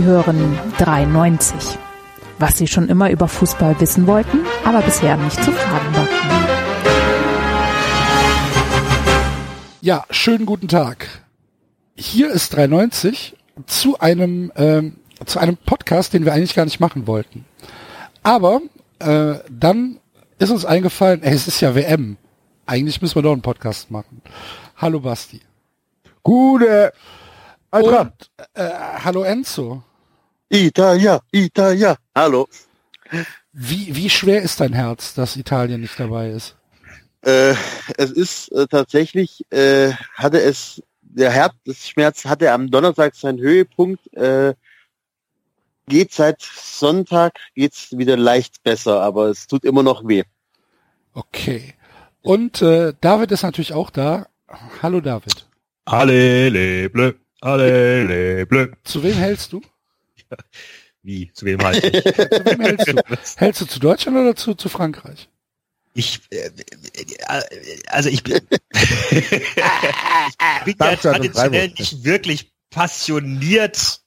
Sie hören 93. Was Sie schon immer über Fußball wissen wollten, aber bisher nicht zu fragen war. Ja, schönen guten Tag. Hier ist 93 zu einem ähm, zu einem Podcast, den wir eigentlich gar nicht machen wollten. Aber äh, dann ist uns eingefallen, ey, es ist ja WM. Eigentlich müssen wir doch einen Podcast machen. Hallo Basti. Gute. Und, äh, hallo Enzo. Italia, Italia. Hallo. Wie, wie schwer ist dein Herz, dass Italien nicht dabei ist? Äh, es ist äh, tatsächlich, äh, hatte es, der Herzschmerz hatte am Donnerstag seinen Höhepunkt. Äh, geht seit Sonntag, geht's wieder leicht besser, aber es tut immer noch weh. Okay. Und äh, David ist natürlich auch da. Hallo David. Alle bleu, alle bleu. Zu wem hältst du? Wie? Zu wem halt ich? zu wem hältst du? hältst du zu Deutschland oder zu, zu Frankreich? Ich, äh, äh also ich bin, ich bin ja traditionell nicht wirklich passioniert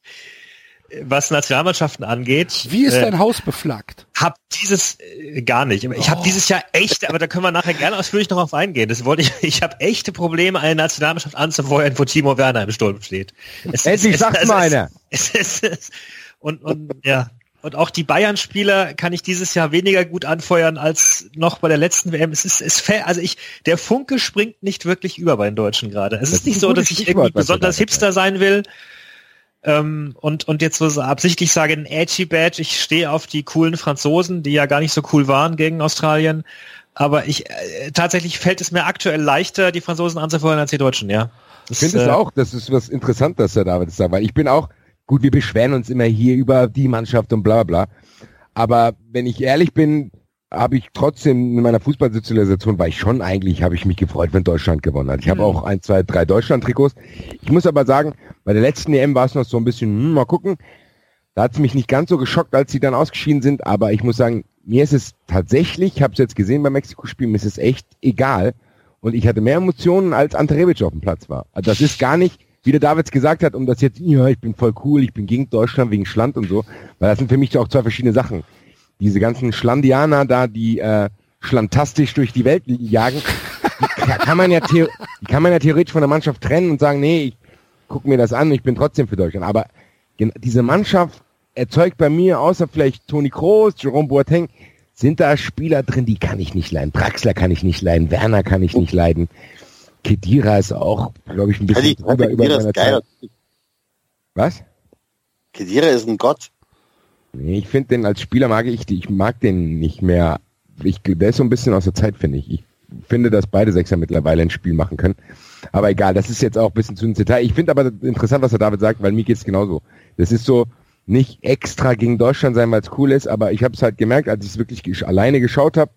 was Nationalmannschaften angeht. Wie ist äh, dein Haus beflaggt? Hab dieses äh, gar nicht. Ich habe oh. dieses Jahr echt, aber da können wir nachher gerne ausführlich noch auf eingehen. Das wollte ich. Ich habe echte Probleme, eine Nationalmannschaft anzufeuern, wo Timo Werner im Sturm steht. Es, Endlich sagt also, mal einer. und, und ja. Und auch die Bayern-Spieler kann ich dieses Jahr weniger gut anfeuern als noch bei der letzten WM. Es ist, es also ich, der Funke springt nicht wirklich über bei den Deutschen gerade. Es das ist nicht so, dass ich irgendwie besonders Hipster sein will. Ähm, und, und jetzt so absichtlich sage, ein Edgy Badge, ich stehe auf die coolen Franzosen, die ja gar nicht so cool waren gegen Australien. Aber ich äh, tatsächlich fällt es mir aktuell leichter, die Franzosen anzufeuern als die Deutschen, ja. Das, ich finde es äh, auch, das ist was Interessantes, Herr David sagt, weil ich bin auch, gut, wir beschweren uns immer hier über die Mannschaft und bla bla bla. Aber wenn ich ehrlich bin, habe ich trotzdem in meiner Fußballsozialisation war ich schon eigentlich, habe ich mich gefreut, wenn Deutschland gewonnen hat. Ich habe mhm. auch ein, zwei, drei Deutschland-Trikots. Ich muss aber sagen, bei der letzten EM war es noch so ein bisschen, hm, mal gucken. Da hat es mich nicht ganz so geschockt, als sie dann ausgeschieden sind, aber ich muss sagen, mir ist es tatsächlich, ich habe es jetzt gesehen beim Mexiko-Spiel, mir ist es echt egal. Und ich hatte mehr Emotionen, als Ante Rebic auf dem Platz war. Also das ist gar nicht, wie der Davids gesagt hat, um das jetzt, ja, ich bin voll cool, ich bin gegen Deutschland wegen Schland und so, weil das sind für mich auch zwei verschiedene Sachen diese ganzen Schlandianer da, die äh, schlantastisch durch die Welt jagen, kann man ja kann man ja theoretisch von der Mannschaft trennen und sagen, nee, ich guck mir das an, ich bin trotzdem für Deutschland. Aber diese Mannschaft erzeugt bei mir, außer vielleicht Toni Kroos, Jerome Boateng, sind da Spieler drin, die kann ich nicht leiden. Draxler kann ich nicht leiden, Werner kann ich nicht leiden. Kedira ist auch, glaube ich, ein bisschen ich, drüber über meiner Zeit. Was? Kedira ist ein Gott. Ich finde den als Spieler mag ich, ich mag den nicht mehr. Ich, der ist so ein bisschen aus der Zeit, finde ich. Ich finde, dass beide Sechser mittlerweile ein Spiel machen können. Aber egal, das ist jetzt auch ein bisschen zu ins Detail. Ich finde aber interessant, was der David sagt, weil mir geht's genauso. Das ist so nicht extra gegen Deutschland sein, weil es cool ist, aber ich habe es halt gemerkt, als ich es wirklich alleine geschaut habe,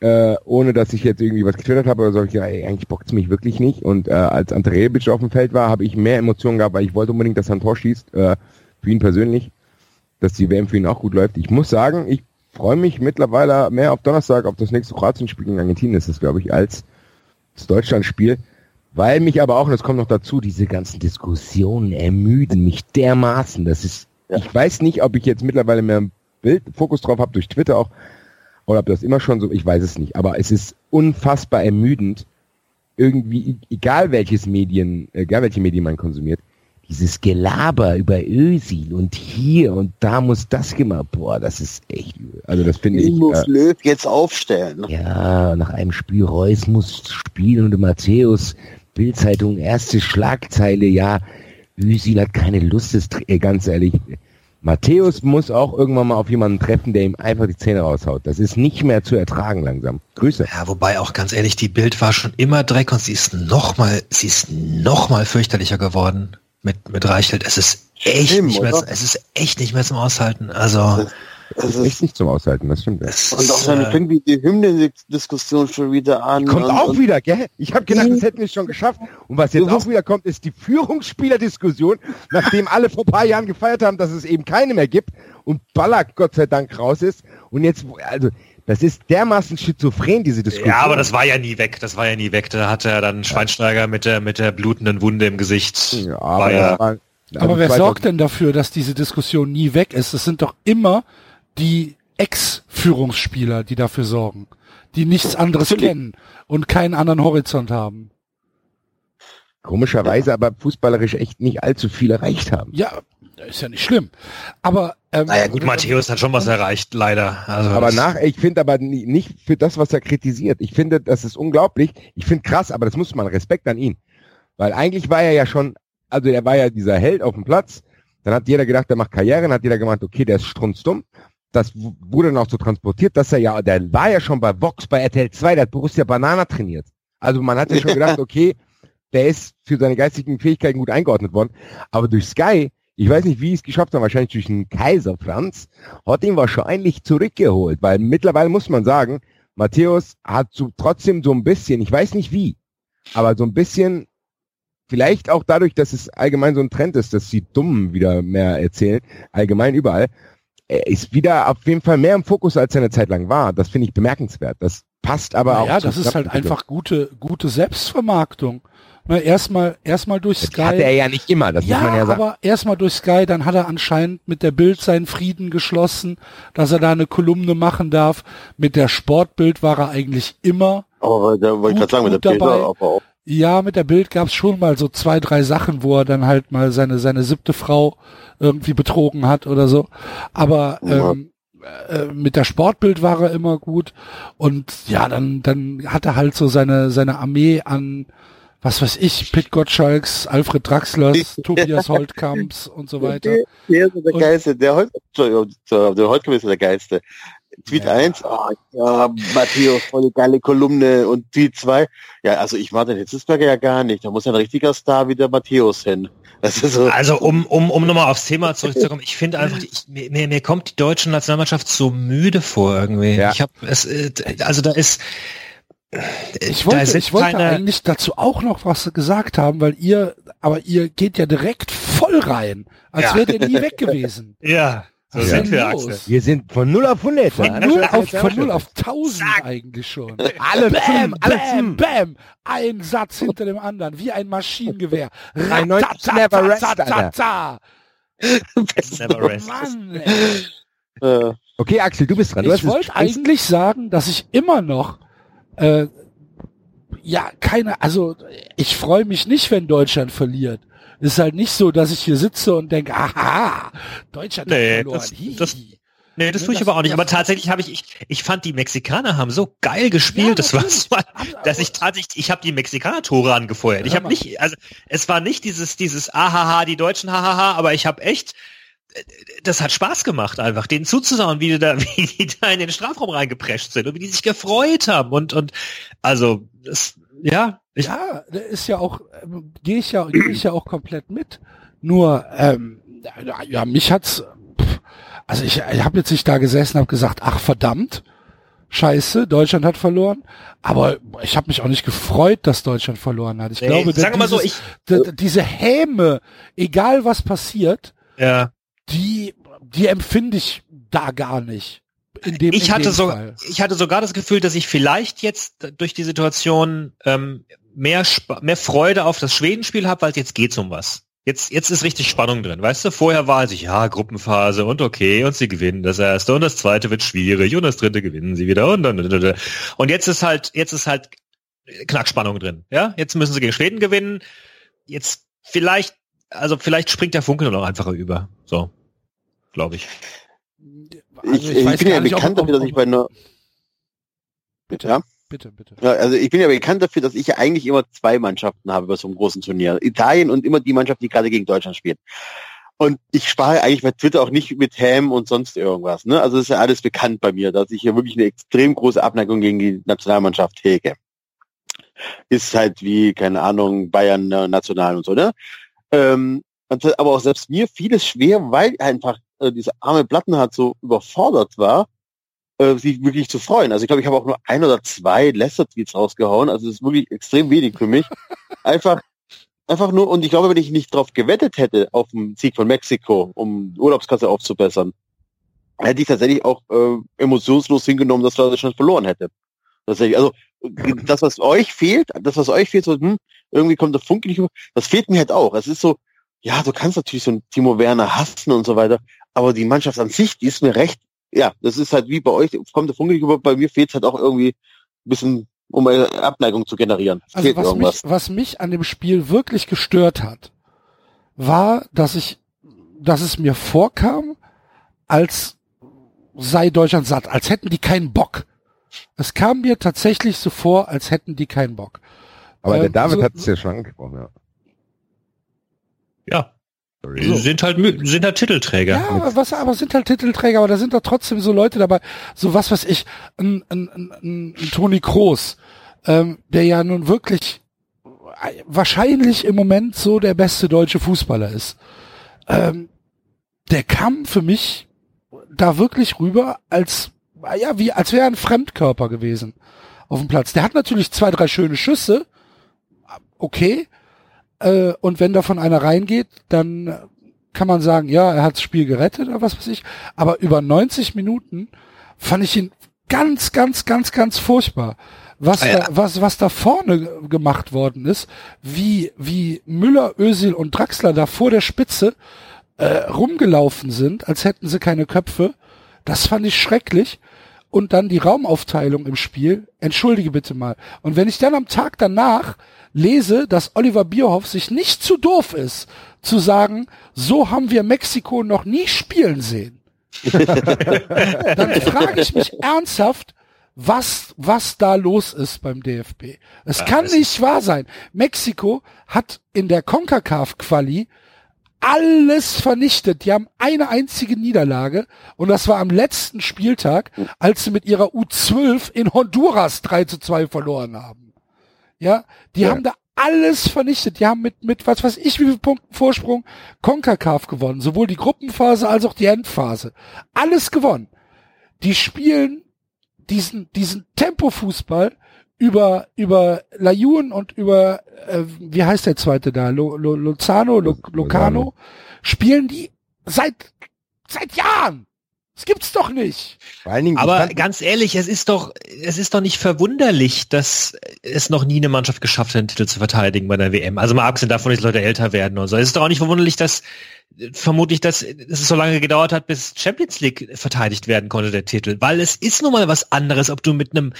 äh, ohne dass ich jetzt irgendwie was getwittert habe oder so, ich, ey, eigentlich bockt's mich wirklich nicht. Und äh, als Andrejevic auf dem Feld war, habe ich mehr Emotionen gehabt, weil ich wollte unbedingt, dass er ein Tor schießt, äh, für ihn persönlich dass die WM für ihn auch gut läuft. Ich muss sagen, ich freue mich mittlerweile mehr auf Donnerstag, auf das nächste Kroatien-Spiel gegen Argentinien ist es, glaube ich, als das Deutschland-Spiel. Weil mich aber auch, und das kommt noch dazu, diese ganzen Diskussionen ermüden mich dermaßen. Das ist, ja. ich weiß nicht, ob ich jetzt mittlerweile mehr Bild, Fokus drauf habe durch Twitter auch, oder ob das immer schon so, ich weiß es nicht. Aber es ist unfassbar ermüdend, irgendwie, egal welches Medien, egal welche Medien man konsumiert, dieses Gelaber über Özil und hier und da muss das gemacht, boah, das ist echt. Also das finde ich. muss äh, Löw jetzt aufstellen. Ja, nach einem Spiel Reus muss spielen und Matthäus, Bildzeitung, erste Schlagzeile, ja, Özil hat keine Lust, das, äh, ganz ehrlich. Matthäus muss auch irgendwann mal auf jemanden treffen, der ihm einfach die Zähne raushaut. Das ist nicht mehr zu ertragen langsam. Grüße. Ja, wobei auch ganz ehrlich, die Bild war schon immer Dreck und sie ist noch mal, sie ist noch mal fürchterlicher geworden mit, mit Reichelt. Es ist echt Schlimm, nicht mehr, es ist echt nicht mehr zum Aushalten. Also. Das ist echt nicht zum Aushalten, das stimmt. Das und auch dann äh, fängt wie die Hymnen-Diskussion schon wieder an. Kommt und, auch wieder, gell? Ich habe gedacht, das hätten wir schon geschafft. Und was jetzt auch wieder kommt, ist die Führungsspieler-Diskussion, nachdem alle vor ein paar Jahren gefeiert haben, dass es eben keine mehr gibt und Ballack Gott sei Dank raus ist. Und jetzt, also das ist dermaßen schizophren, diese Diskussion. Ja, aber das war ja nie weg. Das war ja nie weg. Da hat er dann Schweinsteiger mit der, mit der blutenden Wunde im Gesicht. Ja, aber ja, Aber Also wer 2000 sorgt denn dafür, dass diese Diskussion nie weg ist? Es sind doch immer die Ex-Führungsspieler, die dafür sorgen, die nichts anderes Natürlich. kennen und keinen anderen Horizont haben. Komischerweise aber fußballerisch echt nicht allzu viel erreicht haben. Ja, ist ja nicht schlimm. Aber ähm, Naja, gut, Matthäus hat schon was erreicht, leider. Also Aber nach, ich finde aber nie- nicht für das, was er kritisiert. Ich finde, das ist unglaublich. Ich finde krass, aber das muss man Respekt an ihn. Weil eigentlich war er ja schon, also er war ja dieser Held auf dem Platz. Dann hat jeder gedacht, der macht Karriere, dann hat jeder gemeint, okay, der ist strunzdumm. Das wurde dann auch so transportiert, dass er ja, der war ja schon bei Vox, bei RTL 2, der hat Borussia Banana trainiert. Also man hat ja schon gedacht, okay, der ist für seine geistigen Fähigkeiten gut eingeordnet worden. Aber durch Sky, ich weiß nicht, wie es geschafft haben, wahrscheinlich durch den Kaiser Franz, hat ihn wahrscheinlich zurückgeholt, weil mittlerweile muss man sagen, Matthäus hat so trotzdem so ein bisschen, ich weiß nicht wie, aber so ein bisschen, vielleicht auch dadurch, dass es allgemein so ein Trend ist, dass die Dummen wieder mehr erzählen, allgemein überall, er ist wieder auf jeden Fall mehr im Fokus, als er eine Zeit lang war. Das finde ich bemerkenswert. Das passt aber auch. ja, das ist halt einfach gute, gute Selbstvermarktung. Na, erstmal, erstmal durch Das Sky. hatte er ja nicht immer, das ja, muss man ja sagen. aber erstmal durch Sky, dann hat er anscheinend mit der Bild seinen Frieden geschlossen, dass er da eine Kolumne machen darf. Mit der Sportbild war er eigentlich immer. Aber da wollte ich Gut- gerade sagen, mit der dabei. aber auch. Ja, mit der Bild gab's schon mal so zwei, drei Sachen, wo er dann halt mal seine, seine siebte Frau irgendwie betrogen hat oder so. Aber Ja. ähm, äh, mit der Sportbild war er immer gut. Und ja, dann, dann hat er halt so seine, seine Armee an, was weiß ich, Pit Gottschalks, Alfred Draxlers, Tobias Holtkamps und so weiter. Der, ist der Geilste, der Entschuldigung, der heute ist der Geilste. Tweet Ja. 1, oh, ja, Matthäus, voll geile Kolumne und Tweet 2, ja, also ich mag den Hitzesberger ja gar nicht, da muss ja ein richtiger Star wie der Matthäus hin. Das ist so, Also um, um, um nochmal aufs Thema zurückzukommen, ich finde einfach, ich, mir, mir mir kommt die deutsche Nationalmannschaft so müde vor irgendwie. Ja. Ich habe es, äh, also da ist, Ich da wollte, ich wollte keine- eigentlich dazu auch noch was gesagt haben, weil ihr, aber ihr geht ja direkt voll rein, als Ja. wärt ihr nie weg gewesen. ja, so sind wir? Axel. Wir sind von 0 auf 100. Von Ja, null das auf, ist ja von auch null schon. auf 1000 eigentlich schon. Alle Bam, zum, alle bam, zum. bam. Ein Satz hinter dem anderen, wie ein Maschinengewehr. Ein Never Rest. Never rest. Mann, ey. äh, Okay, Axel, du bist dran. Du Ich wollte eigentlich sagen, dass ich immer noch, äh, ja, keine, also ich freue mich nicht, wenn Deutschland verliert. Ist halt nicht so, dass ich hier sitze und denke, aha, Deutschland Nee, hat verloren. das- Nee, das Ne, tue ich aber auch nicht. Aber tatsächlich habe ich, ich, ich fand die Mexikaner haben so geil gespielt. Ja, das war so, dass ich tatsächlich, ich habe die Mexikaner Tore angefeuert. Ich habe nicht, also es war nicht dieses, dieses Ahaha, die Deutschen Hahaha, aber ich habe echt, das hat Spaß gemacht einfach, denen zuzusauen, wie die da, wie die da in den Strafraum reingeprescht sind und wie die sich gefreut haben und und also das, ja, ich, ja, da ist ja auch, ähm, gehe ich ja, gehe ich ja auch komplett mit. Nur, ähm, ja, mich hat's, pff, also ich, ich habe jetzt nicht da gesessen, habe gesagt, ach verdammt, scheiße, Deutschland hat verloren. Aber ich habe mich auch nicht gefreut, dass Deutschland verloren hat. Ich Nee, glaube, mal so, dieses- ich, diese Häme, egal was passiert, ja. Die, die empfinde ich da gar nicht. In dem, Ich in hatte dem so, Fall. ich hatte sogar das Gefühl, dass ich vielleicht jetzt durch die Situation ähm, mehr Sp mehr Freude auf das Schwedenspiel habe, weil jetzt geht's um was. Jetzt, jetzt ist richtig Spannung drin, weißt du? Vorher war es ja Gruppenphase und okay und sie gewinnen das erste und das zweite wird schwierig und das dritte gewinnen sie wieder und dann und jetzt ist halt jetzt ist halt Knackspannung drin, ja? Jetzt müssen sie gegen Schweden gewinnen. Jetzt vielleicht also vielleicht springt der Funke noch einfacher über, so glaube ich. Also ich, ich, weiß bin ja nicht, bekannt ob- dafür, dass ich bei einer, Bitte, Ja? bitte, bitte. ja, also ich bin ja bekannt dafür, dass ich ja eigentlich immer zwei Mannschaften habe bei so einem großen Turnier. Italien und immer die Mannschaft, die gerade gegen Deutschland spielt. Und ich spare eigentlich bei Twitter auch nicht mit Ham und sonst irgendwas. Ne? Also es ist ja alles bekannt bei mir, dass ich hier wirklich eine extrem große Abneigung gegen die Nationalmannschaft hege. Ist halt wie, keine Ahnung, Bayern äh, national und so, ne? Ähm, aber auch selbst mir fiel es schwer, weil einfach äh, diese arme Plattenhardt so überfordert war, äh, sich wirklich zu freuen. Also ich glaube, ich habe auch nur ein oder zwei Lester-Tweets rausgehauen. Also es ist wirklich extrem wenig für mich. Einfach, einfach nur, und ich glaube, wenn ich nicht drauf gewettet hätte auf den Sieg von Mexiko, um Urlaubskasse aufzubessern, hätte ich tatsächlich auch äh, emotionslos hingenommen, dass Deutschland verloren hätte. Tatsächlich, also das, was euch fehlt, das, was euch fehlt, so, hm, irgendwie kommt der Funke nicht über, das fehlt mir halt auch. Es ist so, ja, du kannst natürlich so einen Timo Werner hassen und so weiter, aber die Mannschaft an sich, die ist mir recht, ja, das ist halt wie bei euch, kommt der Funke über, bei mir fehlt halt auch irgendwie ein bisschen, um eine Abneigung zu generieren. Also fehlt was irgendwas. mich, was mich an dem Spiel wirklich gestört hat, war, dass ich, dass es mir vorkam, als sei Deutschland satt, als hätten die keinen Bock. Es kam mir tatsächlich so vor, als hätten die keinen Bock. Aber der Ähm, David so- hat es ja schon angesprochen, ja. Ja, sie sind halt sind halt Titelträger. Ja, aber was, aber sind halt Titelträger, aber da sind doch trotzdem so Leute dabei, so was weiß ich, ein, ein, ein, ein, Toni Kroos, ähm, der ja nun wirklich äh, wahrscheinlich im Moment so der beste deutsche Fußballer ist. Ähm, der kam für mich da wirklich rüber als, ja, wie, als wäre er ein Fremdkörper gewesen auf dem Platz. Der hat natürlich zwei, drei schöne Schüsse, okay, äh, und wenn davon einer reingeht, dann kann man sagen, ja, er hat das Spiel gerettet oder was weiß ich. Aber über 90 Minuten fand ich ihn ganz, ganz, ganz, ganz furchtbar. Was, Ah, ja. da, was, was da vorne gemacht worden ist, wie, wie Müller, Özil und Draxler da vor der Spitze äh, rumgelaufen sind, als hätten sie keine Köpfe, das fand ich schrecklich. Und dann die Raumaufteilung im Spiel, entschuldige bitte mal. Und wenn ich dann am Tag danach lese, dass Oliver Bierhoff sich nicht zu doof ist, zu sagen, so haben wir Mexiko noch nie spielen sehen, dann frage ich mich ernsthaft, was, was da los ist beim DFB. Es kann es- nicht wahr sein. Mexiko hat in der CONCACAF-Quali alles vernichtet. Die haben eine einzige Niederlage und das war am letzten Spieltag, als sie mit ihrer U12 in Honduras 3 zu 2 verloren haben. Ja, die Ja. haben da alles vernichtet. Die haben mit, mit was weiß ich wie viel Punkten Vorsprung CONCACAF gewonnen. Sowohl die Gruppenphase als auch die Endphase. Alles gewonnen. Die spielen diesen, diesen Tempofußball über, über Layun und über, äh, wie heißt der zweite da? Lo, Lo, Lozano, Lo, Locano, spielen die seit, seit Jahren. Das gibt's doch nicht. Vor allen Dingen, Aber ganz ehrlich, es ist doch, es ist doch nicht verwunderlich, dass es noch nie eine Mannschaft geschafft hat, den Titel zu verteidigen bei der WM. Also mal abgesehen davon, dass die Leute älter werden und so. Es ist doch auch nicht verwunderlich, dass vermutlich, dass, dass es so lange gedauert hat, bis Champions League verteidigt werden konnte, der Titel. Weil es ist nun mal was anderes, ob du mit einem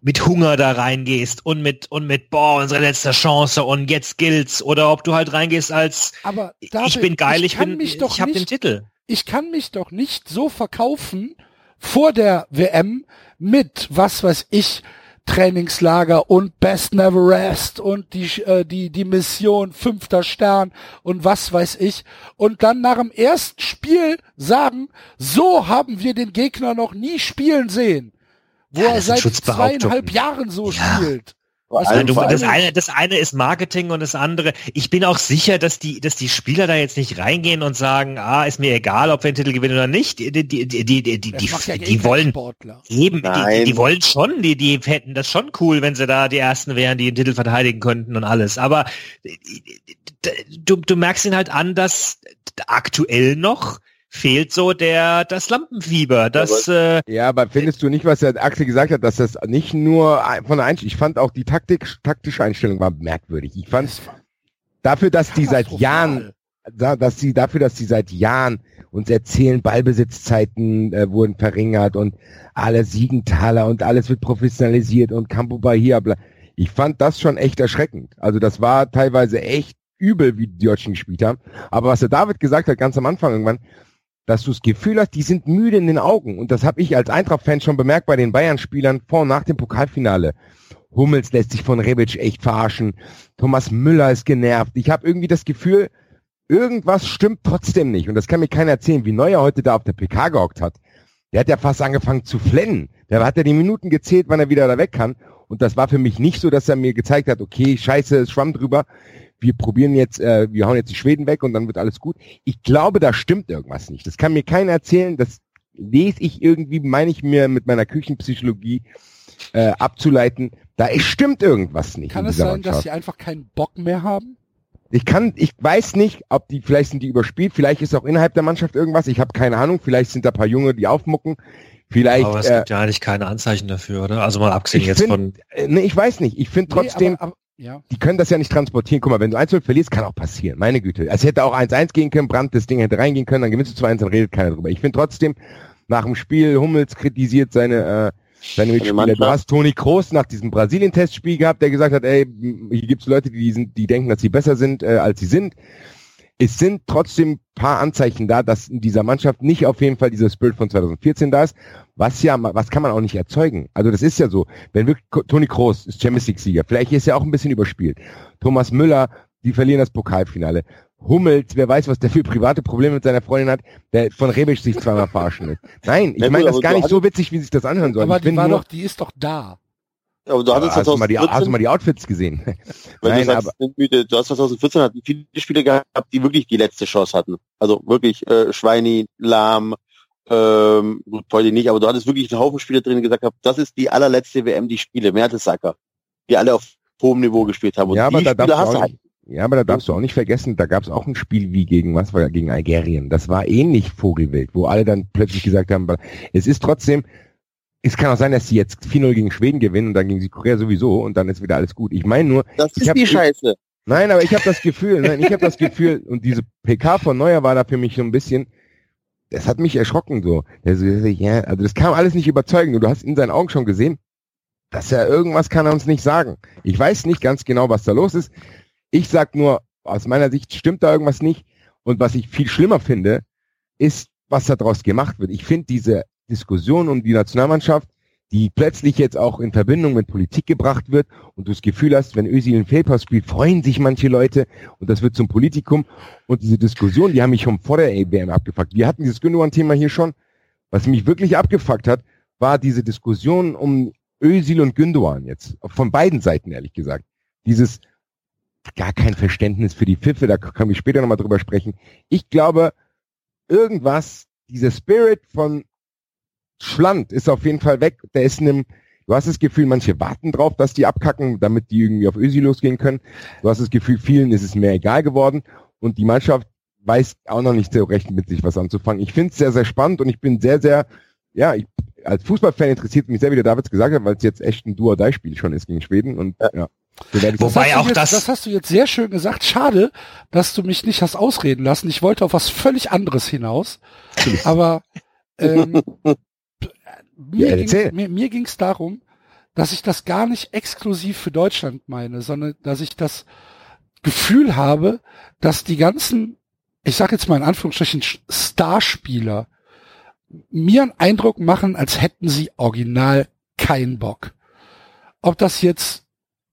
mit Hunger da reingehst und mit und mit boah unsere letzte Chance und jetzt gilt's oder ob du halt reingehst als Aber ich David, bin geil, ich, kann bin ich habe den Titel. ich kann mich doch nicht so verkaufen vor der WM mit, was weiß ich, Trainingslager und Best Never Rest und die, äh, die, die Mission fünfter Stern und was weiß ich. Und dann nach dem ersten Spiel sagen, so haben wir den Gegner noch nie spielen sehen. Wo Ja, er seit zweieinhalb Jahren so Ja. spielt. Was allem- Nein, du, das eine, das eine ist Marketing und das andere. Ich bin auch sicher, dass die, dass die Spieler da jetzt nicht reingehen und sagen, ah, ist mir egal, ob wir den Titel gewinnen oder nicht. Die, die, die, die, die, die, ja die wollen Sportler. eben, die, die wollen schon, die, die hätten das schon cool, wenn sie da die ersten wären, die den Titel verteidigen könnten und alles. Aber äh, du, du merkst ihn halt an, dass aktuell noch fehlt so der das Lampenfieber, das äh, Ja, aber findest du nicht, was der Axel gesagt hat, dass das nicht nur von der Einstellung, ich fand auch die Taktik, taktische Einstellung war merkwürdig. Ich fand dafür, dass die seit. Jahren, da- dass sie dafür, dass die seit Jahren uns erzählen, Ballbesitzzeiten äh, wurden verringert und alle Siegenthaler und alles wird professionalisiert und Campo Bahia, bla. Ich fand das schon echt erschreckend. Also das war teilweise echt übel, wie die Deutschen gespielt haben. Aber was der David gesagt hat, ganz am Anfang irgendwann, dass du das Gefühl hast, die sind müde in den Augen. Und das habe ich als Eintracht-Fan schon bemerkt bei den Bayern-Spielern vor und nach dem Pokalfinale. Hummels lässt sich von Rebic echt verarschen. Thomas Müller ist genervt. Ich habe irgendwie das Gefühl, irgendwas stimmt trotzdem nicht. Und das kann mir keiner erzählen, wie Neuer heute da auf der PK gehockt hat. Der hat ja fast angefangen zu flennen. Der hat ja die Minuten gezählt, wann er wieder da weg kann. Und das war für mich nicht so, dass er mir gezeigt hat, okay, scheiße, es schwamm drüber. Wir probieren jetzt, äh, wir hauen jetzt die Schweden weg und dann wird alles gut. Ich glaube, da stimmt irgendwas nicht. Das kann mir keiner erzählen. Das lese ich irgendwie, meine ich mir mit meiner Küchenpsychologie äh, abzuleiten. Da ist, stimmt irgendwas nicht. Kann in es sein, dass sie einfach keinen Bock mehr haben? Ich kann, ich weiß nicht, ob die, vielleicht sind die überspielt, vielleicht ist auch innerhalb der Mannschaft irgendwas, ich habe keine Ahnung, vielleicht sind da ein paar Junge, die aufmucken, vielleicht, aber es äh, gibt ja eigentlich keine Anzeichen dafür, oder? Also mal abgesehen jetzt find- von äh, nee, ich weiß nicht, ich finde trotzdem, Nee, aber, aber, Ja. Die können das ja nicht transportieren. Guck mal, wenn du 1-0 verlierst, kann auch passieren. Meine Güte. Es hätte auch 1-1 gehen können, Brand das Ding hätte reingehen können, dann gewinnst du 2-1, dann redet keiner drüber. Ich finde trotzdem, nach dem Spiel, Hummels kritisiert seine, äh, seine Mitspieler. Du hast Toni Kroos nach diesem Brasilien-Testspiel gehabt, der gesagt hat, ey, hier gibt's Leute, die, sind, die denken, dass sie besser sind, äh, als sie sind. Es sind trotzdem paar Anzeichen da, dass in dieser Mannschaft nicht auf jeden Fall dieser Spirit von 2014 da ist. Was ja, was kann man auch nicht erzeugen. Also das ist ja so. Wenn wirklich Toni Kroos ist Champions League Sieger, vielleicht ist er auch ein bisschen überspielt. Thomas Müller, die verlieren das Pokalfinale. Hummels, wer weiß, was der für private Probleme mit seiner Freundin hat, der von Rebisch sich zweimal verarschen lässt. Nein, ich meine das gar nicht so witzig, wie sich das anhören soll. Aber ich die war nur, doch, die ist doch da. Aber du hattest hast, du mal die, 2014, hast du mal die Outfits gesehen? Nein, du sagst, aber du hast 2014 hatten viele Spiele gehabt, die wirklich die letzte Chance hatten. Also wirklich äh, Schweini, Lahm, ähm, gut, heute nicht, aber du hattest wirklich einen Haufen Spiele drin, gesagt haben, das ist die allerletzte WM, die Spiele, Mertesacker, die alle auf hohem Niveau gespielt haben. Und ja, aber da Spiele hast du halt. nicht, ja, aber da darfst du auch nicht vergessen, da gab es auch ein Spiel wie gegen, was war gegen Algerien. Das war ähnlich Vogelwild, wo alle dann plötzlich gesagt haben, es ist trotzdem, es kann auch sein, dass sie jetzt 4-0 gegen Schweden gewinnen und dann gegen Südkorea sowieso und dann ist wieder alles gut. Ich meine nur, Das ich ist hab- die Scheiße. Nein, aber ich habe das Gefühl, nein, ich habe das Gefühl, und diese PK von Neuer war da für mich so ein bisschen, das hat mich erschrocken so. Der so, ja, also das kam alles nicht überzeugend und du hast in seinen Augen schon gesehen, dass er irgendwas kann er uns nicht sagen. Ich weiß nicht ganz genau, was da los ist. Ich sag nur, aus meiner Sicht stimmt da irgendwas nicht. Und was ich viel schlimmer finde, ist, was daraus gemacht wird. Ich finde diese Diskussion um die Nationalmannschaft, die plötzlich jetzt auch in Verbindung mit Politik gebracht wird und du das Gefühl hast, wenn Özil einen Fehlpass spielt, freuen sich manche Leute und das wird zum Politikum. Und diese Diskussion, die haben mich schon vor der WM abgefuckt. Wir hatten dieses Gündogan-Thema hier schon. Was mich wirklich abgefuckt hat, war diese Diskussion um Özil und Gündogan jetzt. Von beiden Seiten, ehrlich gesagt. Dieses gar kein Verständnis für die Pfiffe, da können wir später nochmal drüber sprechen. Ich glaube, irgendwas, dieser Spirit von Schland ist auf jeden Fall weg. Der ist in einem, du hast das Gefühl, manche warten drauf, dass die abkacken, damit die irgendwie auf Ösi losgehen können. Du hast das Gefühl, vielen ist es mehr egal geworden und die Mannschaft weiß auch noch nicht so recht mit sich was anzufangen. Ich finde es sehr, sehr spannend und ich bin sehr, sehr, ja, ich, als Fußballfan interessiert mich sehr, wie der Davids gesagt hat, weil es jetzt echt ein Duo-Dei-Spiel schon ist gegen Schweden und ja. ich Wobei auch jetzt, das- Das hast du jetzt sehr schön gesagt. Schade, dass du mich nicht hast ausreden lassen. Ich wollte auf was völlig anderes hinaus. Aber ähm, mir Ja, ging's- erzähl. mir, mir ging es darum, dass ich das gar nicht exklusiv für Deutschland meine, sondern dass ich das Gefühl habe, dass die ganzen, ich sage jetzt mal in Anführungsstrichen, Starspieler mir einen Eindruck machen, als hätten sie original keinen Bock. Ob das jetzt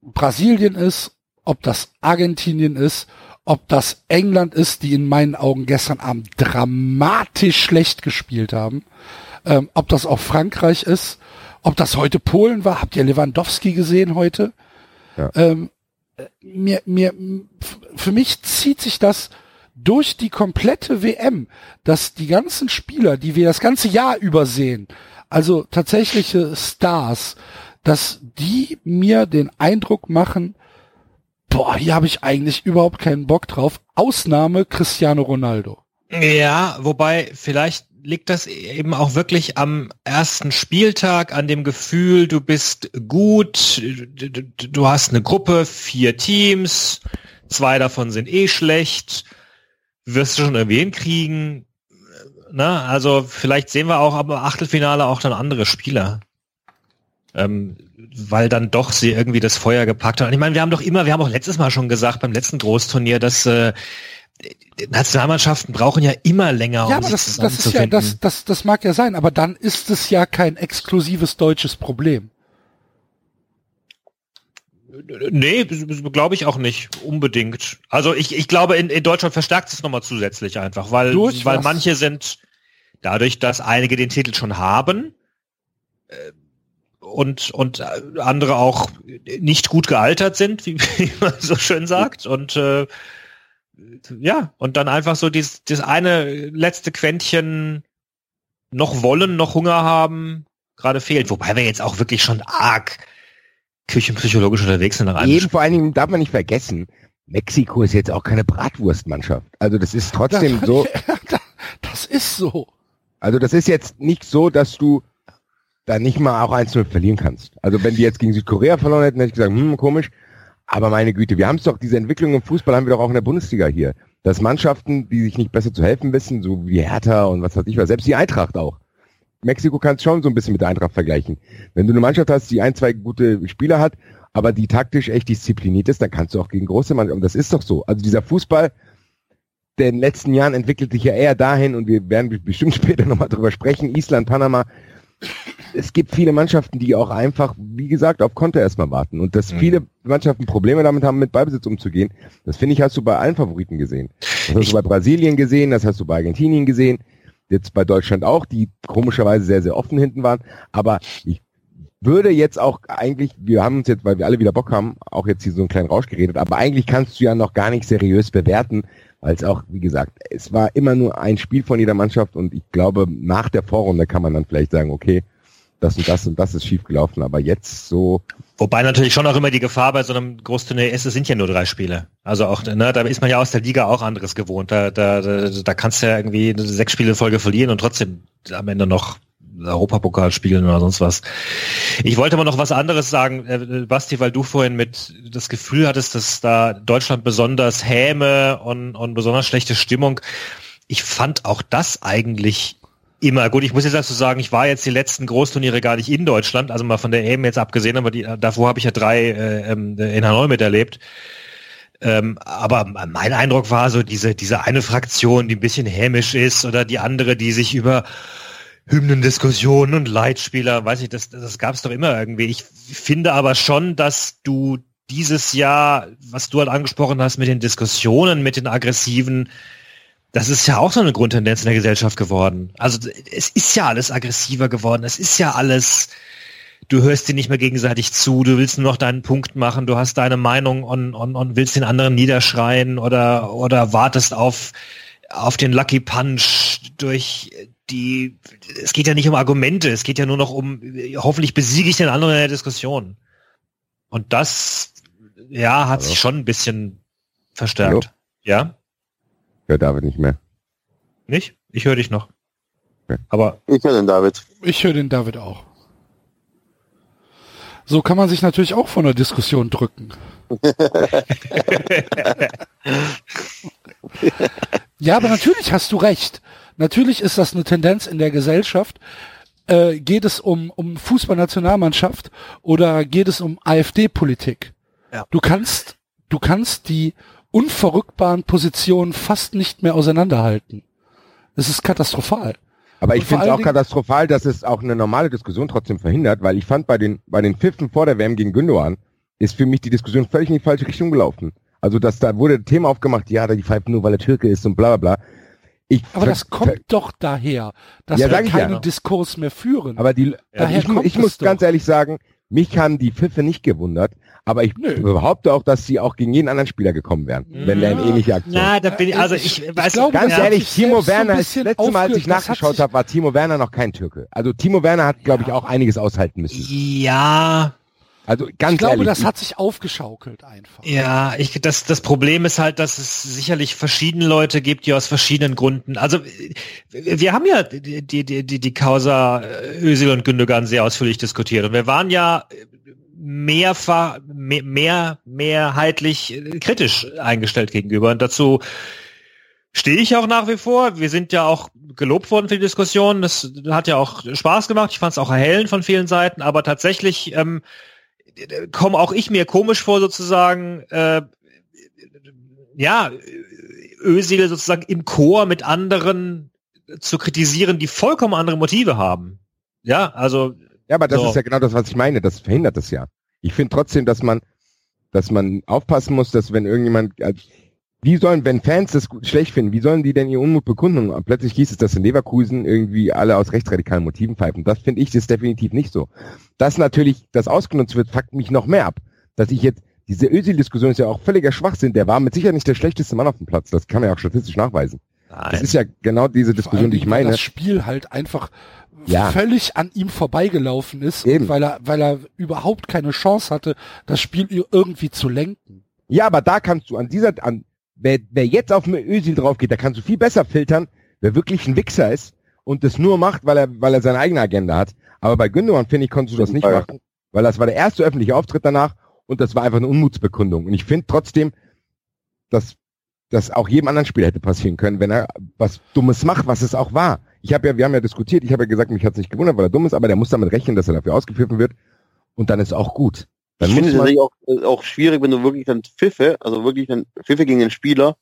Brasilien ist, ob das Argentinien ist, ob das England ist, die in meinen Augen gestern Abend dramatisch schlecht gespielt haben, ähm, ob das auch Frankreich ist, ob das heute Polen war. Habt ihr Lewandowski gesehen heute? Ja. Ähm, äh, mir, mir, für mich zieht sich das durch die komplette WM, dass die ganzen Spieler, die wir das ganze Jahr übersehen, also tatsächliche Stars, dass die mir den Eindruck machen, boah, hier habe ich eigentlich überhaupt keinen Bock drauf. Ausnahme Cristiano Ronaldo. Ja, wobei vielleicht liegt das eben auch wirklich am ersten Spieltag, an dem Gefühl, du bist gut, du, hast eine Gruppe, vier Teams, zwei davon sind eh schlecht, wirst du schon irgendwie hinkriegen. Na, also vielleicht sehen wir auch am Achtelfinale auch dann andere Spieler. Ähm, weil dann doch sie irgendwie das Feuer gepackt haben. Ich meine, wir haben doch immer, wir haben auch letztes Mal schon gesagt, beim letzten Großturnier, dass äh, Nationalmannschaften brauchen ja immer länger, Ja, um aber sich das, das ist ja, das, das, das mag ja sein, aber dann ist es ja kein exklusives deutsches Problem. Nee, glaube ich auch nicht unbedingt. Also ich, ich glaube, in, in Deutschland verstärkt es nochmal zusätzlich einfach, weil, Durch weil was? manche sind dadurch, dass einige den Titel schon haben äh, und, und andere auch nicht gut gealtert sind, wie, wie man so schön sagt. Und äh, ja, und dann einfach so dieses, das eine letzte Quäntchen noch wollen, noch Hunger haben, gerade fehlt. Wobei wir jetzt auch wirklich schon arg küchenpsychologisch unterwegs sind Eben vor allen Dingen darf man nicht vergessen, Mexiko ist jetzt auch keine Bratwurstmannschaft. Also das ist trotzdem so, Das ist so. also das ist jetzt nicht so, dass du da nicht mal auch 1-0 verlieren kannst. Also wenn die jetzt gegen Südkorea verloren hätten, hätte ich gesagt, hm, komisch. Aber meine Güte, wir haben es doch, diese Entwicklung im Fußball haben wir doch auch in der Bundesliga hier. Dass Mannschaften, die sich nicht besser zu helfen wissen, so wie Hertha und was weiß ich was, selbst die Eintracht auch. Mexiko kannst schon so ein bisschen mit der Eintracht vergleichen. Wenn du eine Mannschaft hast, die ein, zwei gute Spieler hat, aber die taktisch echt diszipliniert ist, dann kannst du auch gegen große Mannschaften. Und das ist doch so. Also dieser Fußball, der in den letzten Jahren entwickelt sich ja eher dahin, und wir werden bestimmt später nochmal drüber sprechen, Island, Panama, es gibt viele Mannschaften, die auch einfach, wie gesagt, auf Konter erstmal warten. Und dass mhm. viele Mannschaften Probleme damit haben, mit Ballbesitz umzugehen, das finde ich, hast du bei allen Favoriten gesehen. Das hast du bei Brasilien gesehen, das hast du bei Argentinien gesehen, jetzt bei Deutschland auch, die komischerweise sehr, sehr offen hinten waren. Aber ich würde jetzt auch eigentlich, wir haben uns jetzt, weil wir alle wieder Bock haben, auch jetzt hier so einen kleinen Rausch geredet, aber eigentlich kannst du ja noch gar nicht seriös bewerten, es auch, wie gesagt, es war immer nur ein Spiel von jeder Mannschaft und ich glaube, nach der Vorrunde kann man dann vielleicht sagen, okay, das und das und das ist schiefgelaufen, aber jetzt so. Wobei natürlich schon auch immer die Gefahr bei so einem Großturnier ist, es sind ja nur drei Spiele. Also auch, ne, da ist man ja aus der Liga auch anderes gewohnt. Da, da, da, da kannst du ja irgendwie sechs Spiele Folge verlieren und trotzdem am Ende noch Europapokal spielen oder sonst was. Ich wollte aber noch was anderes sagen, äh, Basti, weil du vorhin mit das Gefühl hattest, dass da Deutschland besonders Häme und, und besonders schlechte Stimmung. Ich fand auch das eigentlich immer gut. Ich muss jetzt dazu sagen, ich war jetzt die letzten Großturniere gar nicht in Deutschland, also mal von der EM jetzt abgesehen, aber die, davor habe ich ja drei äh, ähm, in Hanoi miterlebt. Ähm, aber mein Eindruck war so diese, diese eine Fraktion, die ein bisschen hämisch ist oder die andere, die sich über Hymnendiskussionen und Leitspieler, weiß ich, das, das gab es doch immer irgendwie. Ich finde aber schon, dass du dieses Jahr, was du halt angesprochen hast mit den Diskussionen, mit den aggressiven, das ist ja auch so eine Grundtendenz in der Gesellschaft geworden. Also es ist ja alles aggressiver geworden. Es ist ja alles, du hörst dir nicht mehr gegenseitig zu, du willst nur noch deinen Punkt machen, du hast deine Meinung und, und, und willst den anderen niederschreien oder, oder wartest auf, auf den Lucky Punch durch die, es geht ja nicht um Argumente, es geht ja nur noch um, hoffentlich besiege ich den anderen in der Diskussion. Und das, ja, hat also. sich schon ein bisschen verstärkt. Hallo? Ja? Hör David nicht mehr. Nicht? Ich höre dich noch. Okay. Aber ich höre den David. Ich höre den David auch. So kann man sich natürlich auch von der Diskussion drücken. ja, aber natürlich hast du recht. Natürlich ist das eine Tendenz in der Gesellschaft. Äh, geht es um, um Fußballnationalmannschaft oder geht es um AfD-Politik? Ja. Du kannst, du kannst die unverrückbaren Positionen fast nicht mehr auseinanderhalten. Das ist katastrophal. Aber ich finde es auch katastrophal, dass es auch eine normale Diskussion trotzdem verhindert, weil ich fand bei den, bei den Pfiffen vor der WM gegen Gündogan ist für mich die Diskussion völlig in die falsche Richtung gelaufen. Also dass da wurde ein Thema aufgemacht, ja, da die pfeifen nur, weil er Türke ist und bla bla bla. Ich aber das kommt doch daher, dass ja, wir keinen ja. Diskurs mehr führen. Aber die, also ich, ich muss doch. ganz ehrlich sagen, mich haben die Pfiffe nicht gewundert, aber ich Nö. behaupte auch, dass sie auch gegen jeden anderen Spieler gekommen wären, ja. wenn der eine ähnliche Aktion. Na, da bin ich, also ich, ich weiß glaube, ganz ehrlich, Timo Werner, so das letzte Mal, als ich nachgeschaut habe, war Timo Werner noch kein Türke. Also Timo Werner hat, glaube ich, auch einiges aushalten müssen. Ja, also ganz ich glaube, ehrlich, das hat sich aufgeschaukelt einfach. Ja, ich, das, das Problem ist halt, dass es sicherlich verschiedene Leute gibt, die aus verschiedenen Gründen. Also wir haben ja die, die, die, die Causa Özil und Gündogan sehr ausführlich diskutiert und wir waren ja mehrfach, mehr, mehr, mehrheitlich kritisch eingestellt gegenüber. Und dazu stehe ich auch nach wie vor. Wir sind ja auch gelobt worden für die Diskussion. Das hat ja auch Spaß gemacht. Ich fand es auch erhellend von vielen Seiten, aber tatsächlich ähm, komme auch ich mir komisch vor, sozusagen, äh, ja, Ösil sozusagen im Chor mit anderen zu kritisieren, die vollkommen andere Motive haben. Ja, also. Ja, aber das so. ist ja genau das, was ich meine. Das verhindert das ja. Ich finde trotzdem, dass man, dass man aufpassen muss, dass wenn irgendjemand, wie sollen, wenn Fans das schlecht finden, wie sollen die denn ihr Unmut bekunden? Und plötzlich hieß es, dass in Leverkusen irgendwie alle aus rechtsradikalen Motiven pfeifen. Das finde ich ist definitiv nicht so. Dass natürlich das ausgenutzt wird, fuckt mich noch mehr ab. Dass ich jetzt, diese Özil-Diskussion ist ja auch völliger Schwachsinn. Der war mit Sicherheit nicht der schlechteste Mann auf dem Platz. Das kann man ja auch statistisch nachweisen. Nein. Das ist ja genau diese Diskussion, die ich meine. Das Spiel halt einfach ja. völlig an ihm vorbeigelaufen ist, weil er, weil er überhaupt keine Chance hatte, das Spiel irgendwie zu lenken. Ja, aber da kannst du an dieser, an, wer, wer jetzt auf Özil drauf geht, da kannst du viel besser filtern, wer wirklich ein Wichser ist und das nur macht, weil er, weil er seine eigene Agenda hat. Aber bei Gündogan, finde ich, konntest du das nicht machen, weil das war der erste öffentliche Auftritt danach und das war einfach eine Unmutsbekundung. Und ich finde trotzdem, dass das auch jedem anderen Spieler hätte passieren können, wenn er was Dummes macht, was es auch war. Ich habe ja, wir haben ja diskutiert, ich habe ja gesagt, mich hat es nicht gewundert, weil er dumm ist, aber der muss damit rechnen, dass er dafür ausgepfiffen wird und dann ist auch gut. Dann ich finde es natürlich auch, äh, auch schwierig, wenn du wirklich dann Pfiffe, also wirklich dann Pfiffe gegen den Spieler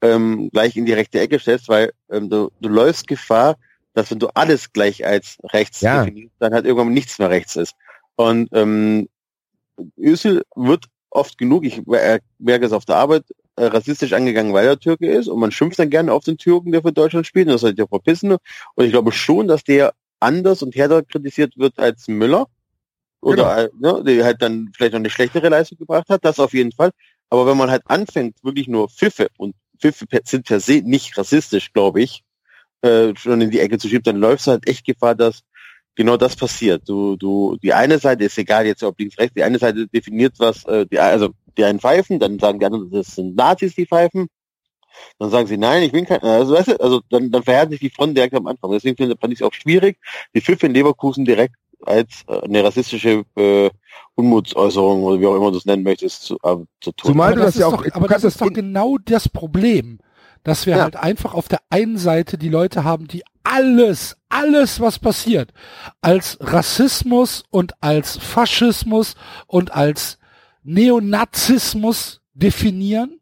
ähm, gleich in die rechte Ecke stellst, weil ähm, du, du läufst Gefahr, dass wenn du alles gleich als rechts Ja. definierst, dann halt irgendwann nichts mehr rechts ist. Und ähm, Özil wird oft genug, ich äh, merke es auf der Arbeit, äh, rassistisch angegangen, weil er Türke ist und man schimpft dann gerne auf den Türken, der für Deutschland spielt und das sollte ja verpissen. Und ich glaube schon, dass der anders und härter kritisiert wird als Müller. Oder Genau. äh, ne, der halt dann vielleicht noch eine schlechtere Leistung gebracht hat, das auf jeden Fall. Aber wenn man halt anfängt, wirklich nur Pfiffe und Pfiffe sind per se nicht rassistisch, glaube ich, äh, schon in die Ecke zu schieben, dann läufst du halt echt Gefahr, dass genau das passiert. Du, du, die eine Seite ist egal jetzt ob links, rechts, die eine Seite definiert was, äh, die, also die einen pfeifen, dann sagen die anderen, das sind Nazis, die pfeifen. Dann sagen sie, nein, ich bin kein, also weißt du, also dann, dann verhärtet sich die Front direkt am Anfang. Deswegen finde fand ich es auch schwierig, die Pfiffe in Leverkusen direkt als äh, eine rassistische äh, Unmutsäußerung oder wie auch immer du es nennen möchtest, zu, äh, zu tun. Zumal aber du das das ist ja doch, auch- du aber das ist doch genau das Problem, dass wir Ja. halt einfach auf der einen Seite die Leute haben, die alles, alles, was passiert, als Rassismus und als Faschismus und als Neonazismus definieren,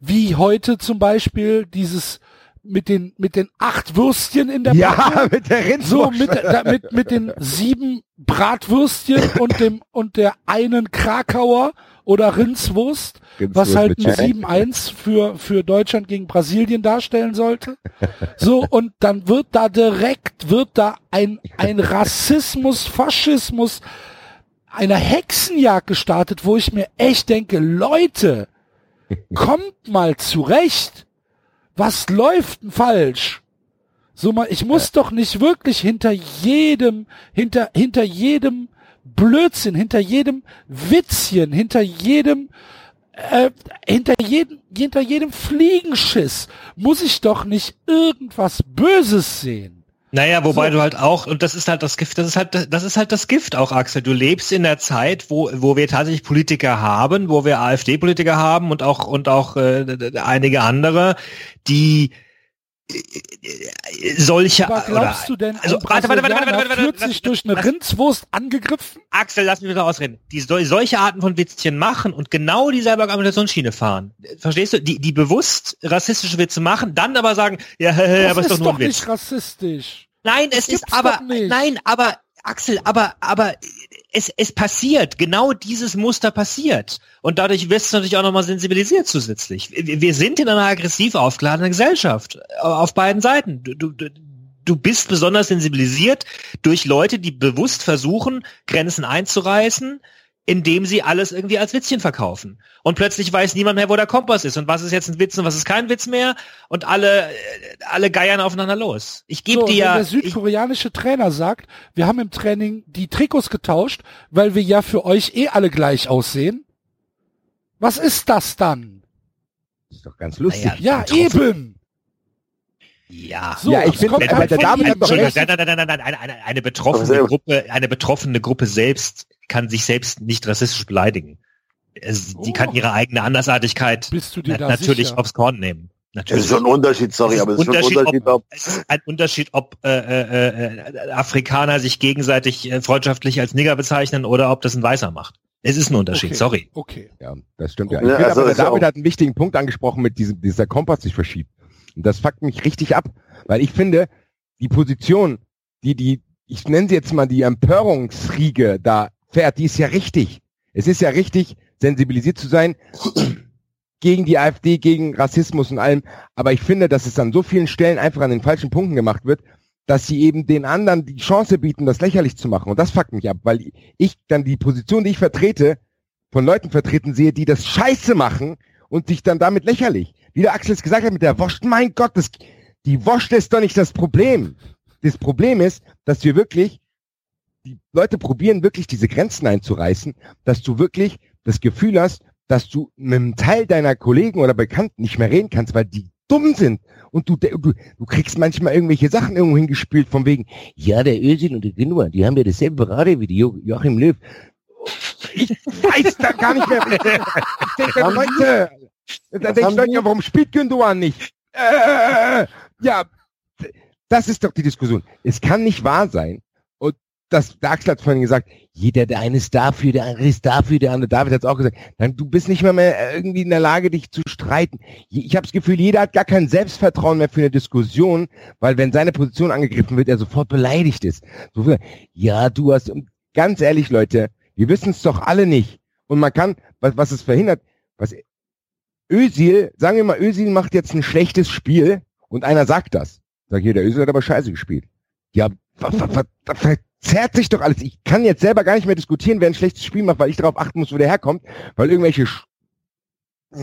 wie heute zum Beispiel dieses mit den mit den acht Würstchen in der ja, Packung. mit der So, mit, da, mit, mit den sieben Bratwürstchen und dem, und der einen Krakauer oder Rindswurst, was Rindswurst halt mit ein Cheddar. 7-1 für, für Deutschland gegen Brasilien darstellen sollte. So, und dann wird da direkt, wird da ein, ein Rassismus, Faschismus, eine Hexenjagd gestartet, wo ich mir echt denke, Leute, kommt mal zurecht. Was läuft denn falsch? So mal, ich muss doch nicht wirklich hinter jedem, hinter, hinter jedem Blödsinn, hinter jedem Witzchen, hinter jedem, äh, hinter jedem, hinter jedem Fliegenschiss muss ich doch nicht irgendwas Böses sehen. Naja, wobei So. du halt auch, und das ist halt das Gift, das ist halt, das ist halt das Gift auch, Axel. Du lebst in der Zeit, wo, wo wir tatsächlich Politiker haben, wo wir AfD-Politiker haben und auch, und auch äh, einige andere, die solche Aber glaubst oder, du denn, also, warte, warte, warte, warte, warte, warte, fühlt warte, sich durch eine Rindswurst angegriffen? Axel, lass mich bitte ausreden. Die so, solche Arten von Witzchen machen und genau dieselbe Argumentationsschiene fahren. Verstehst du? Die, die bewusst rassistische Witze machen, dann aber sagen, ja, Das aber ist doch ist nur doch ein Witz. nicht rassistisch. Nein, es ist aber, doch nein, aber, Axel, aber, aber, es, es passiert, genau dieses Muster passiert. Und dadurch wirst du natürlich auch nochmal sensibilisiert zusätzlich. Wir, sind in einer aggressiv aufgeladenen Gesellschaft. äh, Auf beiden Seiten. Du, du- du bist besonders sensibilisiert durch Leute, die bewusst versuchen, Grenzen einzureißen, indem sie alles irgendwie als Witzchen verkaufen. Und plötzlich weiß niemand mehr, wo der Kompass ist und was ist jetzt ein Witz und was ist kein Witz mehr. Und alle, äh, alle geiern aufeinander los. Ich gebe So, dir wenn ja, der ich, südkoreanische Trainer sagt, wir haben im Training die Trikots getauscht, weil wir ja für euch eh alle gleich aussehen. Was ist das dann? ist doch ganz lustig. Naja, Ja, Betroffen. eben. ja. So, Ja, ich es finde, kommt halt der Entschuldigung, recht. nein, nein, nein, nein, nein, eine, eine, eine betroffene Gruppe, eine betroffene Gruppe selbst kann sich selbst nicht rassistisch beleidigen. Es, Die Oh. kann ihre eigene Andersartigkeit Bist du dir na, da natürlich sicher? aufs Korn nehmen. Es Natürlich. ist schon ein Unterschied, sorry, Es ist aber es ist schon ein Unterschied, Unterschied, ob, Es ist ein Unterschied, ob äh, äh, äh, Afrikaner sich gegenseitig äh, freundschaftlich als Nigger bezeichnen oder ob das ein Weißer macht. Es ist ein Unterschied, Okay. sorry. Okay. Ja, das stimmt ja. Ja, Ich finde also aber, der ja David hat einen wichtigen Punkt angesprochen mit diesem, dieser Kompass sich verschiebt. Und das fuckt mich richtig ab, weil ich finde, die Position, die die, ich nenne sie jetzt mal die Empörungsriege da fährt, die ist ja richtig. Es ist ja richtig, sensibilisiert zu sein gegen die AfD, gegen Rassismus und allem. Aber ich finde, dass es an so vielen Stellen einfach an den falschen Punkten gemacht wird, dass sie eben den anderen die Chance bieten, das lächerlich zu machen. Und das fuckt mich ab, weil ich dann die Position, die ich vertrete, von Leuten vertreten sehe, die das Scheiße machen und sich dann damit lächerlich. Wie der Axel es gesagt hat mit der Wurst, mein Gott, das, die Wurst ist doch nicht das Problem. Das Problem ist, dass wir wirklich, die Leute probieren wirklich diese Grenzen einzureißen, dass du wirklich das Gefühl hast, dass du mit einem Teil deiner Kollegen oder Bekannten nicht mehr reden kannst, weil die dumm sind. Und du, du, du kriegst manchmal irgendwelche Sachen irgendwo hingespielt von wegen, ja, der Özil und der Gündogan, die haben ja dasselbe Parade wie die Jo- Joachim Löw. Ich weiß da gar nicht mehr. Ich denke, Leute, da denke ich, Leute, warum spielt Gündogan nicht? Äh, ja, das ist doch die Diskussion. Es kann nicht wahr sein. Das, Axel hat vorhin gesagt, jeder, der eine ist dafür, der andere ist dafür, der andere, David hat es auch gesagt, dann, du bist nicht mehr, mehr irgendwie in der Lage, dich zu streiten. Ich habe das Gefühl, jeder hat gar kein Selbstvertrauen mehr für eine Diskussion, weil wenn seine Position angegriffen wird, er sofort beleidigt ist. So, ja, du hast, ganz ehrlich, Leute, wir wissen es doch alle nicht. Und man kann, was, was es verhindert, was Özil, sagen wir mal, Özil macht jetzt ein schlechtes Spiel und einer sagt das. Sag hier, der Özil hat aber scheiße gespielt. Ja, ver, ver, ver, verzerrt sich doch alles. Ich kann jetzt selber gar nicht mehr diskutieren, wer ein schlechtes Spiel macht, weil ich darauf achten muss, wo der herkommt, weil irgendwelche,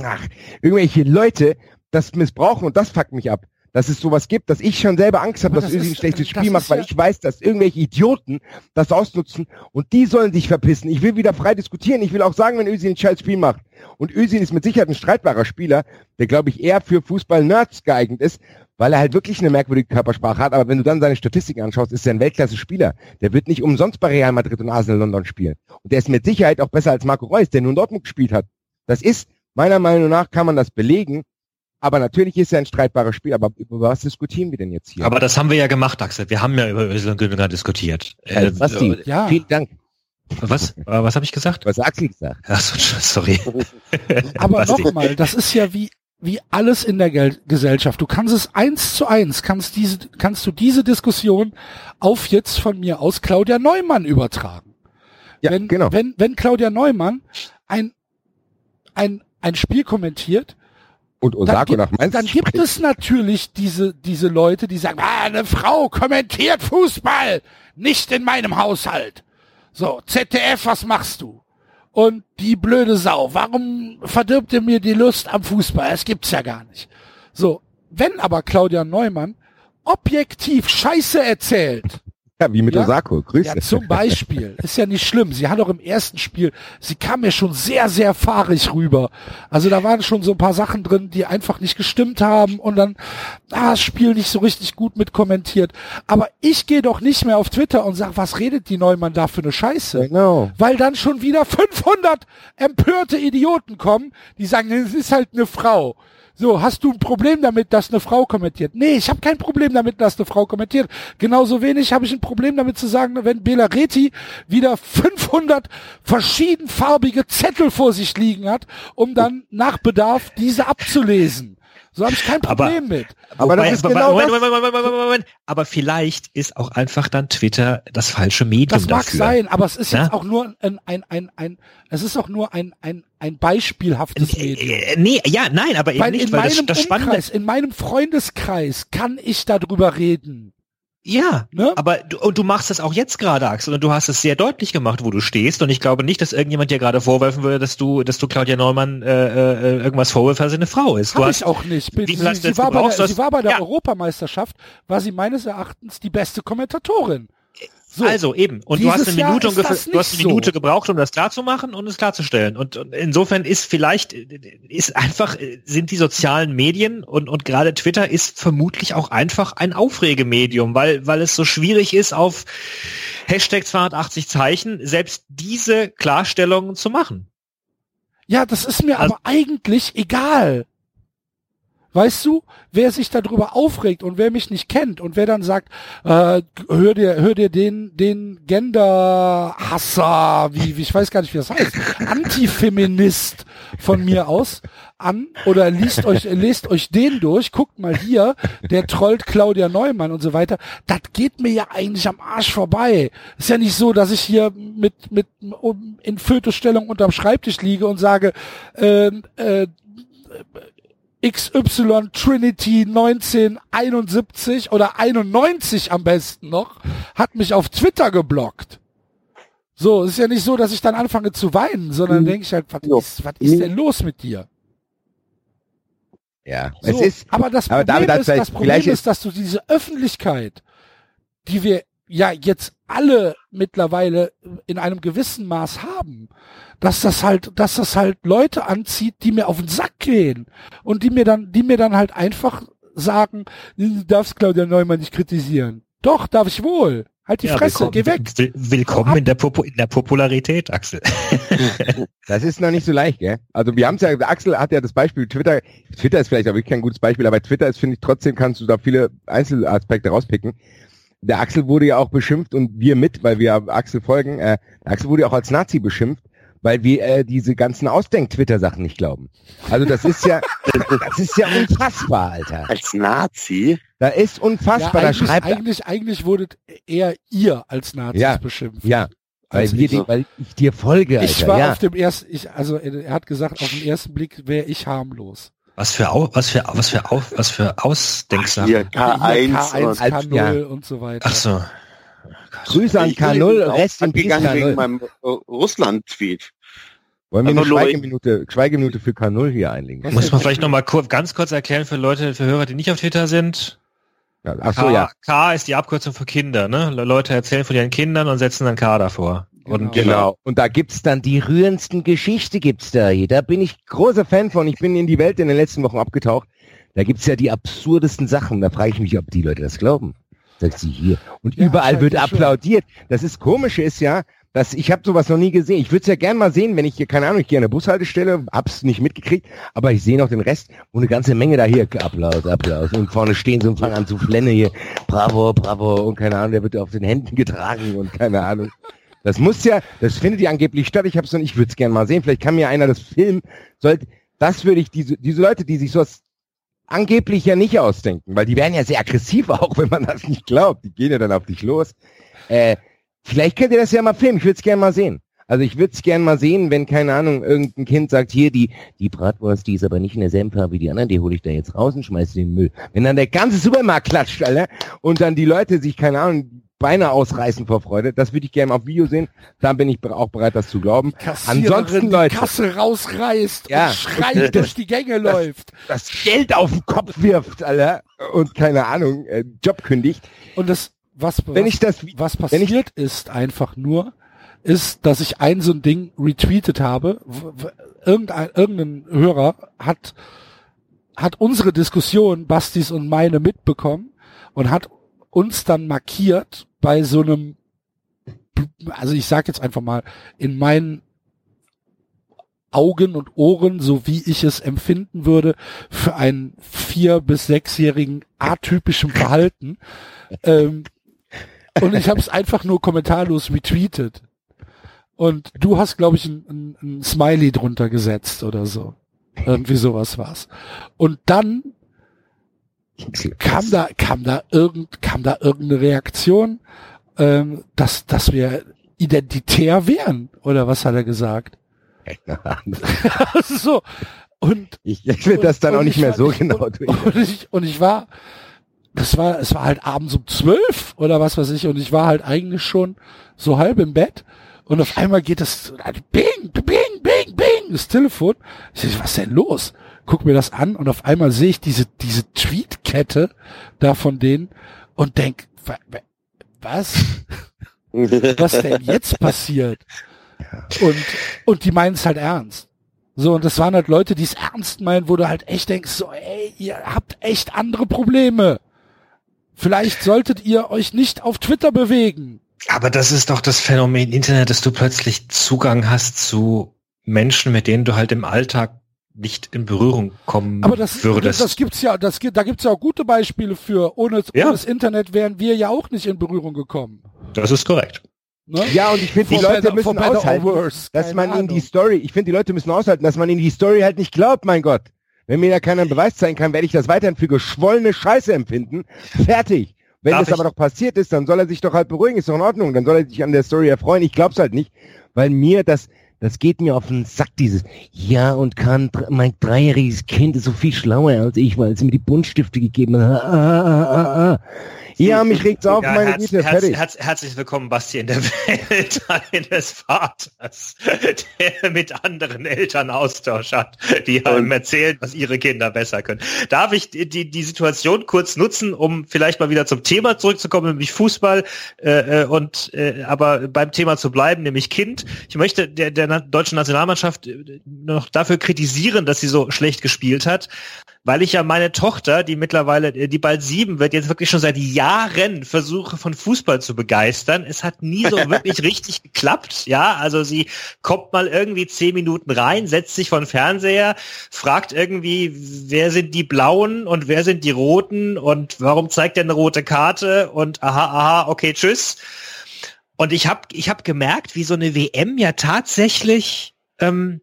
ach, irgendwelche Leute das missbrauchen und das fuckt mich ab dass es sowas gibt, dass ich schon selber Angst habe, dass das Özil ein schlechtes Spiel macht, weil ja ich weiß, dass irgendwelche Idioten das ausnutzen und die sollen sich verpissen. Ich will wieder frei diskutieren. Ich will auch sagen, wenn Özil ein scheiß Spiel macht. Und Özil ist mit Sicherheit ein streitbarer Spieler, der glaube ich eher für Fußball-Nerds geeignet ist, weil er halt wirklich eine merkwürdige Körpersprache hat. Aber wenn du dann seine Statistiken anschaust, ist er ein Weltklasse-Spieler. Der wird nicht umsonst bei Real Madrid und Arsenal London spielen. Und der ist mit Sicherheit auch besser als Marco Reus, der nur in Dortmund gespielt hat. Das ist, meiner Meinung nach, kann man das belegen. Aber natürlich ist er ein streitbarer Spiel. Aber über was diskutieren wir denn jetzt hier? Aber das haben wir ja gemacht, Axel. Wir haben ja über Özil und Gündogan diskutiert. Äh, was die? Ja. Vielen Dank. Was? Äh, was habe ich gesagt? Was hat Axel gesagt? Ach so, sorry. Aber nochmal, das ist ja wie wie alles in der Gel Gesellschaft. Du kannst es eins zu eins, kannst diese, kannst du diese Diskussion auf jetzt von mir aus Claudia Neumann übertragen. Ja, wenn, genau. wenn, wenn Claudia Neumann ein, ein, ein Spiel kommentiert, und Osako nach Mainz Dann gibt es natürlich diese, diese Leute, die sagen, ah, eine Frau kommentiert Fußball, nicht in meinem Haushalt. So, ZDF, was machst du? Und die blöde Sau, warum verdirbt ihr mir die Lust am Fußball? Es gibt's ja gar nicht. So, wenn aber Claudia Neumann objektiv Scheiße erzählt, ja, wie mit ja? Osako. Grüße. Ja, zum Beispiel. Ist ja nicht schlimm. Sie hat auch im ersten Spiel, sie kam mir schon sehr, sehr fahrig rüber. Also da waren schon so ein paar Sachen drin, die einfach nicht gestimmt haben und dann, ah, das Spiel nicht so richtig gut mit kommentiert. Aber ich gehe doch nicht mehr auf Twitter und sag, was redet die Neumann da für eine Scheiße? Genau. Weil dann schon wieder 500 empörte Idioten kommen, die sagen, es ist halt eine Frau. So, hast du ein Problem damit, dass eine Frau kommentiert? Nee, ich habe kein Problem damit, dass eine Frau kommentiert. Genauso wenig habe ich ein Problem damit zu sagen, wenn Bela Reti wieder 500 verschiedenfarbige Zettel vor sich liegen hat, um dann nach Bedarf diese abzulesen. So habe ich kein Problem aber, mit. Aber das ist genau Moment, Moment, Moment, Moment, Moment, Aber vielleicht ist auch einfach dann Twitter das falsche Medium Das mag dafür. sein, aber es ist ja? jetzt auch nur ein, ein, ein, ein, es ist auch nur ein, ein, ein beispielhaftes Medium. Nee, ja, nein, aber eben weil nicht, in weil meinem das, das Umkreis, in meinem Freundeskreis kann ich darüber reden. Ja, ne? aber du, und du machst das auch jetzt gerade, Axel, und du hast es sehr deutlich gemacht, wo du stehst. Und ich glaube nicht, dass irgendjemand dir gerade vorwerfen würde, dass du, dass du Claudia Neumann äh, äh, irgendwas vorwirfst, weil sie eine Frau ist. Du Hab hast, ich auch nicht. Sie, sie, war bei der, sie war bei der ja. Europameisterschaft, war sie meines Erachtens die beste Kommentatorin. So, also eben. Und du hast eine Minute du hast eine Minute so. gebraucht, um das klarzumachen und es klarzustellen. Und, und insofern ist vielleicht, ist einfach, sind die sozialen Medien und, und gerade Twitter ist vermutlich auch einfach ein Aufregemedium, weil, weil es so schwierig ist, auf Hashtag 280 Zeichen selbst diese Klarstellungen zu machen. Ja, das ist mir also, aber eigentlich egal. Weißt du, wer sich darüber aufregt und wer mich nicht kennt und wer dann sagt, äh, hör dir, hör dir den, den Gender-Hasser, wie, wie, ich weiß gar nicht, wie das heißt, Antifeminist von mir aus an oder liest euch, lest euch den durch, guckt mal hier, der trollt Claudia Neumann und so weiter. Das geht mir ja eigentlich am Arsch vorbei. Ist ja nicht so, dass ich hier mit, mit, in Fötusstellung unterm Schreibtisch liege und sage, äh, äh, XY Trinity 1971 oder 91 am besten noch, hat mich auf Twitter geblockt. So, es ist ja nicht so, dass ich dann anfange zu weinen, sondern mhm. denke ich halt, was ist, was ist denn los mit dir? Ja, so, es ist. Aber das Problem, aber damit, ist, das Problem ist, dass du diese Öffentlichkeit, die wir ja jetzt alle mittlerweile in einem gewissen Maß haben, dass das halt, dass das halt Leute anzieht, die mir auf den Sack gehen und die mir dann, die mir dann halt einfach sagen, du darfst Claudia Neumann nicht kritisieren. Doch, darf ich wohl. Halt die ja, Fresse, geh weg. Will, willkommen in der, Popo in der Popularität, Axel. das ist noch nicht so leicht, gell? Also wir haben es ja, Axel hat ja das Beispiel Twitter, Twitter ist vielleicht auch wirklich kein gutes Beispiel, aber Twitter ist, finde ich, trotzdem kannst du da viele Einzelaspekte rauspicken. Der Axel wurde ja auch beschimpft und wir mit, weil wir Axel folgen, äh, Axel wurde ja auch als Nazi beschimpft weil wir äh, diese ganzen Ausdenk-Twitter-Sachen nicht glauben. Also das ist ja, das ist ja unfassbar, Alter. Als Nazi? Da ist unfassbar. Ja, eigentlich, da schreibt eigentlich, eigentlich wurdet eher ihr als Nazis ja, beschimpft. Ja, weil, wir, so. weil ich dir folge, Alter. Ich war ja. auf dem ersten, ich, also er hat gesagt, auf den ersten Blick wäre ich harmlos. Was für was für was für was für Ausdenksachen. Hier K1, K1 K0 ja. und so weiter. Ach so. Grüße an K0, Rest in Peace K0. wegen meinem äh, Russland-Tweet. Wollen wir eine Schweigeminute, Schweigeminute für K0 hier einlegen? Muss man vielleicht noch mal kurz, ganz kurz erklären für Leute, für Hörer, die nicht auf Twitter sind. Ja, ach so, K, ja. K ist die Abkürzung für Kinder, ne? Leute erzählen von ihren Kindern und setzen dann K davor. Genau. Und genau. Und da gibt's dann die rührendsten Geschichte gibt's da hier. Da bin ich großer Fan von. Ich bin in die Welt in den letzten Wochen abgetaucht. Da gibt's ja die absurdesten Sachen. Da frage ich mich, ob die Leute das glauben. Sagt sie hier. Und ja, überall wird applaudiert. Das ist komische ist ja, dass ich habe sowas noch nie gesehen. Ich würde es ja gern mal sehen, wenn ich hier, keine Ahnung, ich gehe an der Bushaltestelle, hab's nicht mitgekriegt, aber ich sehe noch den Rest, wo eine ganze Menge da hier Applaus, Applaus und vorne stehen so und fangen an zu flennen hier, bravo, bravo und keine Ahnung, der wird auf den Händen getragen und keine Ahnung. Das muss ja, das findet ja angeblich statt. Ich hab's noch, ich würde es gern mal sehen. Vielleicht kann mir einer das filmen. Sollte, das würde ich diese diese Leute, die sich sowas angeblich ja nicht ausdenken, weil die werden ja sehr aggressiv auch, wenn man das nicht glaubt. Die gehen ja dann auf dich los. Äh, Vielleicht könnt ihr das ja mal filmen. Ich würde es gerne mal sehen. Also ich würde es gerne mal sehen, wenn, keine Ahnung, irgendein Kind sagt, hier, die, die Bratwurst, die ist aber nicht in derselben Farbe wie die anderen, die hole ich da jetzt raus und schmeiße den Müll. Wenn dann der ganze Supermarkt klatscht, Alter, und dann die Leute sich, keine Ahnung, Beine ausreißen vor Freude, das würde ich gerne auf Video sehen. Dann bin ich auch bereit, das zu glauben. Ansonsten, Leute. Die Kasse rausreißt ja, und schreit durch die Gänge das, läuft. Das Geld auf den Kopf wirft, Alter, und keine Ahnung, äh, Job kündigt. Und das was, wenn was, ich das, was passiert ich, ist einfach nur, ist, dass ich ein so ein Ding retweetet habe. Irgendein, irgendein Hörer hat, hat unsere Diskussion, Bastis und meine, mitbekommen und hat uns dann markiert bei so einem, also ich sag jetzt einfach mal, in meinen Augen und Ohren, so wie ich es empfinden würde, für einen vier- bis sechsjährigen atypischen Verhalten, ähm, und ich habe es einfach nur kommentarlos retweetet. Und du hast, glaube ich, ein, ein Smiley drunter gesetzt oder so. Irgendwie sowas war's. Und dann kam da, kam da irgend, kam da irgendeine Reaktion, ähm, dass, dass wir identitär wären, oder was hat er gesagt? so. Und ich, ich will das dann auch nicht mehr so ich, genau und, und, ich, und ich war, das war, es war halt abends um zwölf oder was weiß ich und ich war halt eigentlich schon so halb im Bett und auf einmal geht das bing, bing, bing, bing, das Telefon. Ich sag, was ist denn los? Guck mir das an und auf einmal sehe ich diese, diese Tweetkette da von denen und denk, was? was denn jetzt passiert? Und, und die meinen es halt ernst. So, und das waren halt Leute, die es ernst meinen, wo du halt echt denkst, so, ey, ihr habt echt andere Probleme. Vielleicht solltet ihr euch nicht auf Twitter bewegen. Aber das ist doch das Phänomen Internet, dass du plötzlich Zugang hast zu Menschen, mit denen du halt im Alltag nicht in Berührung kommen Aber das, würdest. Das, gibt's ja, das gibt, da gibt's ja auch gute Beispiele für. Ohne, ja. ohne das Internet wären wir ja auch nicht in Berührung gekommen. Das ist korrekt. Ne? Ja, und ich finde, die Leute müssen aushalten, dass man ihnen die Story, ich finde, die Leute müssen aushalten, dass man ihnen die Story halt nicht glaubt, mein Gott. Wenn mir da keiner Beweis zeigen kann, werde ich das weiterhin für geschwollene Scheiße empfinden. Fertig. Wenn Darf das aber doch passiert ist, dann soll er sich doch halt beruhigen, ist doch in Ordnung. Dann soll er sich an der Story erfreuen. Ich glaub's halt nicht, weil mir das, das geht mir auf den Sack, dieses, ja, und kann, mein dreijähriges Kind ist so viel schlauer als ich, weil sie mir die Buntstifte gegeben hat. Ah, ah, ah, ah. Ja, mich regt's auf, ja, meine herz, Güte, herz, herz, herzlich willkommen, Basti, in der Welt eines Vaters, der mit anderen Eltern Austausch hat, die einem erzählen, was ihre Kinder besser können. Darf ich die, die Situation kurz nutzen, um vielleicht mal wieder zum Thema zurückzukommen, nämlich Fußball, äh, äh und äh, aber beim Thema zu bleiben, nämlich Kind. Ich möchte der, der deutschen Nationalmannschaft äh, noch dafür kritisieren, dass sie so schlecht gespielt hat, weil ich ja meine Tochter, die mittlerweile, die bald sieben wird, jetzt wirklich schon seit Jahren Jahren versuche, von Fußball zu begeistern. Es hat nie so wirklich richtig geklappt. Ja, also sie kommt mal irgendwie zehn Minuten rein, setzt sich von Fernseher, fragt irgendwie, wer sind die Blauen und wer sind die Roten und warum zeigt er eine rote Karte und aha, aha, okay, tschüss. Und ich habe ich hab gemerkt, wie so eine WM ja tatsächlich ähm,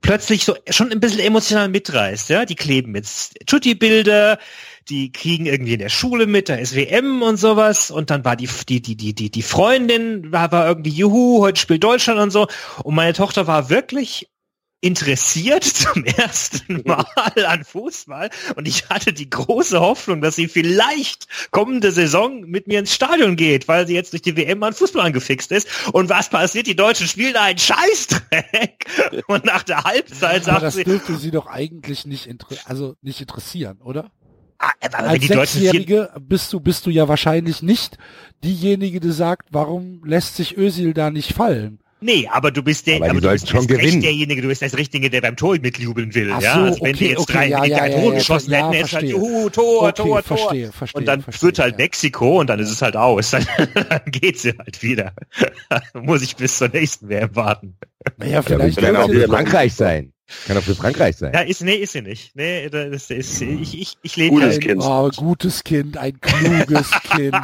plötzlich so schon ein bisschen emotional mitreißt. Ja, die kleben jetzt Tutti-Bilder, die kriegen irgendwie in der Schule mit, da ist WM und sowas und dann war die die die die die die Freundin war, war irgendwie Juhu, heute spielt Deutschland und so und meine Tochter war wirklich interessiert zum ersten Mal an Fußball und ich hatte die große Hoffnung, dass sie vielleicht kommende Saison mit mir ins Stadion geht, weil sie jetzt durch die WM an Fußball angefixt ist. Und was passiert? Die Deutschen spielen einen Scheißdreck. Und nach der Halbzeit sagt Aber das sie, dürfte sie doch eigentlich nicht, also nicht interessieren, oder? Ah, aber wenn Als die Deutschen vier, Sechsjährige bist du, bist du ja wahrscheinlich nicht diejenige, die sagt, warum lässt sich Özil da nicht fallen? Nee, aber du bist der, Aber aber du bist schon gewinnen. derjenige, du bist das Richtige, der beim Tor mitjubeln will. Ach ja, so, also wenn die jetzt okay, drei, ja, wenn die ja, drei ja, Tore ja, geschossen ja, hätten, jetzt halt, verstehe. juhu, Tor, Okay, Tor, Tor. verstehe, verstehe, und dann verstehe, führt halt ja. Mexiko und dann ist es halt aus. Dann, dann geht sie halt wieder. Muss ich bis zur nächsten WM warten. Naja, Ja, aber vielleicht kann auch für Frankreich sein. Kann auch für Frankreich sein. Ja, ist, nee, ist sie nicht. Nee, das ist, ich, ich, ich lebe Gutes ein Kind. Oh, gutes Kind, ein kluges Kind.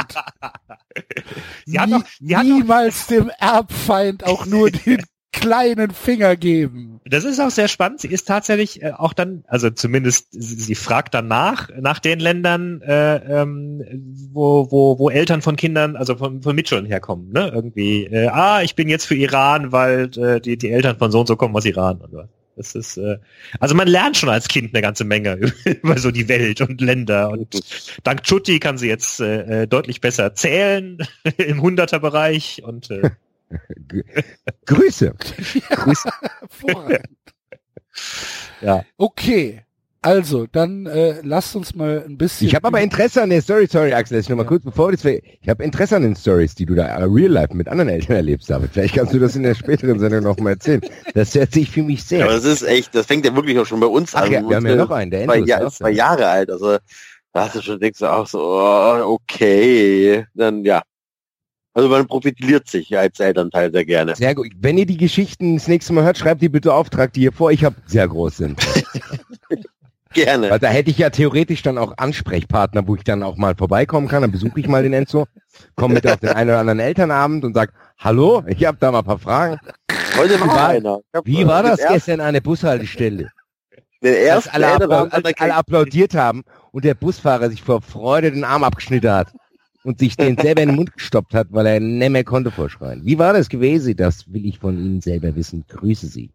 Sie hat Nie, doch- sie hat doch- niemals dem Erbfeind auch nur den kleinen Finger geben. Das ist auch sehr spannend. Sie ist tatsächlich äh, auch dann, also zumindest sie, sie fragt danach nach den Ländern, äh, ähm, wo, wo, wo Eltern von Kindern, also von, von Mitschülern herkommen. Ne? Irgendwie, äh, ah, ich bin jetzt für Iran, weil äh, die, die Eltern von so und so kommen aus Iran. Und so. Das ist, äh, also man lernt schon als Kind eine ganze Menge über so die Welt und Länder. Und dank Chutti kann sie jetzt äh, äh, deutlich besser zählen im Hunderterbereich und äh, Grüße. Grüße. Ja. Okay. Also, dann äh, lasst uns mal ein bisschen. Ich habe aber Interesse an der Story, sorry Axel, jetzt noch mal kurz bevor wir das, ich habe Interesse an den Stories, die du da äh, real life mit anderen Eltern erlebst, David. Vielleicht kannst du das in der späteren Sendung noch mal erzählen. Das hört sich für mich sehr. Aber das ist echt, das fängt ja wirklich auch schon bei uns Ach an. ja, wir haben ja noch einen, der zwei, Endo ist ja, auch zwei. Jahre alt. Also da hast du schon denkst du auch so, oh, okay, dann ja. Also man profitiert sich als Elternteil sehr gerne. Sehr gut. Wenn ihr die Geschichten das nächste Mal hört, schreibt die bitte auf, tragt die hier vor. Ich habe sehr groß sind. Gerne. Weil da hätte ich ja theoretisch dann auch Ansprechpartner, wo ich dann auch mal vorbeikommen kann. Dann besuche ich mal den Enzo, komme mit auf den einen oder anderen Elternabend und sag, hallo, ich habe da mal ein paar Fragen. Heute war einer. Wie war das gestern an der Bushaltestelle? Den Als ersten alle, appla Elternabend als alle applaudiert haben und der Busfahrer sich vor Freude den Arm abgeschnitten hat und sich den selber in den Mund gestoppt hat, weil er nicht mehr konnte vorschreien. Wie war das gewesen? Das will ich von Ihnen selber wissen. Grüße Sie.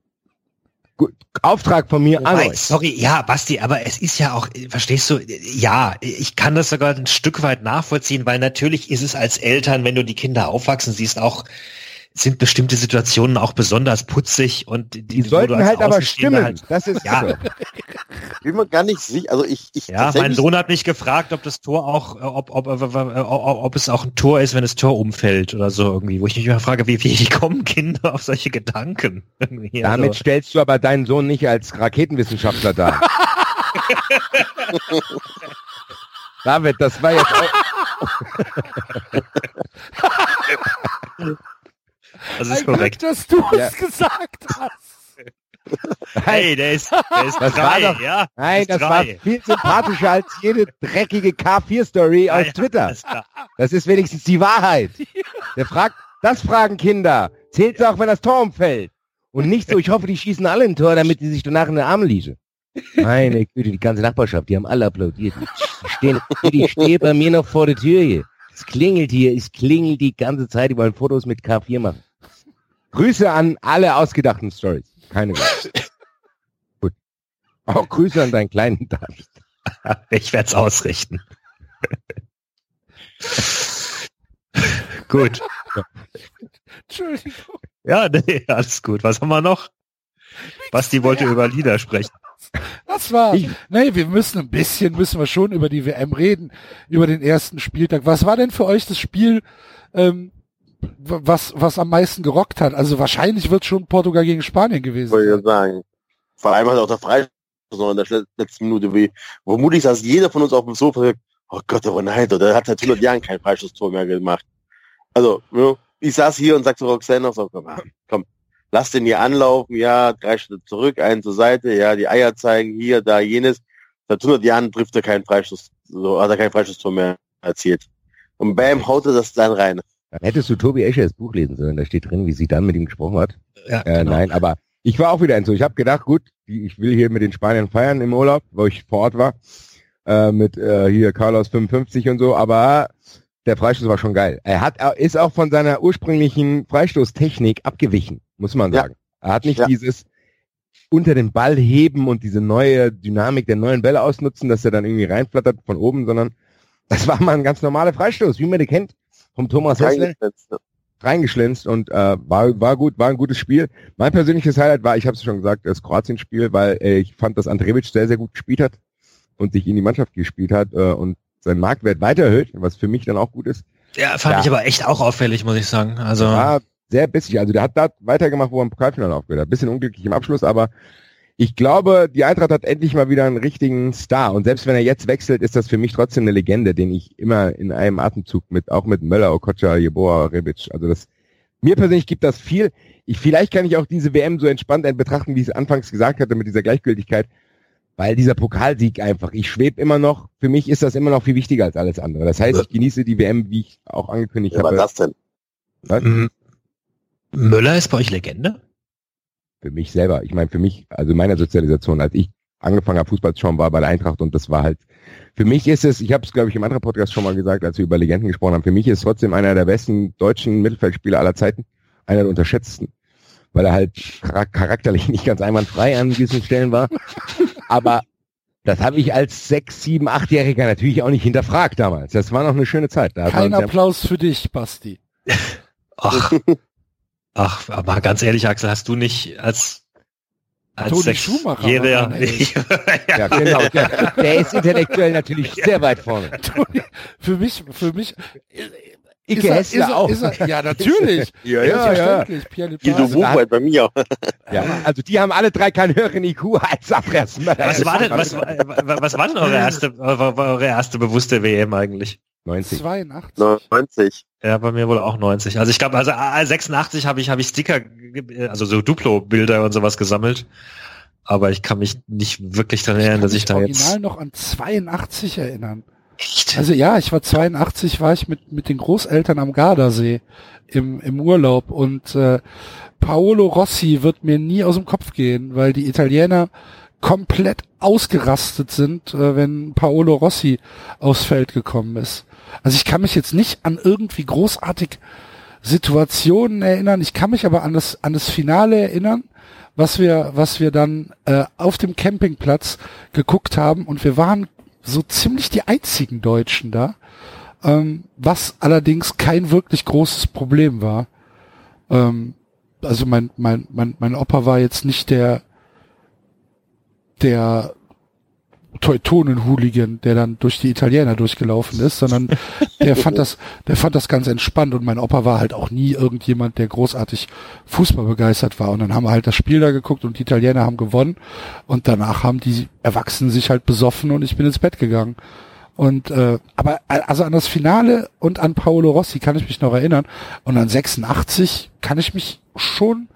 Gut, Auftrag von mir an Wobei, euch. sorry, ja, Basti, aber es ist ja auch, verstehst du, ja, ich kann das sogar ein Stück weit nachvollziehen, weil natürlich ist es als Eltern, wenn du die Kinder aufwachsen siehst, auch sind bestimmte Situationen auch besonders putzig und die, Die wo sollten du als halt aber stimmen. Halt, das ist Ja. so. bin mir gar nicht sicher. Also ich, ich ja, mein Sohn hat mich gefragt, ob das Tor auch, ob, ob, ob, ob, ob es auch ein Tor ist, wenn das Tor umfällt oder so irgendwie, wo ich mich immer frage, wie, wie kommen Kinder auf solche Gedanken? Irgendwie, Damit also, stellst du aber deinen Sohn nicht als Raketenwissenschaftler dar. David, das war jetzt auch, das ist Ein Glück, korrekt. dass du Ja. es gesagt hast. Hey, der ist, der ist Das war drei, doch- ja? nein, das war drei. viel sympathischer als jede dreckige K4-Story Ja, auf ja, Twitter. klar. Das ist wenigstens die Wahrheit. Der fragt, das fragen Kinder. Zählt's auch, wenn das Tor umfällt? Und nicht so, ich hoffe, die schießen alle ein Tor, damit die sich danach in den Arm liegen. Meine Güte, die ganze Nachbarschaft, die haben alle applaudiert. Die stehen, die stehen bei mir noch vor der Tür hier. Es klingelt hier, es klingelt die ganze Zeit, die wollen Fotos mit K4 machen. Grüße an alle ausgedachten Stories. Keine Sorge. Gut. Auch Grüße an deinen kleinen David. Ich werde es ausrichten. gut. Entschuldigung. Ja, nee, alles gut. Was haben wir noch? Basti wollte über Lieder sprechen. Das war. Ich- nee, wir müssen ein bisschen, müssen wir schon über die WM reden, über den ersten Spieltag. Was war denn für euch das Spiel, ähm, was, was am meisten gerockt hat? Also wahrscheinlich wird schon Portugal gegen Spanien gewesen wollte ich sagen. Vor allem hat auch der Freistoß noch in der letzten Minute, wie, vermutlich saß jeder von uns auf dem Sofa, oh Gott, oh nein, der hat seit 100 Jahren kein Freistoßtor mehr gemacht. Also, ich saß hier und sagte zu Roxanne noch so, komm, komm, lass den hier anlaufen, ja, drei Schritte zurück, einen zur Seite, ja, die Eier zeigen, hier, da, jenes. Seit 100 Jahren trifft er keinen Freistoß, so hat er kein Freistoßtor mehr erzielt. Und bam, haut er das dann rein. Dann hättest du Tobi Eschers Buch lesen sollen, da steht drin, wie sie dann mit ihm gesprochen hat. Ja, Äh, genau. Nein, aber ich war auch wieder in so. Ich habe gedacht, gut, ich will hier mit den Spaniern feiern im Urlaub, wo ich vor Ort war, äh, mit äh, hier Carlos 55 und so, aber der Freistoß war schon geil. Er hat, er ist auch von seiner ursprünglichen Freistoßtechnik abgewichen, muss man Ja. sagen. Er hat nicht Ja. dieses unter den Ball heben und diese neue Dynamik der neuen Bälle ausnutzen, dass er dann irgendwie reinflattert von oben, sondern das war mal ein ganz normaler Freistoß, wie man den kennt, vom Thomas Hessler reingeschlänzt und äh, war, war gut, war ein gutes Spiel. Mein persönliches Highlight war, ich habe es schon gesagt, das Kroatien-Spiel, weil äh, ich fand, dass Andrevic sehr, sehr gut gespielt hat und sich in die Mannschaft gespielt hat äh, und seinen Marktwert weiter erhöht, was für mich dann auch gut ist. Ja, fand Ja. ich aber echt auch auffällig, muss ich sagen. Also War sehr bissig. Also der hat da weitergemacht, wo er im Pokalfinale aufgehört hat. Bisschen unglücklich im Abschluss, aber ich glaube, die Eintracht hat endlich mal wieder einen richtigen Star. Und selbst wenn er jetzt wechselt, ist das für mich trotzdem eine Legende, den ich immer in einem Atemzug mit, auch mit Möller, Okocha, Jeboa, Rebic. Also das, mir persönlich gibt das viel. Ich, vielleicht kann ich auch diese WM so entspannt betrachten, wie ich es anfangs gesagt hatte, mit dieser Gleichgültigkeit. Weil dieser Pokalsieg einfach, ich schwebe immer noch, für mich ist das immer noch viel wichtiger als alles andere. Das heißt, ich genieße die WM, wie ich auch angekündigt Wer war habe. das denn? Was? M- Müller ist bei euch Legende? Für mich selber. Ich meine, für mich, also meine Sozialisation, als ich angefangen habe, Fußball zu schauen, war bei der Eintracht und das war halt, für mich ist es, ich habe es, glaube ich, im anderen Podcast schon mal gesagt, als wir über Legenden gesprochen haben, für mich ist trotzdem einer der besten deutschen Mittelfeldspieler aller Zeiten, einer der unterschätztesten, weil er halt charak- charakterlich nicht ganz einwandfrei an gewissen Stellen war. Aber das habe ich als sechs, sieben, achtjähriger natürlich auch nicht hinterfragt damals. Das war noch eine schöne Zeit. Da Kein Applaus für dich, Basti. Ach, ach, aber ganz ehrlich, Axel, hast du nicht als als Toni Schumacher Held. ja, genau. Der, der ist intellektuell natürlich sehr weit vorne. für mich, für mich. Icke er- Hessler er, auch. Ist er, ja, natürlich. Ja, ja, ja. Pierre. Also bei mir. Ja, also die haben alle drei keinen höheren IQ als Abrest. Was war denn, was, war- was war denn eure erste, eure eure erste bewusste WM eigentlich? 90. 82. 90. Ja, bei mir wohl auch 90. Also ich glaube, also äh, 86 habe ich habe ich Sticker, ge- also so Duplo-Bilder und sowas gesammelt. Aber ich kann mich nicht wirklich daran erinnern, dass ich da original jetzt. noch an 82 erinnern. Echt? Also ja, ich war 82, war ich mit, mit den Großeltern am Gardasee im, im Urlaub und äh, Paolo Rossi wird mir nie aus dem Kopf gehen, weil die Italiener komplett ausgerastet sind, äh, wenn Paolo Rossi aufs Feld gekommen ist. Also ich kann mich jetzt nicht an irgendwie großartig Situationen erinnern. Ich kann mich aber an das, an das Finale erinnern, was wir, was wir dann äh, auf dem Campingplatz geguckt haben und wir waren so ziemlich die einzigen Deutschen da, ähm, was allerdings kein wirklich großes Problem war. Ähm, also mein, mein, mein, mein Opa war jetzt nicht der, der Teutonen-Hooligan, der dann durch die Italiener durchgelaufen ist, sondern der fand das, der fand das ganz entspannt und mein Opa war halt auch nie irgendjemand, der großartig Fußball begeistert war und dann haben wir halt das Spiel da geguckt und die Italiener haben gewonnen und danach haben die Erwachsenen sich halt besoffen und ich bin ins Bett gegangen. Und äh, aber also an das Finale und an Paolo Rossi kann ich mich noch erinnern und an 86 kann ich mich schon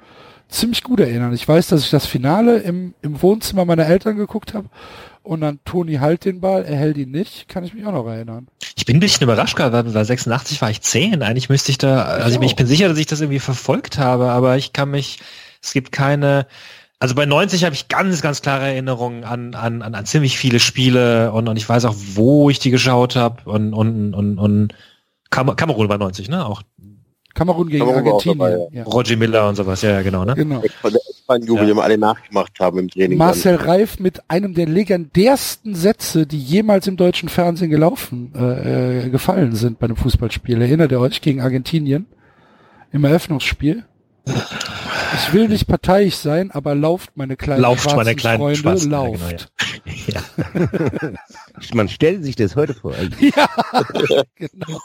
ziemlich gut erinnern. Ich weiß, dass ich das Finale im, im Wohnzimmer meiner Eltern geguckt habe und dann Toni halt den Ball, er hält ihn nicht, kann ich mich auch noch erinnern. Ich bin ein bisschen überrascht weil weil 86 war ich 10. Eigentlich müsste ich da, also ich, bin- ich bin sicher, dass ich das irgendwie verfolgt habe, aber ich kann mich, es gibt keine, also bei 90 habe ich ganz, ganz klare Erinnerungen an, an, an, an ziemlich viele Spiele und, und ich weiß auch, wo ich die geschaut habe und, und, und, und Kam Kamerun war 90, ne? Auch Kamerun gegen Kamerun Argentinien. dabei, ja. Roger Miller und sowas, ja, ja, genau, ne? Genau. Von der Ja. den wir alle nachgemacht haben im Training. Marcel Reif mit einem der legendärsten Sätze, die jemals im deutschen Fernsehen gelaufen, äh, äh, gefallen sind bei einem Fußballspiel. Erinnert ihr euch gegen Argentinien im Eröffnungsspiel? Ich will nicht parteiisch sein, aber lauft meine kleinen Lauft, schwarzen meine kleinen Freunde, schwarzen, ja, lauft. genau, Ja. Man stellt sich das heute vor. Ja, genau.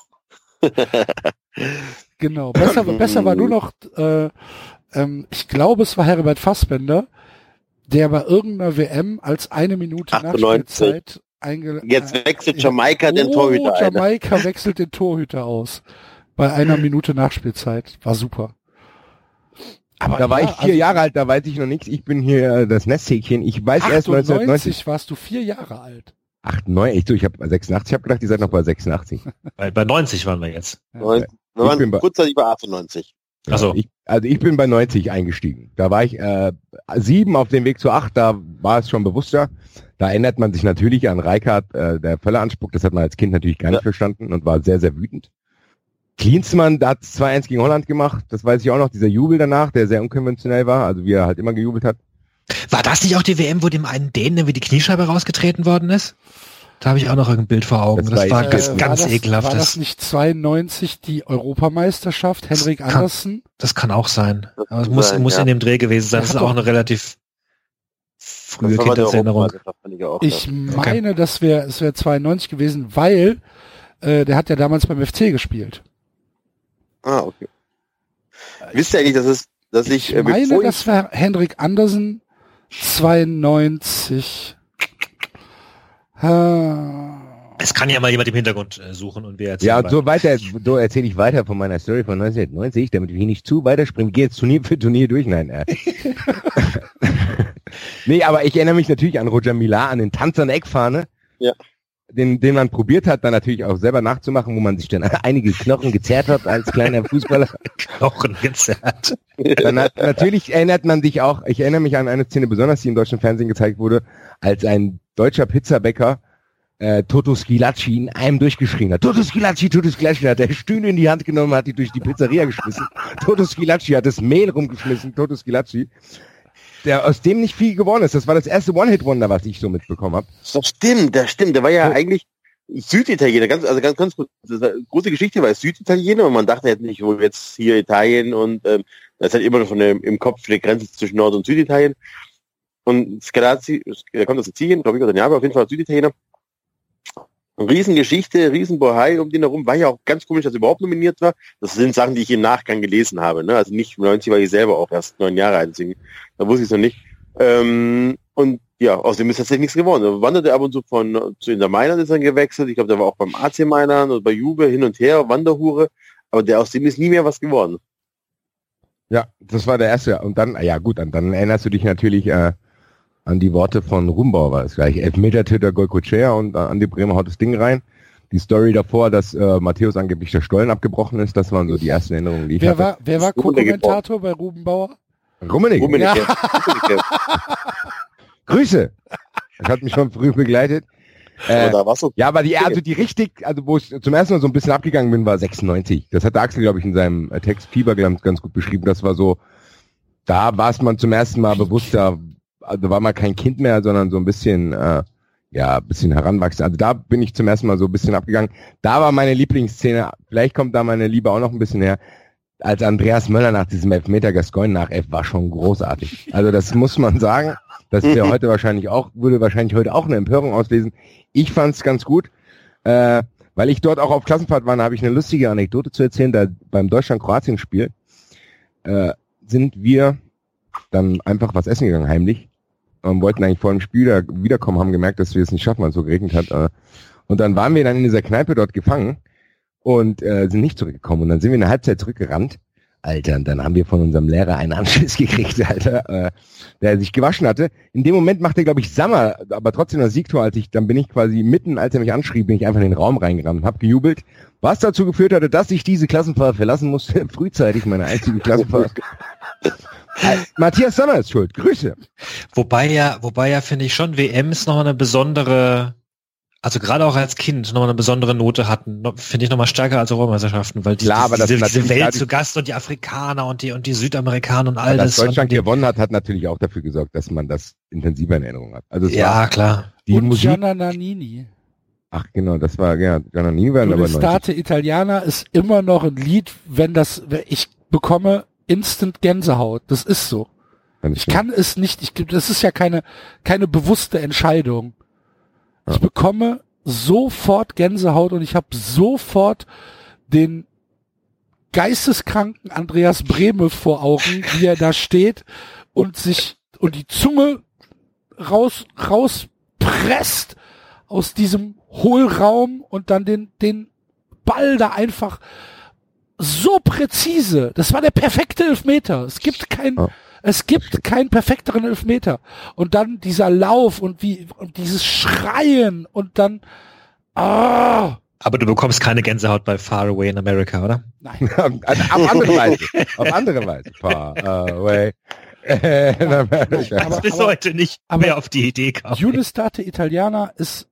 genau. Besser, besser war nur noch, äh, ähm, ich glaube, es war Herbert Fassbender, der bei irgendeiner WM als eine Minute 98. Nachspielzeit eingeladen. Jetzt wechselt Jamaika den Torhüter Oh, ein. Jamaika wechselt den Torhüter aus. Bei einer Minute Nachspielzeit. War super. Aber Da war ja, ich vier also Jahre alt, da weiß ich noch nichts. Ich bin hier äh, das Nesthäkchen. Ich weiß erst 1990. 98 warst du vier Jahre alt. 98, ich, so, ich habe 86, ich habe gedacht, ihr seid noch bei 86. Bei, bei 90 waren wir jetzt. Neun- Wir Ich waren bin bei- kurzzeitig bei 98. Ach so. Ich, also ich bin bei 90 eingestiegen. Da war ich äh, sieben auf dem Weg zu acht, da war es schon bewusster. Da erinnert man sich natürlich an Reikard, äh, der Völler anspuckt. Das hat man als Kind natürlich gar nicht Ja. verstanden und war sehr, sehr wütend. Klinsmann, da hat 2-1 gegen Holland gemacht. Das weiß ich auch noch. Dieser Jubel danach, der sehr unkonventionell war, also wie er halt immer gejubelt hat. War das nicht auch die WM, wo dem einen Dänen irgendwie die Kniescheibe rausgetreten worden ist? Da habe ich auch noch ein Bild vor Augen. Das Das, war war ich- ganz, äh, ganz war das, ekelhaft. War das Das, nicht 92 die Europameisterschaft? Henrik kann- Andersen? das kann auch sein. Das Aber es muss, sein, muss ja. in dem Dreh gewesen sein. Das ist auch eine relativ frühe Das war Kindheitserinnerung. Ich Ich meine, das wäre es wäre 92 gewesen, weil äh, der hat ja damals beim FC gespielt. Ah, okay. Wisst ihr eigentlich, dass es, dass ich, Ich äh, meine, bevor das wäre Henrik Andersen 92. Ah. Es kann ja mal jemand im Hintergrund äh, suchen und wir erzählen Ja, so weiter, so erzähle ich weiter von meiner Story von 1990, damit wir hier nicht zu weiterspringen. Gehe jetzt Turnier für Turnier durch. Nein. Äh. nee, aber ich erinnere mich natürlich an Roger Millar, an den Tanz an der Eckfahne. Ja. Den, den man probiert hat, dann natürlich auch selber nachzumachen, wo man sich dann einige Knochen gezerrt hat als kleiner Fußballer. Knochen gezerrt. Dann hat, natürlich erinnert man sich auch, ich erinnere mich an eine Szene besonders, die im deutschen Fernsehen gezeigt wurde, als ein deutscher Pizzabäcker äh, Toto Schilacci in einem durchgeschrien hat. Toto Schilacci, Toto Schilacci hat der Stühle in die Hand genommen, hat die durch die Pizzeria geschmissen. Toto Schilacci hat das Mehl rumgeschmissen, Toto Schilacci. Der aus dem nicht viel geworden ist. Das war das erste One-Hit-Wonder, was ich so mitbekommen habe. Das stimmt, das stimmt. Der war ja So. eigentlich Süditaliener, ganz, also ganz, ganz große Geschichte war er Süditaliener und man dachte jetzt nicht, wo jetzt hier Italien und ähm, das ist halt immer noch von dem, im Kopf die Grenze zwischen Nord- und Süditalien. Und Scalazzi, der kommt aus Sizilien, glaube ich, oder Neapel, auf jeden Fall Süditaliener. Riesengeschichte, Riesenbohai um den herum. War ja auch ganz komisch, dass er überhaupt nominiert war. Das sind Sachen, die ich im Nachgang gelesen habe. Ne? Also nicht 90 war ich selber auch erst neun Jahre alt, deswegen, da wusste ich es noch nicht. Ähm, und ja, aus dem ist tatsächlich nichts geworden. Er wanderte ab und zu von zu Inter Mailand ist er gewechselt. Ich glaube, der war auch beim AC Mailand und bei Juve hin und her, Wanderhure. Aber der aus dem ist nie mehr was geworden. Ja, das war der erste. Und dann, ja gut, dann, dann erinnerst du dich natürlich äh, an die Worte von Rumbauer, war es gleich. Elfmeter-Täter Golcochea und äh, an die Bremer haut das Ding rein. Die Story davor, dass äh, Matthäus angeblich der Stollen abgebrochen ist, das waren so die ersten Erinnerungen, die ich Wer hatte. war, wer war. Co-Kommentator bei Ruben Bauer? Rummenigge. Rummenigge. Ja. Rummenigge. Grüße. Das hat mich schon früh begleitet. Äh, so. ja, aber die, also die richtig, also wo ich zum ersten Mal so ein bisschen abgegangen bin, war 96. Das hat Axel, glaube ich, in seinem äh, Text Fieber ganz, ganz gut beschrieben. Das war so, da war es man zum ersten Mal bewusst, da, also war man kein Kind mehr, sondern so ein bisschen, äh, ja, ein bisschen heranwachsen. Also da bin ich zum ersten Mal so ein bisschen abgegangen. Da war meine Lieblingsszene, vielleicht kommt da meine Liebe auch noch ein bisschen her, als Andreas Möller nach diesem Elfmeter Gascoigne nach F war schon großartig. Also das muss man sagen. Das ist ja heute wahrscheinlich auch, würde wahrscheinlich heute auch eine Empörung auslesen. Ich fand's ganz gut. Äh, weil ich dort auch auf Klassenfahrt war, da habe ich eine lustige Anekdote zu erzählen. Da beim Deutschland-Kroatien-Spiel äh, sind wir dann einfach was essen gegangen, heimlich. Und wollten eigentlich vor dem Spiel da wiederkommen, haben gemerkt, dass wir es nicht schaffen, weil es so geregnet hat. Äh, und dann waren wir dann in dieser Kneipe dort gefangen und äh, sind nicht zurückgekommen. Und dann sind wir in der Halbzeit zurückgerannt. Alter, und dann haben wir von unserem Lehrer einen Anschluss gekriegt, Alter, äh, der sich gewaschen hatte. In dem Moment machte, glaube ich, Sammer, aber trotzdem das Siegtor, als ich, dann bin ich quasi mitten, als er mich anschrieb, bin ich einfach in den Raum reingerannt und habe gejubelt, was dazu geführt hatte, dass ich diese Klassenfahrt verlassen musste, frühzeitig meine einzige Klassenfahrt. Äh, Matthias Sommer ist schuld, Grüße. Wobei ja, wobei ja finde ich schon, WMs noch eine besondere, also gerade auch als Kind noch eine besondere Note hatten, finde ich noch mal stärker als Europameisterschaften, weil die, Klar, aber das diese, diese Welt die- zu Gast und die Afrikaner und die und die Südamerikaner und all Dass das. Deutschland und die, gewonnen hat, hat natürlich auch dafür gesorgt, dass man das intensiver in Erinnerung hat. Also ja, war klar. die und Musik. Gianna Nannini. Ach genau, das war ja Giannini waren aber 90. L'estate Italiana ist immer noch ein Lied, wenn das, ich bekomme instant Gänsehaut. Das ist so. Ich kann es nicht, ich, das ist ja keine, keine bewusste Entscheidung. Ich bekomme sofort Gänsehaut und ich habe sofort den geisteskranken Andreas Brehme vor Augen, wie er da steht und sich und die Zunge raus rauspresst aus diesem Hohlraum und dann den, den Ball da einfach so präzise. Das war der perfekte Elfmeter. Es gibt kein, Ja. Es gibt keinen perfekteren Elfmeter. Und dann dieser Lauf und wie, und dieses Schreien und dann, ah, Aber du bekommst keine Gänsehaut bei Far Away in America, oder? nein. auf, auf andere Weise. Auf andere Weise. Far away. in America. Aber- bis heute nicht aber- mehr auf die Idee kam. Unistate Italiana ist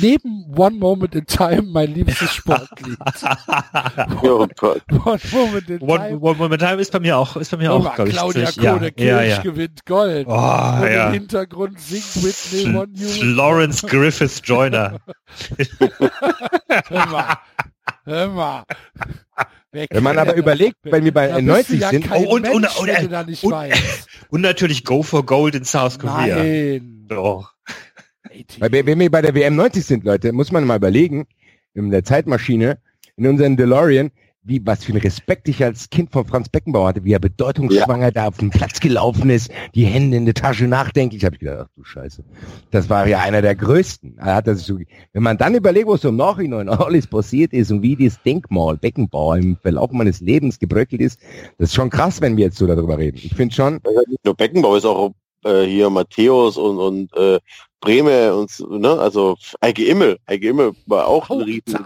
neben One Moment in Time mein liebstes Sportlied. Oh Gott. One Moment in One, Time. one Moment Time ist bei mir auch, ist bei mir auch, mal, glaube ich. Claudia Kode Kirch ja, ja. gewinnt Gold. Oh, Und ja. im Hintergrund singt Whitney One Human. Lawrence Griffith Joyner. Hör mal. Hör mal. Wenn man aber überlegt, wenn wir bei da bist 90 du ja sind, kein Oh, und- und- Mensch, und- und- weißt. Und natürlich Go for Gold in South Korea. Nein. Doch. Weil wenn wir bei der WM 90 sind, Leute, muss man mal überlegen, in der Zeitmaschine, in unseren DeLorean, wie, was für einen Respekt ich als Kind von Franz Beckenbauer hatte, wie er bedeutungsschwanger da auf den Platz gelaufen ist, die Hände in der Tasche nachdenklich, habe ich gedacht, ach du Scheiße. Das war ja einer der größten. Er hat das so, wenn man dann überlegt, was so im Nachhinein alles passiert ist und wie das Denkmal Beckenbauer im Verlauf meines Lebens gebröckelt ist, das ist schon krass, wenn wir jetzt so darüber reden. Ich finde schon, Nicht nur Beckenbau ist auch äh, hier Matthäus und, und äh, Breme und ne, also Eike Immel. Eike Immel war auch ein riesen.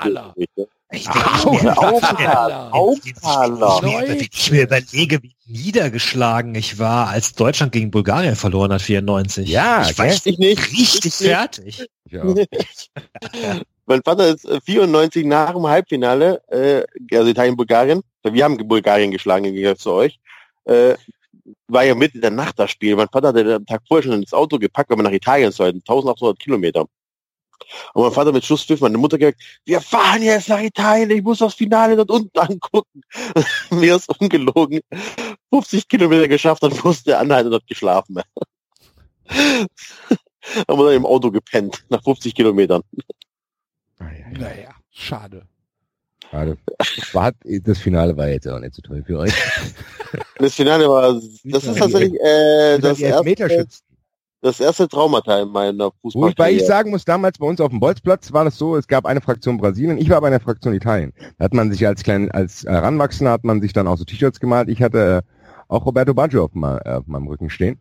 Augenzahler. Wenn ich mir überlege, wie niedergeschlagen ich war, als Deutschland gegen Bulgarien verloren hat, 94. Ja, ich gell? Ich nicht. richtig fertig. ja, Mein Vater ist äh, 94 nach dem Halbfinale, äh, also Italien-Bulgarien, wir haben Bulgarien geschlagen im Gegensatz zu euch, äh, war ja mitten in der Nacht das Spiel. Mein Vater hatte am Tag vorher schon ins Auto gepackt, weil wir nach Italien sollten, 1800 Kilometer. Und mein Vater mit Schlusspfiff, meine Mutter gesagt, wir fahren jetzt nach Italien, ich muss das Finale dort unten angucken. Mir ist ungelogen, 50 Kilometer geschafft, dann musste er anhalten und hat geschlafen. haben wir dann im Auto gepennt, nach 50 Kilometern. Naja, schade. Schade. War, das Finale war jetzt auch nicht so toll für euch. Das Finale war, das ist tatsächlich äh, das, erste, das erste Traumata in meiner Wobei ich sagen muss, damals bei uns auf dem Bolzplatz war das so, es gab eine Fraktion Brasilien, ich war bei einer Fraktion Italien. Da hat man sich als klein, als Heranwachsender hat man sich dann auch so T-Shirts gemalt. Ich hatte äh, auch Roberto Baggio auf, ma, äh, auf meinem Rücken stehen.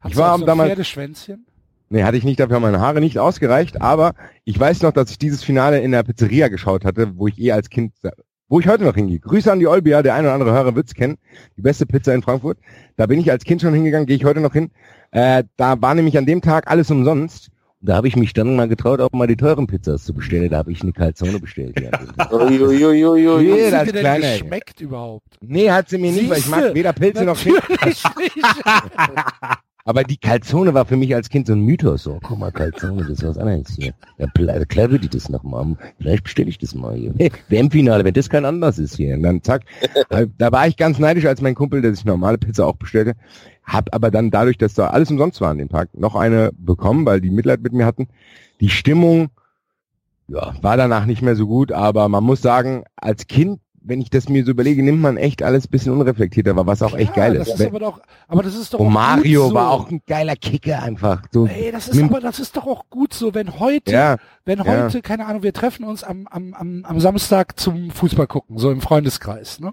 Hast Ich war du auch so damals- Pferdeschwänzchen? Nee, hatte ich nicht, dafür haben meine Haare nicht ausgereicht, aber ich weiß noch, dass ich dieses Finale in der Pizzeria geschaut hatte, wo ich eh als Kind, wo ich heute noch hingehe. Grüße an die Olbia, der ein oder andere Hörer wird's kennen. Die beste Pizza in Frankfurt. Da bin ich als Kind schon hingegangen, gehe ich heute noch hin. Äh, da war nämlich an dem Tag alles umsonst. Da habe ich mich dann mal getraut, auch mal die teuren Pizzas zu bestellen. Da habe ich eine Calzone bestellt. Tag. Uiuiuiui. Nee, Hat das sie dir denn geschmeckt überhaupt? Nee, hat sie mir nicht, weil ich mag Siehste, weder Pilze noch Schinken. Aber die Calzone war für mich als Kind so ein Mythos. So, guck mal, Calzone, das ist was anderes hier. Ja, klar würde ich das noch mal. Vielleicht bestelle ich das mal hier. Hey, WM-Finale, wenn das kein Anlass ist hier. Und dann zack. Da, da war ich ganz neidisch, als mein Kumpel, der sich normale Pizza auch bestellte. Hab aber dann dadurch, dass da alles umsonst war an dem Tag, noch eine bekommen, weil die Mitleid mit mir hatten. Die Stimmung, ja, war danach nicht mehr so gut, aber man muss sagen, als Kind, wenn ich das mir so überlege, nimmt man echt alles ein bisschen unreflektierter, war was auch echt Ja, geil das ist. ist aber doch, aber das ist doch Und auch Mario gut so. war auch ein geiler Kicker einfach. So, Ey, das ist aber, das ist doch auch gut so, wenn heute, ja, wenn ja. heute, keine Ahnung, wir treffen uns am, am, am, am Samstag zum Fußball gucken, so im Freundeskreis, ne?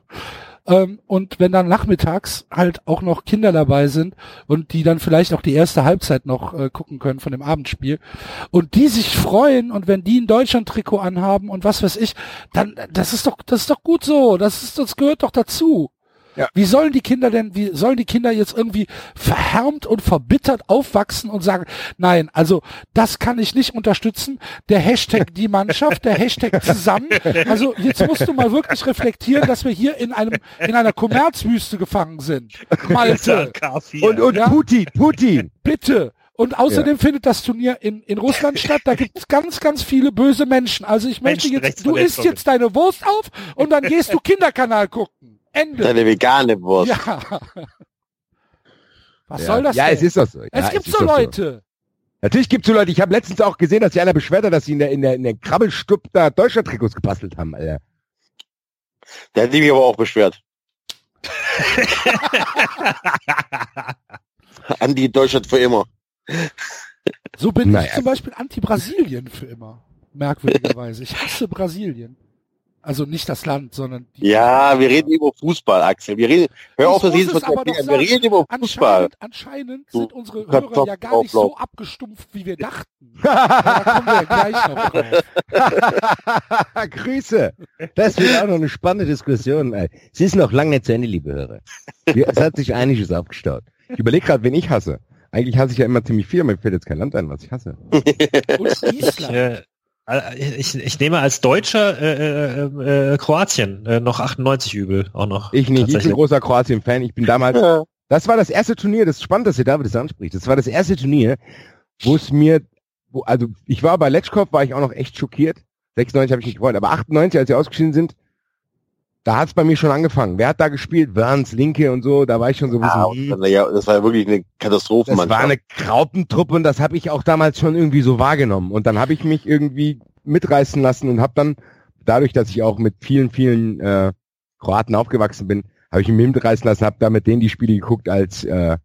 Ähm, und wenn dann nachmittags halt auch noch Kinder dabei sind und die dann vielleicht auch die erste Halbzeit noch äh, gucken können von dem Abendspiel und die sich freuen und wenn die ein Deutschland-Trikot anhaben und was weiß ich, dann das ist doch das ist doch gut so, das ist das gehört doch dazu. Ja. Wie sollen die Kinder denn, wie sollen die Kinder jetzt irgendwie verhärmt und verbittert aufwachsen und sagen, nein, also das kann ich nicht unterstützen. Der Hashtag die Mannschaft, der Hashtag zusammen. Also jetzt musst du mal wirklich reflektieren, dass wir hier in einem in einer Kommerzwüste gefangen sind. Malte, Und, und Ja. Putin, Putin. bitte. Und außerdem findet das Turnier in, in Russland statt. Da gibt es ganz, ganz viele böse Menschen. Also ich möchte jetzt, du isst jetzt deine Wurst auf und dann gehst du Kinderkanal gucken. Ende. Deine vegane Wurst. Ja. Was ja. soll das Ja, denn? es ist doch so. Ja, es gibt ist so Leute. Natürlich gibt's so Leute. Ich habe letztens auch gesehen, dass sich einer beschwert hat, dass sie in der, in der, in der Krabbelstub da Deutschland-Trikots gebastelt haben, Alter. Der hat mich aber auch beschwert. Andi Deutschland für immer. So bin Naja. ich zum Beispiel anti-Brasilien für immer. Merkwürdigerweise. Ich hasse Brasilien. Also nicht das Land, sondern die Ja, wir reden über Fußball, Axel. Wir reden, hör auf, Ich das muss jedes es Mal. Wir sagen. reden über Fußball. Anscheinend, anscheinend Du sind unsere Hörer ja gar nicht so abgestumpft, wie wir dachten. da kommen wir ja gleich noch drauf. Grüße. Das wird auch noch eine spannende Diskussion. ey. Sie ist noch lange nicht zu Ende, liebe Hörer. Es hat sich einiges aufgestaut. Ich überlege gerade, wen ich hasse. Eigentlich hasse ich ja immer ziemlich viel, aber mir fällt jetzt kein Land ein, was ich hasse. Und Island. Äh, ich, ich nehme als Deutscher äh, äh, äh, Kroatien äh, noch 98 übel auch noch. Ich nicht, ich bin großer Kroatien-Fan. Ich bin damals, Ja. das war das erste Turnier, das ist spannend, dass ihr David das anspricht. Das war das erste Turnier, wo es mir, wo, also ich war bei Letschkow, war ich auch noch echt schockiert. 96 habe ich nicht gewollt, aber 98, als sie ausgeschieden sind, da hat es bei mir schon angefangen. Wer hat da gespielt? Wörns, Linke und so, da war ich schon so ein bisschen, Ja, hm. ja, das war ja wirklich eine Das Katastrophenmannschaft. war eine Graupentruppe und das habe ich auch damals schon irgendwie so wahrgenommen. Und dann habe ich mich irgendwie mitreißen lassen und habe dann, dadurch, dass ich auch mit vielen, vielen äh, Kroaten aufgewachsen bin, habe ich mich mitreißen lassen, habe da mit denen die Spiele geguckt, als äh,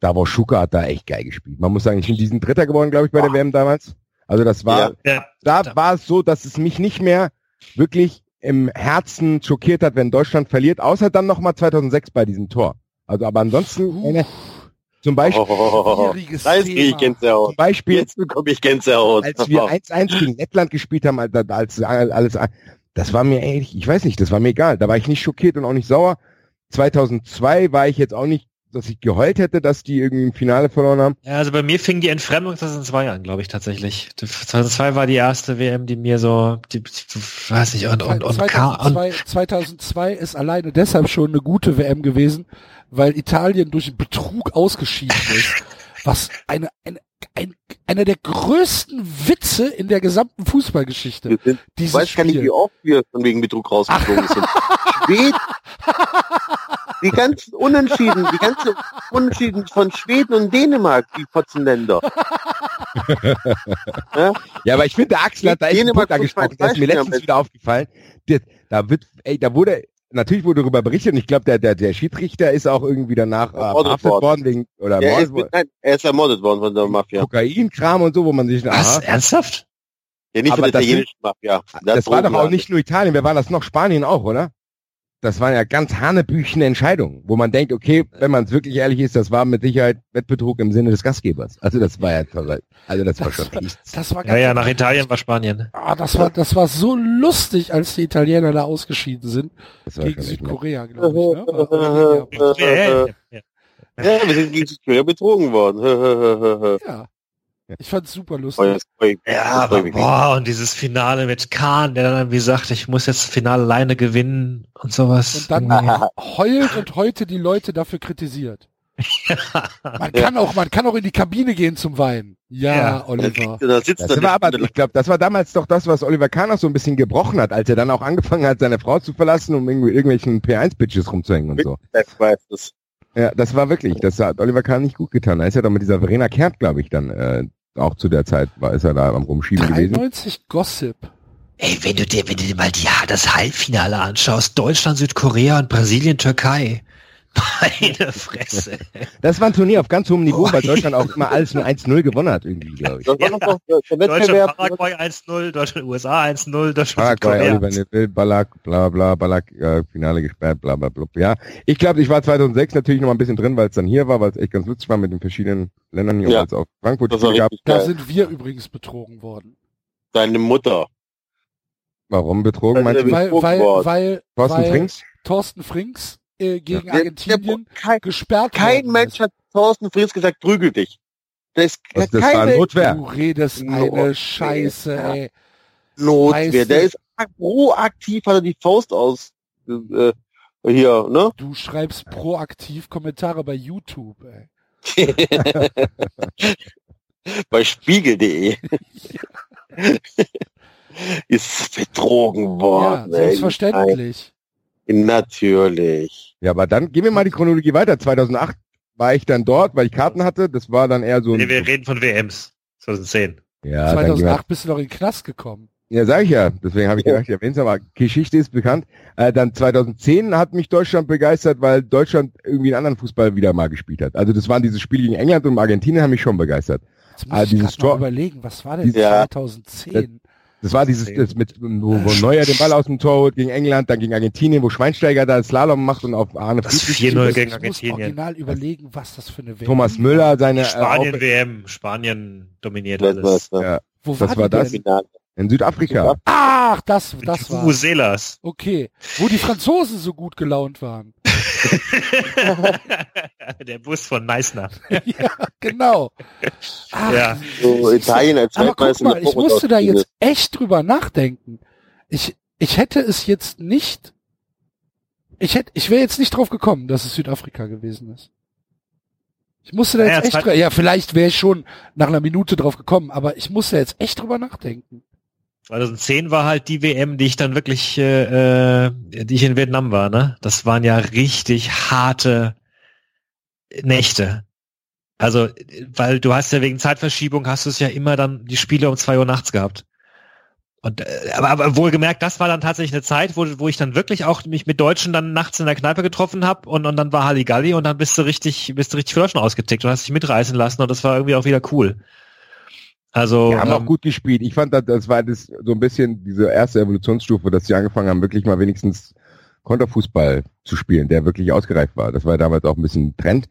Davor Schuka hat da echt geil gespielt. Man muss sagen, ich bin diesen Dritter geworden, glaube ich, bei der WM damals. Also das war, Ja, da da- war es so, dass es mich nicht mehr wirklich im Herzen schockiert hat, wenn Deutschland verliert, außer dann nochmal 2006 bei diesem Tor. Also aber ansonsten, äh, zum Beispiel, Oh, da ist ich. Gänsehaut. zum Beispiel Jetzt bekomme ich Gänsehaut. als wir 1-1 gegen Lettland gespielt haben, als, als alles, das war mir ehrlich, ich weiß nicht, das war mir egal. Da war ich nicht schockiert und auch nicht sauer. 2002 war ich jetzt auch nicht, dass ich geheult hätte, dass die irgendwie im Finale verloren haben. Ja, also bei mir fing die Entfremdung 2002 an, glaube ich tatsächlich. 2002 war die erste WM, die mir so, die, weiß nicht, und, und, und, Ka- und 2002, 2002 ist alleine deshalb schon eine gute WM gewesen, weil Italien durch Betrug ausgeschieden ist. Was eine, eine, ein, einer der größten Witze in der gesamten Fußballgeschichte. Wir sind, ich Dieses weiß gar nicht, wie oft wir von wegen Betrug rausgeflogen sind. Die ganzen Unentschieden, die ganzen Unentschieden von Schweden und Dänemark, die Potzenländer. ja? Ja, aber ich finde, der Axel hat da echt einen Dänemark Punkt angesprochen. Der ist mir letztens wieder aufgefallen. Der, da wird, ey, da wurde, natürlich wurde darüber berichtet und ich glaube, der, der, der Schiedsrichter ist auch irgendwie danach äh, verhaftet worden. worden wegen, oder Er ist, nein, er ist ermordet worden von der Mafia. Kokainkram und so, wo man sich, was? aha, Ernsthaft? Ja, nicht von Aber der das italienischen Mafia. Der das war doch auch nicht nur Italien, wer war das noch? Spanien auch, oder? Das waren ja ganz hanebüchene Entscheidungen, wo man denkt, okay, wenn man es wirklich ehrlich ist, das war mit Sicherheit Wettbetrug im Sinne des Gastgebers. Also das war ja toll. Also das war Das schon war, das war Ja, ja, nach Italien war Spanien. Ah, das war, das war so lustig, als die Italiener da ausgeschieden sind Das war gegen. Südkorea, glaube ich. Ne? Ja, ja, ja. Ja, wir sind gegen Südkorea betrogen worden. Ja. Ich fand's super lustig. Ja, aber boah, und dieses Finale mit Kahn, der dann irgendwie sagt, ich muss jetzt das Finale alleine gewinnen und sowas. Und dann heult und heute die Leute dafür kritisiert. Man kann auch, man kann auch in die Kabine gehen zum Weinen. Ja, Ja. Oliver. Da sitzt Das war aber, ich glaube, das war damals doch das, was Oliver Kahn auch so ein bisschen gebrochen hat, als er dann auch angefangen hat, seine Frau zu verlassen, um irgendwie irgendwelchen P1-Bitches rumzuhängen und so. Ich weiß das. Ja, das war wirklich, das hat Oliver Kahn nicht gut getan. Da ist er doch mit dieser Verena Kehrt, glaube ich, dann äh, auch zu der Zeit war, ist er da am Rumschieben gewesen. 93 Gossip. Ey, wenn du dir, wenn du dir mal die, das Halbfinale anschaust, Deutschland, Südkorea und Brasilien, Türkei. Meine Fresse. Das war ein Turnier auf ganz hohem Niveau, Oh, weil Deutschland auch immer alles nur 1-0 gewonnen hat, irgendwie, glaube ich. Deutschland. Paraguay 1-0, Deutschland, USA 1-0, Deutschland, Paraguay. Oliver Neville, Ballack, bla bla, Ballack, äh, Finale gesperrt, bla bla bla. Ja, ich glaube, ich war 2006 natürlich noch mal ein bisschen drin, weil es dann hier war, weil es echt ganz lustig war mit den verschiedenen Ländern hier, Ja. weil es auch Frankfurt gab. Da sind wir übrigens betrogen worden. Deine Mutter. Warum betrogen? Weil Meinst du wir- Weil, weil, worden. weil, Thorsten weil Frings? Thorsten Frings äh, gegen Der- der- Argentinien kein, gesperrt kein worden Mensch hat Thorsten Fries gesagt, prügel dich. Das, Das, das kein war Mensch- Notwehr. Du redest Notwehr. eine Scheiße, ey. Notwehr. Weißt Der ist proaktiv, hat er die Faust aus, äh, hier, ne? Du schreibst proaktiv Kommentare bei YouTube, ey. Bei spiegel.de. ist betrogen Ja, worden. ey. selbstverständlich. Natürlich. Ja, aber dann gehen wir mal die Chronologie weiter. 2008 war ich dann dort, weil ich Karten hatte. Das war dann eher so ein... Nee, wir reden von WMs. 2010. ja, dann gehen wir, 2008 bist du noch in den Knast gekommen. ja, sag ich ja. Deswegen habe ich gedacht, ich erwähne es, aber Geschichte ist bekannt. Äh, dann 2010 hat mich Deutschland begeistert, weil Deutschland irgendwie einen anderen Fußball wieder mal gespielt hat. Also das waren diese Spiele gegen England und Argentinien haben mich schon begeistert. Jetzt muss Ah, ich dieses Tor- überlegen, was war denn Ja. 2010? Das war dieses, das mit, wo, wo Neuer den Ball aus dem Tor holt gegen England, dann gegen Argentinien, wo Schweinsteiger da Slalom macht und auf Arne Das Friedrich 4-0 ich gegen Argentinien. original überlegen, was das für eine WM Thomas Müller seine, äh, Spanien Auf- WM, Spanien dominiert alles. Weltmeister. ja, Wo das war, das. denn? In Südafrika. Ach, das, das war. Vuvuzelas. Okay. Wo die Franzosen so gut gelaunt waren. Der Bus von Meißner. ja, genau. Ach, Ja. So Italien als aber guck mal, ich musste da jetzt echt drüber nachdenken. Ich, ich hätte es jetzt nicht, ich hätte, ich wäre jetzt nicht drauf gekommen, dass es Südafrika gewesen ist. Ich musste da Naja, jetzt echt, zweit- drüber- ja, vielleicht wäre ich schon nach einer Minute drauf gekommen, aber ich musste jetzt echt drüber nachdenken. 2010 war halt die WM, die ich dann wirklich, äh, äh, die ich in Vietnam war, ne? Das waren ja richtig harte Nächte. Also, weil du hast ja wegen Zeitverschiebung hast du es ja immer dann die Spiele um zwei Uhr nachts gehabt. Und äh, aber, aber wohlgemerkt, das war dann tatsächlich eine Zeit, wo, wo ich dann wirklich auch mich mit Deutschen dann nachts in der Kneipe getroffen habe und, und dann war Halligalli und dann bist du richtig, bist du richtig für Deutschland ausgetickt und hast dich mitreißen lassen und das war irgendwie auch wieder cool. Also Die haben ähm, auch gut gespielt. Ich fand, das, das war das so ein bisschen diese erste Evolutionsstufe, dass sie angefangen haben, wirklich mal wenigstens Konterfußball zu spielen, der wirklich ausgereift war. Das war damals auch ein bisschen Trend.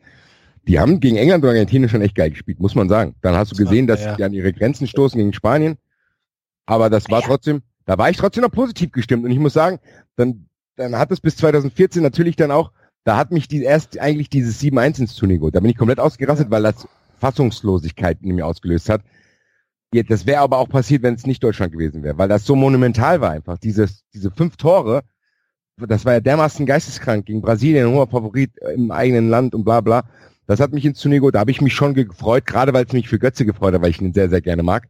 Die haben gegen England und Argentinien schon echt geil gespielt, muss man sagen. Dann hast du gesehen, dass ja. sie an ihre Grenzen stoßen gegen Spanien. Aber das war trotzdem, da war ich trotzdem noch positiv gestimmt. Und ich muss sagen, dann, dann hat es bis 2014 natürlich dann auch, da hat mich die erst eigentlich dieses 7-1 ins Turnier geholt. Da bin ich komplett ausgerastet, weil das Fassungslosigkeit in mir ausgelöst hat. Ja, das wäre aber auch passiert, wenn es nicht Deutschland gewesen wäre, weil das so monumental war einfach. Dieses, diese fünf Tore, das war ja dermaßen geisteskrank gegen Brasilien, hoher Favorit im eigenen Land und bla bla. Das hat mich ins Turnier geholt, da habe ich mich schon gefreut, gerade weil es mich für Götze gefreut hat, weil ich ihn sehr, sehr gerne mag.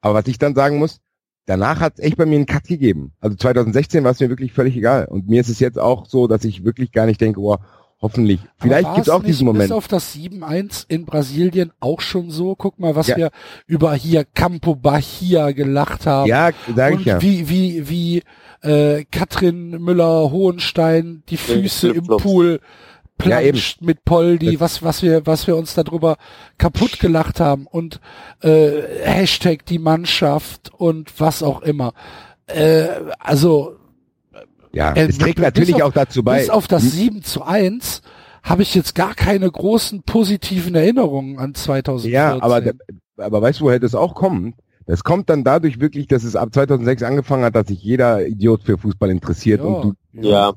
Aber was ich dann sagen muss, danach hat es echt bei mir einen Cut gegeben. Also 2016 war es mir wirklich völlig egal. Und mir ist es jetzt auch so, dass ich wirklich gar nicht denke, oh, hoffentlich. Vielleicht gibt es auch diesen Moment. Bis auf das 7-1 in Brasilien auch schon so. Guck mal, was Ja. wir über hier Campo Bahia gelacht haben. Ja, sage und ich ja. wie, wie, wie äh, Katrin Müller-Hohenstein die Füße im. Pool Ja, planscht mit Poldi, was, was wir, was wir uns darüber kaputt gelacht haben und äh, Hashtag die Mannschaft und was auch immer. Äh, also Ja, äh, es trägt natürlich auf- auch dazu bei. bis auf das 7 zu 1 habe ich jetzt gar keine großen positiven Erinnerungen an 2014. Ja, aber, aber weißt du, woher das auch kommt? Das kommt dann dadurch wirklich, dass es ab 2006 angefangen hat, dass sich jeder Idiot für Fußball interessiert Ja. und du, Ja.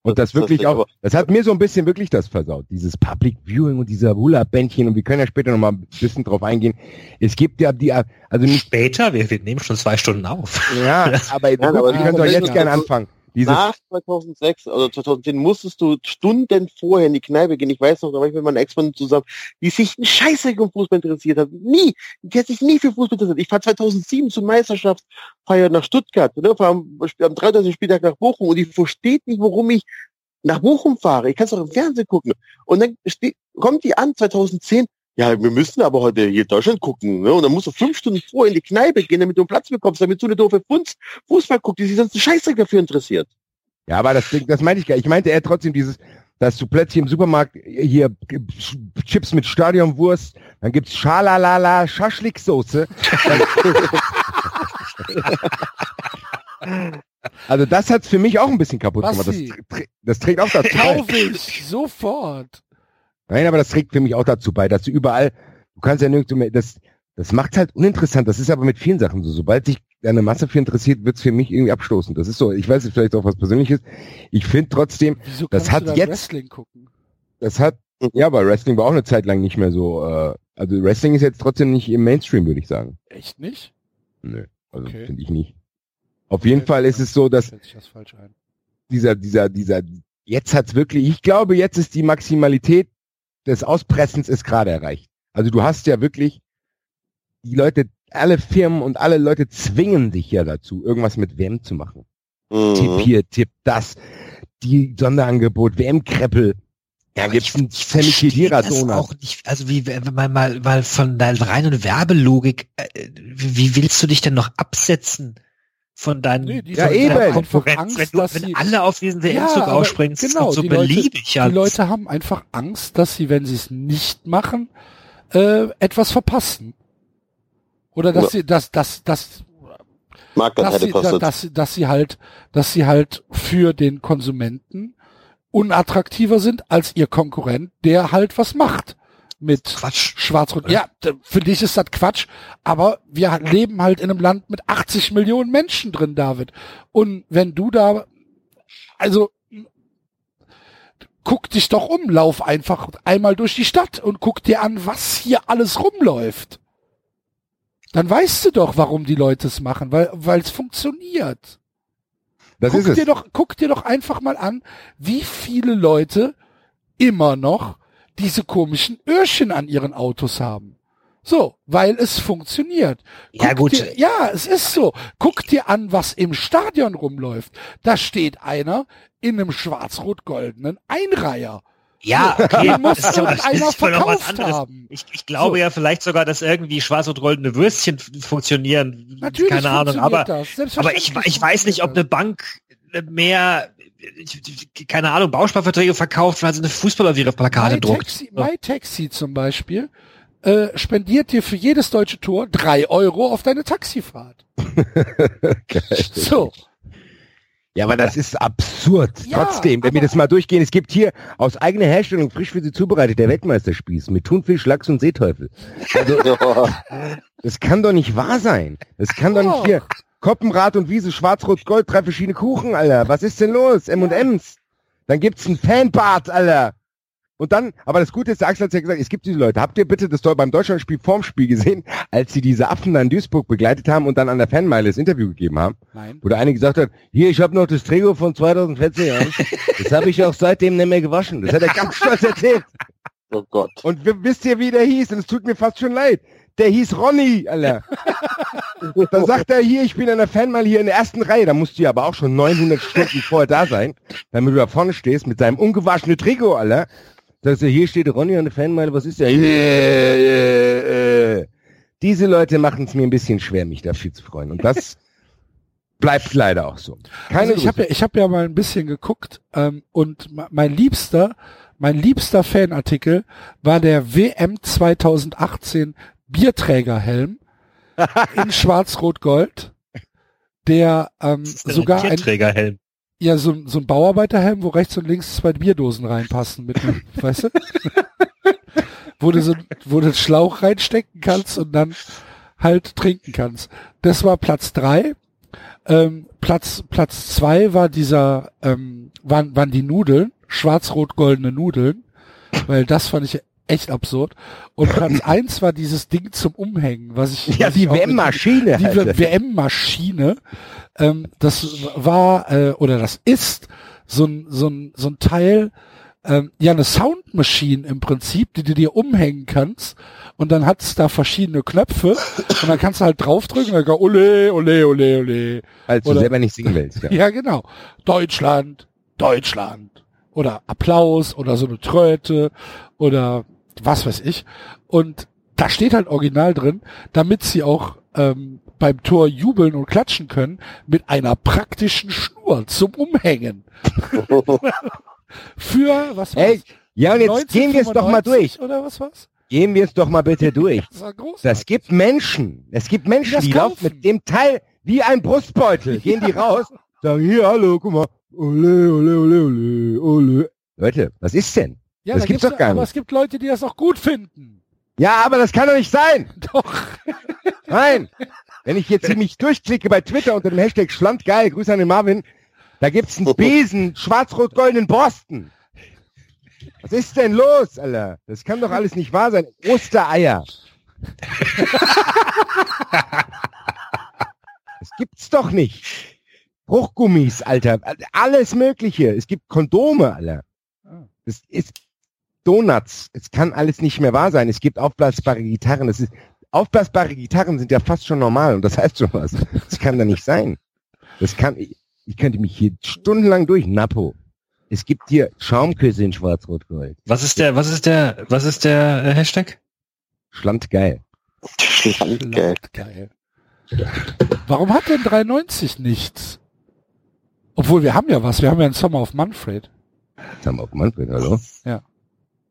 und das Das- wirklich das- auch, das hat mir so ein bisschen wirklich das versaut, dieses Public Viewing und dieser Hula-Bändchen und wir können ja später nochmal ein bisschen drauf eingehen. Es gibt ja die, also nicht, Später, wir, wir nehmen schon zwei Stunden auf. ja, aber, Ja, aber wir können doch jetzt gerne anfangen. Dieses, Nach 2006 oder 2010 musstest du Stunden vorher in die Kneipe gehen. Ich weiß noch, da war ich mit meiner Ex-Freundin zusammen, die sich ein Scheiße um Fußball interessiert hat. Nie. Die hat sich nie für Fußball interessiert. Ich fahr 2007 zur Meisterschaftsfeier nach Stuttgart, ne, am, am 30. Spieltag nach Bochum und die versteht nicht, warum ich nach Bochum fahre. Ich kann es doch im Fernsehen gucken. Und dann kommt die an 2010, ja, wir müssen aber heute hier Deutschland gucken. Ne? Und dann musst du fünf Stunden vorher in die Kneipe gehen, damit du einen Platz bekommst, damit du eine doofe Funz Fußball guckst, die sich sonst einen Scheißdreck dafür interessiert. Ja, aber das, das meinte ich gar nicht. Ich meinte eher trotzdem dieses, dass du plötzlich im Supermarkt hier Chips mit Stadionwurst, dann gibt's Schalalala Schaschliksoße. also das hat's für mich auch ein bisschen kaputt gemacht. Das, das trägt auch dazu bei. Kaufe ich sofort. Nein, aber das trägt für mich auch dazu bei, dass du überall, du kannst ja nirgendwo mehr, das, das macht halt uninteressant. Das ist aber mit vielen Sachen so. Sobald sich eine Masse für interessiert, wird's für mich irgendwie abstoßen. Das ist so, ich weiß jetzt vielleicht auch was Persönliches. Ich finde trotzdem, Wieso Das hat dann jetzt- Wrestling gucken? das hat, ja, aber Wrestling war auch eine Zeit lang nicht mehr so, äh, also Wrestling ist jetzt trotzdem nicht im Mainstream, würde ich sagen. Echt nicht? Nö, also Okay. finde ich nicht. Auf jeden Fall ist es so, dass Schätze ich das falsch ein. dieser, dieser, dieser, jetzt hat's wirklich, ich glaube, jetzt ist die Maximalität des Auspressens ist gerade erreicht. Also du hast ja wirklich, die Leute, alle Firmen und alle Leute zwingen dich ja dazu, irgendwas mit WM zu machen. Tipp Mhm. hier, Tipp das, die Sonderangebot, WM-Kreppel. Ja, gibt's einen Sammy Donut. auch nicht. Also wie man mal, mal von der reinen Werbelogik, äh, wie willst du dich denn noch absetzen von deinen Nee, die Ja, eben. Konkurrenz, Angst, wenn, du, dass wenn sie- alle auf diesen WM-Zug aber aufspringen, das genau, so die Leute, beliebig. Die Leute haben einfach Angst, dass sie, wenn sie es nicht machen, äh, etwas verpassen. Oder dass Ja. sie, dass, dass, dass, das dass sie, dass, dass, dass sie halt, dass sie halt für den Konsumenten unattraktiver sind als ihr Konkurrent, der halt was macht mit Quatsch. Schwarz-Rot. Ja, für dich ist das Quatsch, aber wir leben halt in einem Land mit 80 Millionen Menschen drin, David. Und wenn du da, also guck dich doch um, lauf einfach einmal durch die Stadt und guck dir an, was hier alles rumläuft. Dann weißt du doch, warum die Leute es machen, weil weil es funktioniert. Das guck dir doch, guck dir doch einfach mal an, wie viele Leute immer noch diese komischen Öhrchen an ihren Autos haben. So, weil es funktioniert. Ja, Guck gut. Dir, ja, es ist so. Guck dir an, was im Stadion rumläuft. Da steht einer in einem schwarz-rot-goldenen Einreiher. Ja, okay. Den muss das ist ja- was verkauft haben. Ich, ich glaube So. ja vielleicht sogar, dass irgendwie schwarz und goldene Würstchen funktionieren. Natürlich Keine Ahnung, funktioniert aber, das. aber ich, ich weiß nicht, ob eine Bank mehr, keine Ahnung, Bausparverträge verkauft, weil sie eine Fußball auf ihre. Plakate My druckt. Taxi, My Taxi zum Beispiel äh, spendiert dir für jedes deutsche Tor drei Euro auf deine Taxifahrt. So. Ja, aber das ist absurd. Ja, Trotzdem, wenn wir das mal durchgehen, es gibt hier aus eigener Herstellung frisch für Sie zubereitet der Weltmeisterspieß mit Thunfisch, Lachs und Seeteufel. Also, das kann doch nicht wahr sein. Das kann doch nicht hier. Koppenrad und Wiese, Schwarz-Rot-Gold, drei verschiedene Kuchen, Alter. Was ist denn los? M&M's. Dann gibt's ein Fanbad, Alter. Und dann, aber das Gute ist, der Axel hat ja gesagt, es gibt diese Leute. Habt ihr bitte das beim Deutschlandspiel vorm Spiel gesehen, als sie diese Affen da in Duisburg begleitet haben und dann an der Fanmeile das Interview gegeben haben? Nein. Wo der eine gesagt hat, hier, ich habe noch das Trego von 2014 an. Das habe ich auch seitdem nicht mehr gewaschen. Das hat er ganz stolz erzählt. Oh Gott. Und wisst ihr, wie der hieß? Und es tut mir fast schon leid. Der hieß Ronny, Alter. Dann sagt er hier, ich bin in der Fanmeile hier in der ersten Reihe. Da musst du ja aber auch schon 900 Stunden vorher da sein, damit du da vorne stehst mit seinem ungewaschenen Trikot, Alter. Sagst du, hier steht Ronny an der Fanmeile, was ist der? Äh, äh, äh. Diese Leute machen es mir ein bisschen schwer, mich dafür zu freuen. Und das bleibt leider auch so. Keine Also ich habe ja, ich hab ja mal ein bisschen geguckt ähm, und mein liebster, mein liebster Fanartikel war der WM 2018 Bierträgerhelm in Schwarz-Rot-Gold, der ähm, sogar ein Tierträgerhelm. ja so, so ein Bauarbeiterhelm, wo rechts und links zwei Bierdosen reinpassen mit, weißt du, wo du so, wo du einen Schlauch reinstecken kannst und dann halt trinken kannst. Das war Platz drei. Ähm, Platz Platz zwei war dieser ähm, waren waren die Nudeln, schwarz-rot-goldene Nudeln, weil das fand ich echt absurd. Und Platz eins war dieses Ding zum Umhängen, was ich ja, was die WM-Maschine. die Alter. WM-Maschine, ähm, das war äh, oder das ist so ein so ein so ein Teil, ähm, ja eine Soundmaschine im Prinzip, die du dir umhängen kannst und dann hat's da verschiedene Knöpfe und dann kannst du halt draufdrücken und dann go, ole ole ole ole. Als du Oder- selber nicht singen willst. Ja. Ja genau, Deutschland, Deutschland oder Applaus oder so eine Tröte oder was weiß ich und da steht halt original drin, damit sie auch ähm, beim Tor jubeln und klatschen können, mit einer praktischen Schnur zum Umhängen. Für, was Ey, war's? ja, und jetzt gehen wir es doch mal 1995 durch. Oder was war's? Gehen wir es doch mal bitte durch. Das. Das gibt Menschen, es gibt Menschen, die kaufen. laufen mit dem Teil wie ein Brustbeutel, gehen die raus, sagen, hier, hallo, guck mal, ole, ole, ole, ole, ole. Leute, was ist denn? Ja, das da gibt's gibt's doch gar aber nicht. es gibt Leute, die das auch gut finden. Ja, aber das kann doch nicht sein. Doch. Nein. Wenn ich jetzt mich durchklicke bei Twitter unter dem Hashtag Schlandgeil, Grüße an den Marvin, da gibt's einen Besen, schwarz-rot-goldenen Borsten. Was ist denn los, Alter? Das kann doch alles nicht wahr sein. Ostereier. das gibt's doch nicht. Bruchgummis, Alter. Alles Mögliche. Es gibt Kondome, Alter. Das ist Donuts. Es kann alles nicht mehr wahr sein. Es gibt aufblasbare Gitarren. Das ist, aufblasbare Gitarren sind ja fast schon normal und das heißt schon was. Das kann da nicht sein. Das kann, ich, ich könnte mich hier stundenlang durch, Napo. Es gibt hier Schaumküsse in Schwarz-Rot-Gold. Was ist der, was ist der, was ist der äh, Hashtag? Schlandgeil. Geil. Geil. Warum hat denn 93 nichts? Obwohl wir haben ja was, wir haben ja einen Sommer auf Manfred. Wir auf Manfred, hallo? Ja.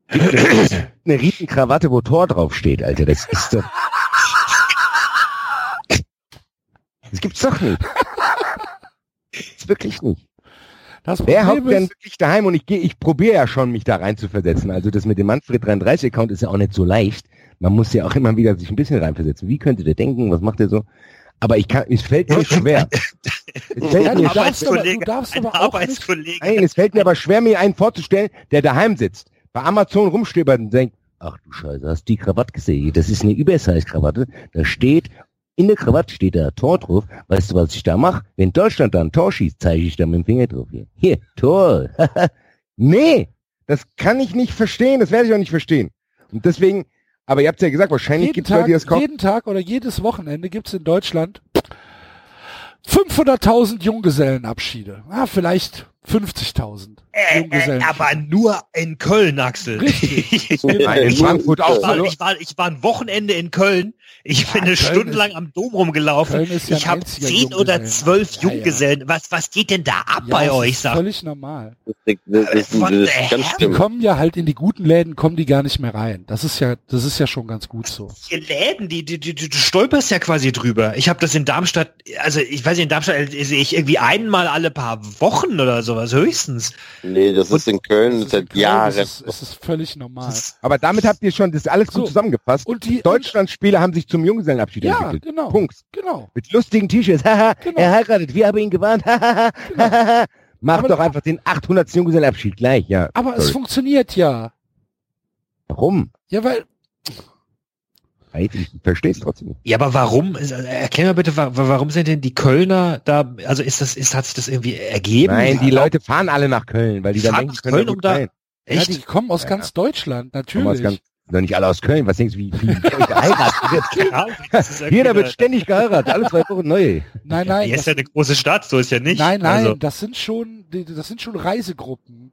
Eine Riepenkrawatte, wo Tor drauf steht, Alter. Das ist doch, Das gibt's doch nicht. das wirklich nicht. Das Wer hockt denn wirklich daheim und ich gehe, ich probiere ja schon, mich da rein zu versetzen. Also das mit dem Manfred 33 Account ist ja auch nicht so leicht. Man muss ja auch immer wieder sich ein bisschen reinversetzen. Wie könnte der denken? Was macht er so? Aber ich kann, es fällt mir schwer. Es fällt mir du darfst aber, du Arbeitskollege, darfst ein aber auch nicht, Arbeitskollege. Nein, es fällt mir aber schwer, mir einen vorzustellen, der daheim sitzt, bei Amazon rumstöbert und denkt, ach du Scheiße, hast die Krawatte gesehen? Das ist eine Übersize-Krawatte. Da steht, in der Krawatte steht da Tor drauf. Weißt du, was ich da mache? Wenn Deutschland da ein Tor schießt, zeige ich da mit dem Finger drauf. Hier, hier Tor. nee, das kann ich nicht verstehen. Das werde ich auch nicht verstehen. Und deswegen, aber ihr habt ja gesagt, wahrscheinlich gibt es Leute, die das kaufen. jeden Tag oder jedes Wochenende gibt's in Deutschland 500.000 Junggesellenabschiede. Ah, vielleicht 50.000 Äh, äh, aber nur in Köln, Axel. Richtig. ich, Nein, in Frankfurt auch. war, ich, war, ich war ein Wochenende in Köln. Ich bin eine Köln Stunde ist- lang am Dom rumgelaufen. Ja ich habe zehn oder Junggesellen. zwölf Ja, ja. Junggesellen. Was, was geht denn da ab Ja, bei das euch? ist Sag? völlig normal. Das, das, das, das, Herren- Die kommen ja halt in die guten Läden, kommen die gar nicht mehr rein. Das ist ja, das ist ja schon ganz gut so. Die Läden, die, die, die, du stolperst ja quasi drüber. Ich habe das in Darmstadt, also ich weiß nicht, in Darmstadt äh, sehe ich irgendwie einmal alle paar Wochen oder sowas höchstens. Nee, das ist in Köln Das ist in seit Köln, Jahren. Das ist, es ist völlig normal. Aber damit habt ihr schon das alles gut So. zusammengefasst. Und die, Deutschlandspieler haben sich zum Junggesellenabschied Ja, entwickelt. genau. Punkt. genau. Mit lustigen T-Shirts. Haha, Genau. er heiratet, wir haben ihn gewarnt. Hahaha. Mach Aber- doch einfach den 800. Junggesellenabschied gleich, ja. Aber es Sorry. funktioniert ja. Warum? Ja, weil, Ich verstehe es trotzdem nicht. ja, aber warum? Also, Erklär mal bitte, wa- wa- warum sind denn die Kölner da? Also ist das, ist hat sich das irgendwie ergeben? Nein, die Leute fahren alle nach Köln, weil die dann Fahren denken, nach können Köln, da um da- rein. ja, Echt? die kommen aus Ja, ganz Deutschland, natürlich. Doch nicht alle aus Köln. Was denkst du, wie, wie geheiratet wird? Ja, Jeder wird ständig geheiratet, alle zwei Wochen neu. Nein, nein, Hier ist ja eine große Stadt, so ist ja nicht. nein, nein, Also, das sind schon, das sind schon Reisegruppen.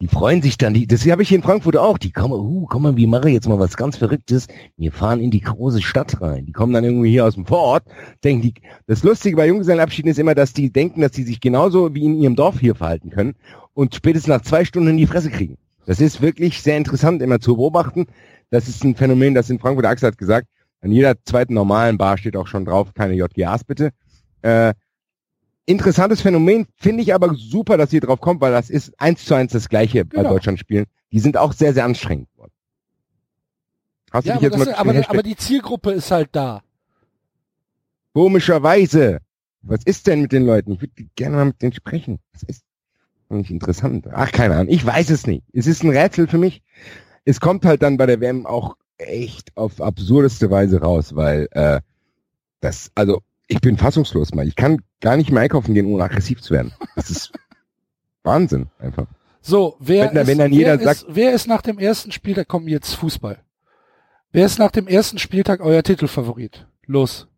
Die freuen sich dann, die, das habe ich hier in Frankfurt auch. Die kommen, uh, komm mal, wir machen jetzt mal was ganz Verrücktes. Wir fahren in die große Stadt rein. Die kommen dann irgendwie hier aus dem Vorort, denken die, das Lustige bei Junggesellenabschieden ist immer, dass die denken, dass die sich genauso wie in ihrem Dorf hier verhalten können und spätestens nach zwei Stunden in die Fresse kriegen. Das ist wirklich sehr interessant immer zu beobachten. Das ist ein Phänomen, das in Frankfurt Axel hat gesagt, an jeder zweiten normalen Bar steht auch schon drauf, keine JGAs bitte. Äh, interessantes Phänomen, finde ich aber super, dass ihr drauf kommt, weil das ist eins zu eins das gleiche bei Genau. Deutschland spielen. Die sind auch sehr, sehr anstrengend geworden. Hast Ja, du dich aber, jetzt mal aber, Hashtag- aber die Zielgruppe ist halt da. Komischerweise. Was ist denn mit den Leuten? Ich würde gerne mal mit denen sprechen. Das ist nicht interessant. Ach, keine Ahnung. Ich weiß es nicht. Es ist ein Rätsel für mich. Es kommt halt dann bei der WM auch echt auf absurdeste Weise raus, weil äh, das, also ich bin fassungslos mal. Ich kann gar nicht mehr einkaufen gehen, ohne aggressiv zu werden. Das ist Wahnsinn einfach. So, wer, Wenn ist, wenn dann jeder wer, ist, wer ist nach dem ersten Spieltag, kommen jetzt Fußball. Wer ist nach dem ersten Spieltag euer Titelfavorit? Los.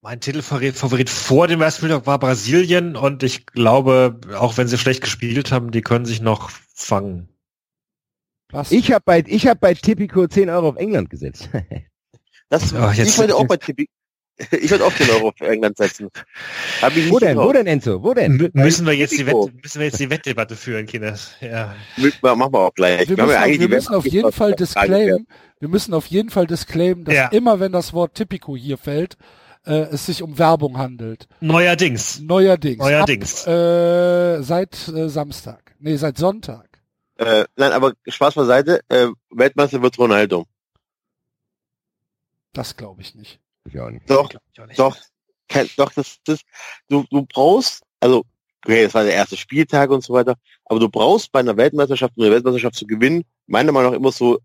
Mein Titelfavorit Favorit vor dem ersten Spieltag war Brasilien und ich glaube, auch wenn sie schlecht gespielt haben, die können sich noch fangen. Was? Ich habe bei, ich hab bei Tipico 10 Euro auf England gesetzt. Das, Oh, jetzt- ich wollte auch bei Tippi. Ich würde auch den Euro für England setzen. Hab ich nicht wo denn? Wo denn, Enzo? Wo denn? M müssen wir jetzt die. Wette, müssen wir jetzt die Wettdebatte führen, Kinder? Ja. Machen wir auch gleich. wir haben müssen, auf, wir müssen auf jeden Fall disclaimen, wir müssen auf jeden Fall disclaimen, dass Ja. immer wenn das Wort Typico hier fällt, äh, es sich um Werbung handelt. Neuerdings. Neuerdings. Neuerdings. Ab, äh, seit äh, Samstag. Nee, seit Sonntag. Äh, nein, aber Spaß beiseite. Äh, Weltmeister wird Ronaldo. Das glaube ich nicht. Ich auch nicht. Doch, doch, kein, doch, das, das, du, du brauchst, also, okay, das war der erste Spieltag und so weiter, aber du brauchst bei einer Weltmeisterschaft, um eine Weltmeisterschaft zu gewinnen, meiner Meinung nach immer so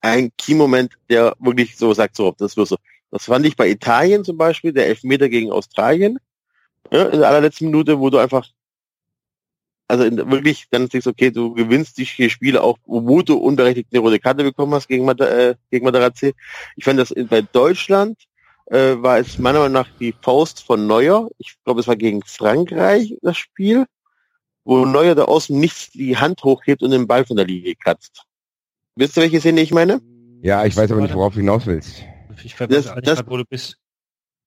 ein Key-Moment, der wirklich so sagt, so, das wirst du. Das fand ich bei Italien zum Beispiel, der Elfmeter gegen Australien, ja, in der allerletzten Minute, wo du einfach, also in, wirklich, dann denkst du, okay, du gewinnst die Spiele auch, wo du unberechtigt eine rote Karte bekommen hast gegen, äh, gegen Materazzi. Ich fand das in, bei Deutschland, äh, war es meiner Meinung nach die Faust von Neuer. Ich glaube, es war gegen Frankreich das Spiel, wo Neuer da außen nicht die Hand hochhebt und den Ball von der Linie kratzt. Wisst ihr, welche Szene ich meine? Ja, ich weiß aber nicht, worauf du hinaus willst. Ich weiß Das- nicht, das- wo du bist.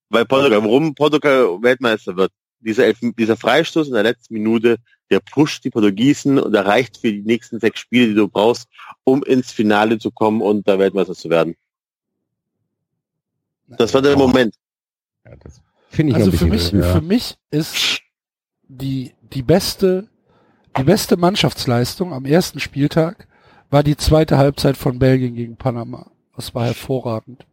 Weil Portugal, warum Portugal Weltmeister wird. Dieser, Elf dieser Freistoß in der letzten Minute, der pusht die Portugiesen und erreicht für die nächsten sechs Spiele, die du brauchst, um ins Finale zu kommen und da Weltmeister zu werden. Das war der Moment. Ja, das finde ich Also für mich, ja. für mich ist die, die beste, die beste Mannschaftsleistung am ersten Spieltag war die zweite Halbzeit von Belgien gegen Panama. Das war hervorragend.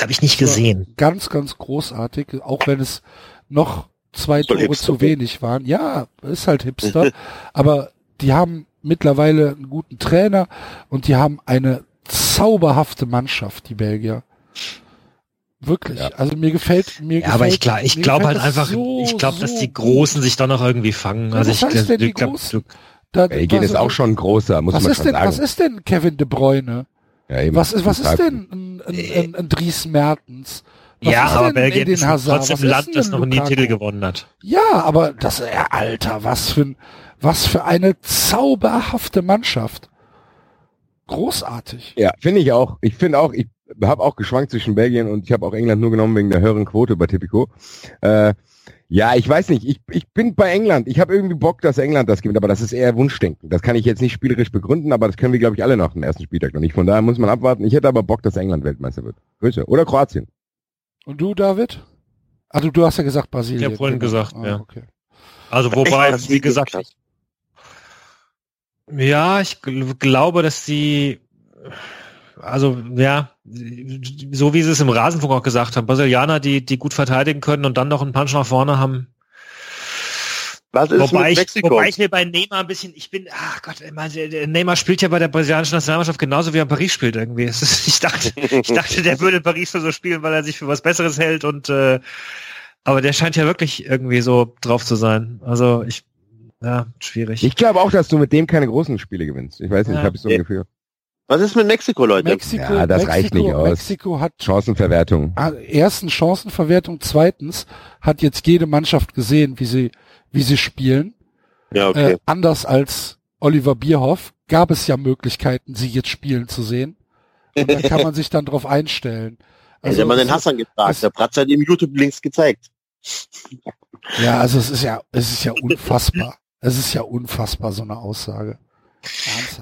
Habe ich nicht gesehen. Ganz, ganz großartig, auch wenn es noch zwei Voll Tore Hipster. zu wenig waren. Ja, ist halt Hipster, aber die haben mittlerweile einen guten Trainer und die haben eine zauberhafte Mannschaft, die Belgier. Wirklich. Ja. Also mir gefällt mir Ja, aber ich, gefällt- klar, ich glaube halt gefällt einfach, so, ich glaube, dass so die gut. Großen sich dann noch irgendwie fangen. Ja, Also ich, heißt die ich Großen? Da, Belgien was- ist auch schon ein großer, muss was man ist schon denn, sagen. was ist denn Kevin De Bruyne? Ja, eben. Was ist, was ist denn ein, ein, ein, ein Dries Mertens? Was ja, ist aber denn Belgien ist trotzdem Was ein Land, das noch nie einen? Titel gewonnen hat. Ja, aber das, ja, Alter, was für ein, was für eine zauberhafte Mannschaft. Großartig. Ja, finde ich auch. Ich finde auch, ich habe auch geschwankt zwischen Belgien und ich habe auch England nur genommen wegen der höheren Quote bei Tipico. Äh, ja, ich weiß nicht. Ich, ich bin bei England. Ich habe irgendwie Bock, dass England das gewinnt, aber das ist eher Wunschdenken. Das kann ich jetzt nicht spielerisch begründen, aber das können wir, glaube ich, alle nach dem ersten Spieltag noch nicht. Von daher muss man abwarten. Ich hätte aber Bock, dass England Weltmeister wird. Grüße. Oder Kroatien. Und du, David? Also du hast ja gesagt Brasilien. Ich hab vorhin gesagt, Ah, ja. Okay. Also Echt? wobei, Das wie gesagt, krass. ja, ich gl glaube, dass die, also ja, so wie sie es im Rasenfunk auch gesagt haben, Brasilianer, die die gut verteidigen können und dann noch einen Punch nach vorne haben. Was ist Wobei mit ich, Mexiko? wobei ich mir bei Neymar ein bisschen, ich bin, ach Gott, ich Neymar spielt ja bei der brasilianischen Nationalmannschaft genauso wie er in Paris spielt irgendwie. Ist, ich dachte, ich dachte, der würde in Paris für so spielen, weil er sich für was Besseres hält und äh, aber der scheint ja wirklich irgendwie so drauf zu sein. Also ich, ja, schwierig. Ich glaube auch, dass du mit dem keine großen Spiele gewinnst. Ich weiß nicht, Ja. ich habe so ein Gefühl. Was ist mit Mexiko, Leute? Mexiko, Ja, das Mexiko, reicht nicht aus. Mexiko hat Chancenverwertung. ah, ersten Chancenverwertung, zweitens hat jetzt jede Mannschaft gesehen, wie sie, wie sie spielen. Ja, okay. Äh, anders als Oliver Bierhoff gab es ja Möglichkeiten, sie jetzt spielen zu sehen. Und da kann man sich dann drauf einstellen. Also, Hätte man den Hassan gefragt. es- Der Pratz hat ihm YouTube-Links gezeigt. Ja, also es ist ja, es ist ja unfassbar. Es ist ja unfassbar, so eine Aussage.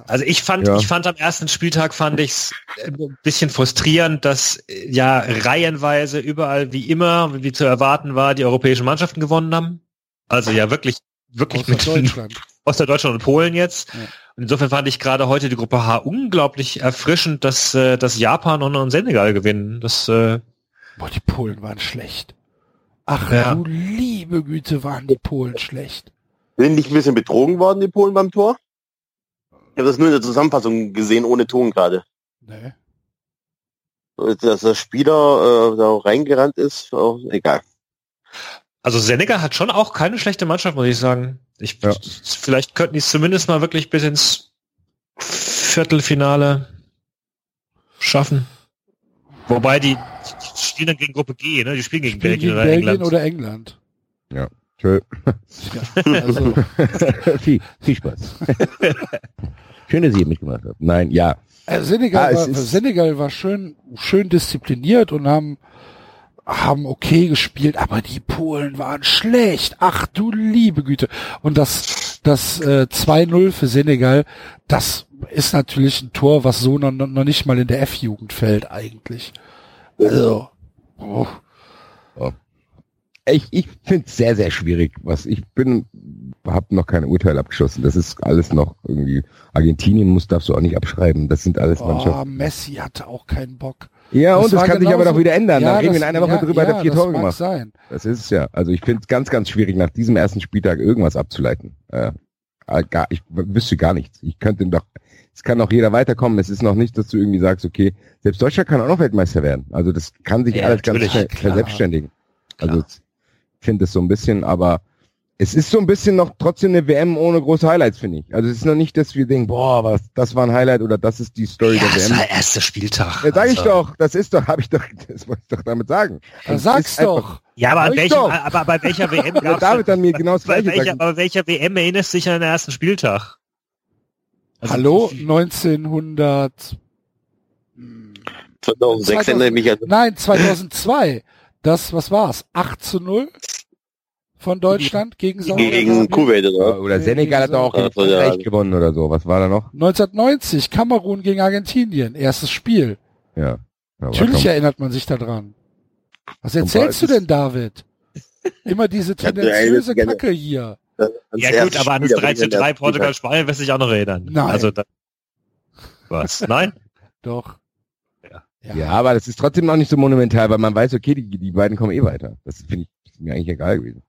Also ich fand, Ja. ich fand am ersten Spieltag fand ich's ein bisschen frustrierend, dass äh, ja reihenweise überall wie immer, wie zu erwarten war, die europäischen Mannschaften gewonnen haben. Also ja wirklich, wirklich Außer mit Deutschland. außer Deutschland und Polen jetzt. Ja. Und insofern fand ich gerade heute die Gruppe H unglaublich erfrischend, dass, äh, dass Japan und, und Senegal gewinnen. Das äh, Boah, die Polen waren schlecht. Ach Ja. du liebe Güte, waren die Polen schlecht. Sind nicht ein bisschen betrogen worden, die Polen beim Tor? Ich habe das nur in der Zusammenfassung gesehen, ohne Ton gerade. Nee. Dass der Spieler äh, da reingerannt ist, oh, egal. Also Senegal hat schon auch keine schlechte Mannschaft, muss ich sagen. Ich, Ja. Vielleicht könnten die es zumindest mal wirklich bis ins Viertelfinale schaffen. Wobei die, die spielen dann gegen Gruppe G, ne? Die spielen gegen Spielen Belgien gegen oder Belgien England. oder England. Tschö. Ja, also, viel, viel Spaß. Schön, dass ihr mitgemacht habt. Nein, ja. äh, Senegal, Ah, war, Senegal war schön, schön diszipliniert und haben, haben okay gespielt, aber die Polen waren schlecht. Ach du liebe Güte. Und das, das äh, 2-0 für Senegal, das ist natürlich ein Tor, was so noch, noch nicht mal in der F-Jugend fällt eigentlich. Also, oh. Ich, ich finde es sehr, sehr schwierig. Was ich bin, habe noch kein Urteil abgeschossen. Das ist alles noch irgendwie. Argentinien muss darfst du auch nicht abschreiben. Das sind alles Oh, Mannschaften. Messi hatte auch keinen Bock. Ja, und das kann sich aber doch wieder ändern. Ja, da reden wir das- in einer Woche ja, drüber, ja, hat er vier das Tore gemacht. sein. Das ist es ja. Also ich finde es ganz, ganz schwierig, nach diesem ersten Spieltag irgendwas abzuleiten. Äh, äh, gar, ich wüsste gar nichts. Ich könnte doch, es kann auch jeder weiterkommen. Es ist noch nicht, dass du irgendwie sagst, okay, selbst Deutschland kann auch noch Weltmeister werden. Also das kann sich Ja, alles ganz schnell verselbstständigen. Also finde es so ein bisschen, aber es ist so ein bisschen noch trotzdem eine WM ohne große Highlights, finde ich. Also es ist noch nicht, dass wir denken, boah, was, das war ein Highlight oder das ist die Story Ja, der das WM. war erster Spieltag. Ja, sag ich Also- doch, das ist doch, habe ich doch, das wollte ich doch damit sagen. Da Das sag's ist einfach- doch. Ja, aber, Sag an ich welchem, doch. aber bei welcher WM gab's David dann mir genau das bei welcher, sagen. aber welcher WM erinnerst du dich an den ersten Spieltag? Also- Hallo, 1900, 2006 erinnere ich mich an nein, 2002. Das, was war's? 8 zu 0 von Deutschland gegen Saudi-Arabien. gegen Kuwait, oder? Oder Senegal hat auch gegen ja. gewonnen oder so. Was war da noch? 1990, Kamerun gegen Argentinien, erstes Spiel. Ja. Natürlich schon- erinnert man sich daran. Was erzählst du denn, David? Immer diese tendenziöse Kacke hier. Ja gut, aber an das Spiel, 3 zu wenn der 3 Spiel Portugal Spanien wirst du dich auch noch erinnern. Nein. Also da, was? Nein? Doch. Ja. aber das ist trotzdem noch nicht so monumental, weil man weiß, okay, die, die beiden kommen eh weiter. Das finde ich ist mir eigentlich egal gewesen.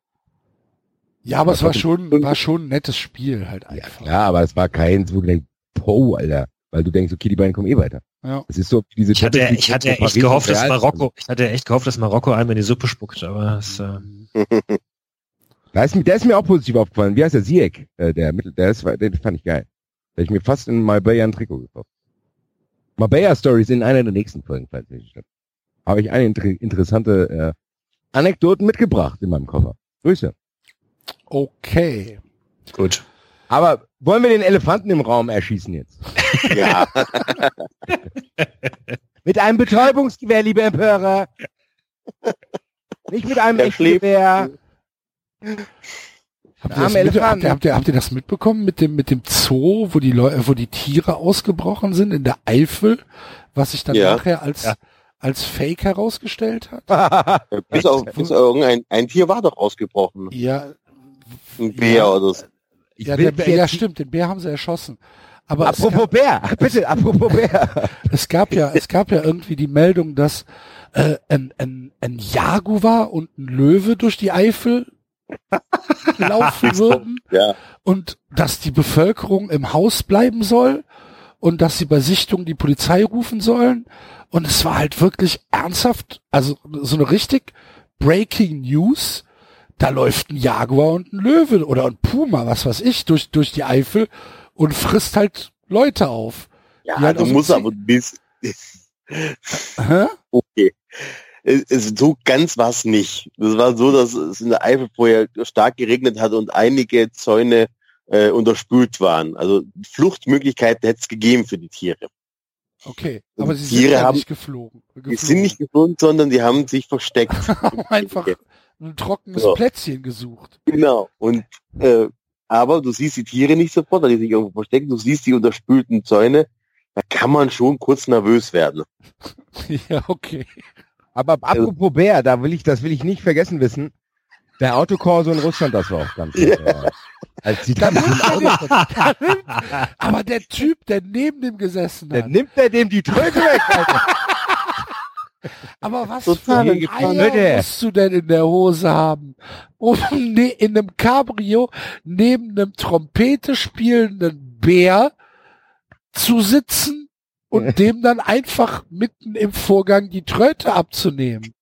Ja, aber es war schon, war schon ein nettes Spiel halt Ja, einfach. klar, aber es war du denkst, po, Alter. Weil du denkst, okay, die beiden kommen eh weiter. Ja. Es ist so wie diese Ich hatte, ich hatte echt Paris gehofft, dass. Marokko, ich hatte echt gehofft, dass Marokko einem in die Suppe spuckt, aber es, äh, Da ist, mir- der ist mir auch positiv aufgefallen. Wie heißt der? Ziyech, äh, der Mittel, der ist, den fand ich geil. Da hab ich mir fast in Marbella ein Trikot gekauft. Marbella Stories in einer der nächsten Folgen, falls ihr nicht habt. Habe ich eine inter interessante äh, Anekdoten mitgebracht in meinem Koffer. Grüße. Okay. gut. Aber wollen wir den Elefanten im Raum erschießen jetzt? Ja, Mit einem Betäubungsgewehr, lieber Empörer. Nicht mit einem Der echten schläft. Gewehr. Habt ihr, mit, habt, ihr, habt, ihr, habt ihr das mitbekommen mit dem mit dem Zoo, wo die Leute, wo die Tiere ausgebrochen sind in der Eifel, was sich dann Ja. nachher als Ja. als Fake herausgestellt hat? bis auf, bis auf irgendein ein Tier war doch ausgebrochen. Ja, Ein Bär Ja. oder so. Ja, der Bär, ja stimmt, den Bär haben sie erschossen. Aber es Apropos gab, Bär, bitte, apropos Bär. es gab ja, es gab ja irgendwie die Meldung, dass äh, ein, ein, ein Jaguar und ein Löwe durch die Eifel laufen würden Ja, und dass die Bevölkerung im Haus bleiben soll und dass sie bei Sichtung die Polizei rufen sollen. Und es war halt wirklich ernsthaft, also so eine richtig Breaking News. Da läuft ein Jaguar und ein Löwe oder ein Puma, was weiß ich, durch, durch die Eifel und frisst halt Leute auf. ja Ja, du also musst aber bis, okay. Es, es, so ganz war es nicht. Das war so, dass es in der Eifel vorher stark geregnet hat und einige Zäune äh, unterspült waren. Also Fluchtmöglichkeiten hätte es gegeben für die Tiere. Okay, aber sie Tiere sind ja haben- nicht geflogen. Die sind nicht geflohen, sondern die haben sich versteckt. haben einfach ein trockenes Ja. Plätzchen gesucht. Genau. Und äh, aber du siehst die Tiere nicht sofort, weil die sich irgendwo verstecken. Du siehst die unterspülten Zäune. Da kann man schon kurz nervös werden. ja, okay. Aber apropos Bär, da will ich, das will ich nicht vergessen wissen. Der Autokorso in Russland, das war auch ganz Ja. äh, Als die Da er. Aber der Typ, der neben dem gesessen dann hat, nimmt er dem die Tröte weg, Alter. aber was Total für ein Eier musst du denn in der Hose haben, um ne, in einem Cabrio neben einem Trompete spielenden Bär zu sitzen und dem dann einfach mitten im Vorgang die Tröte abzunehmen?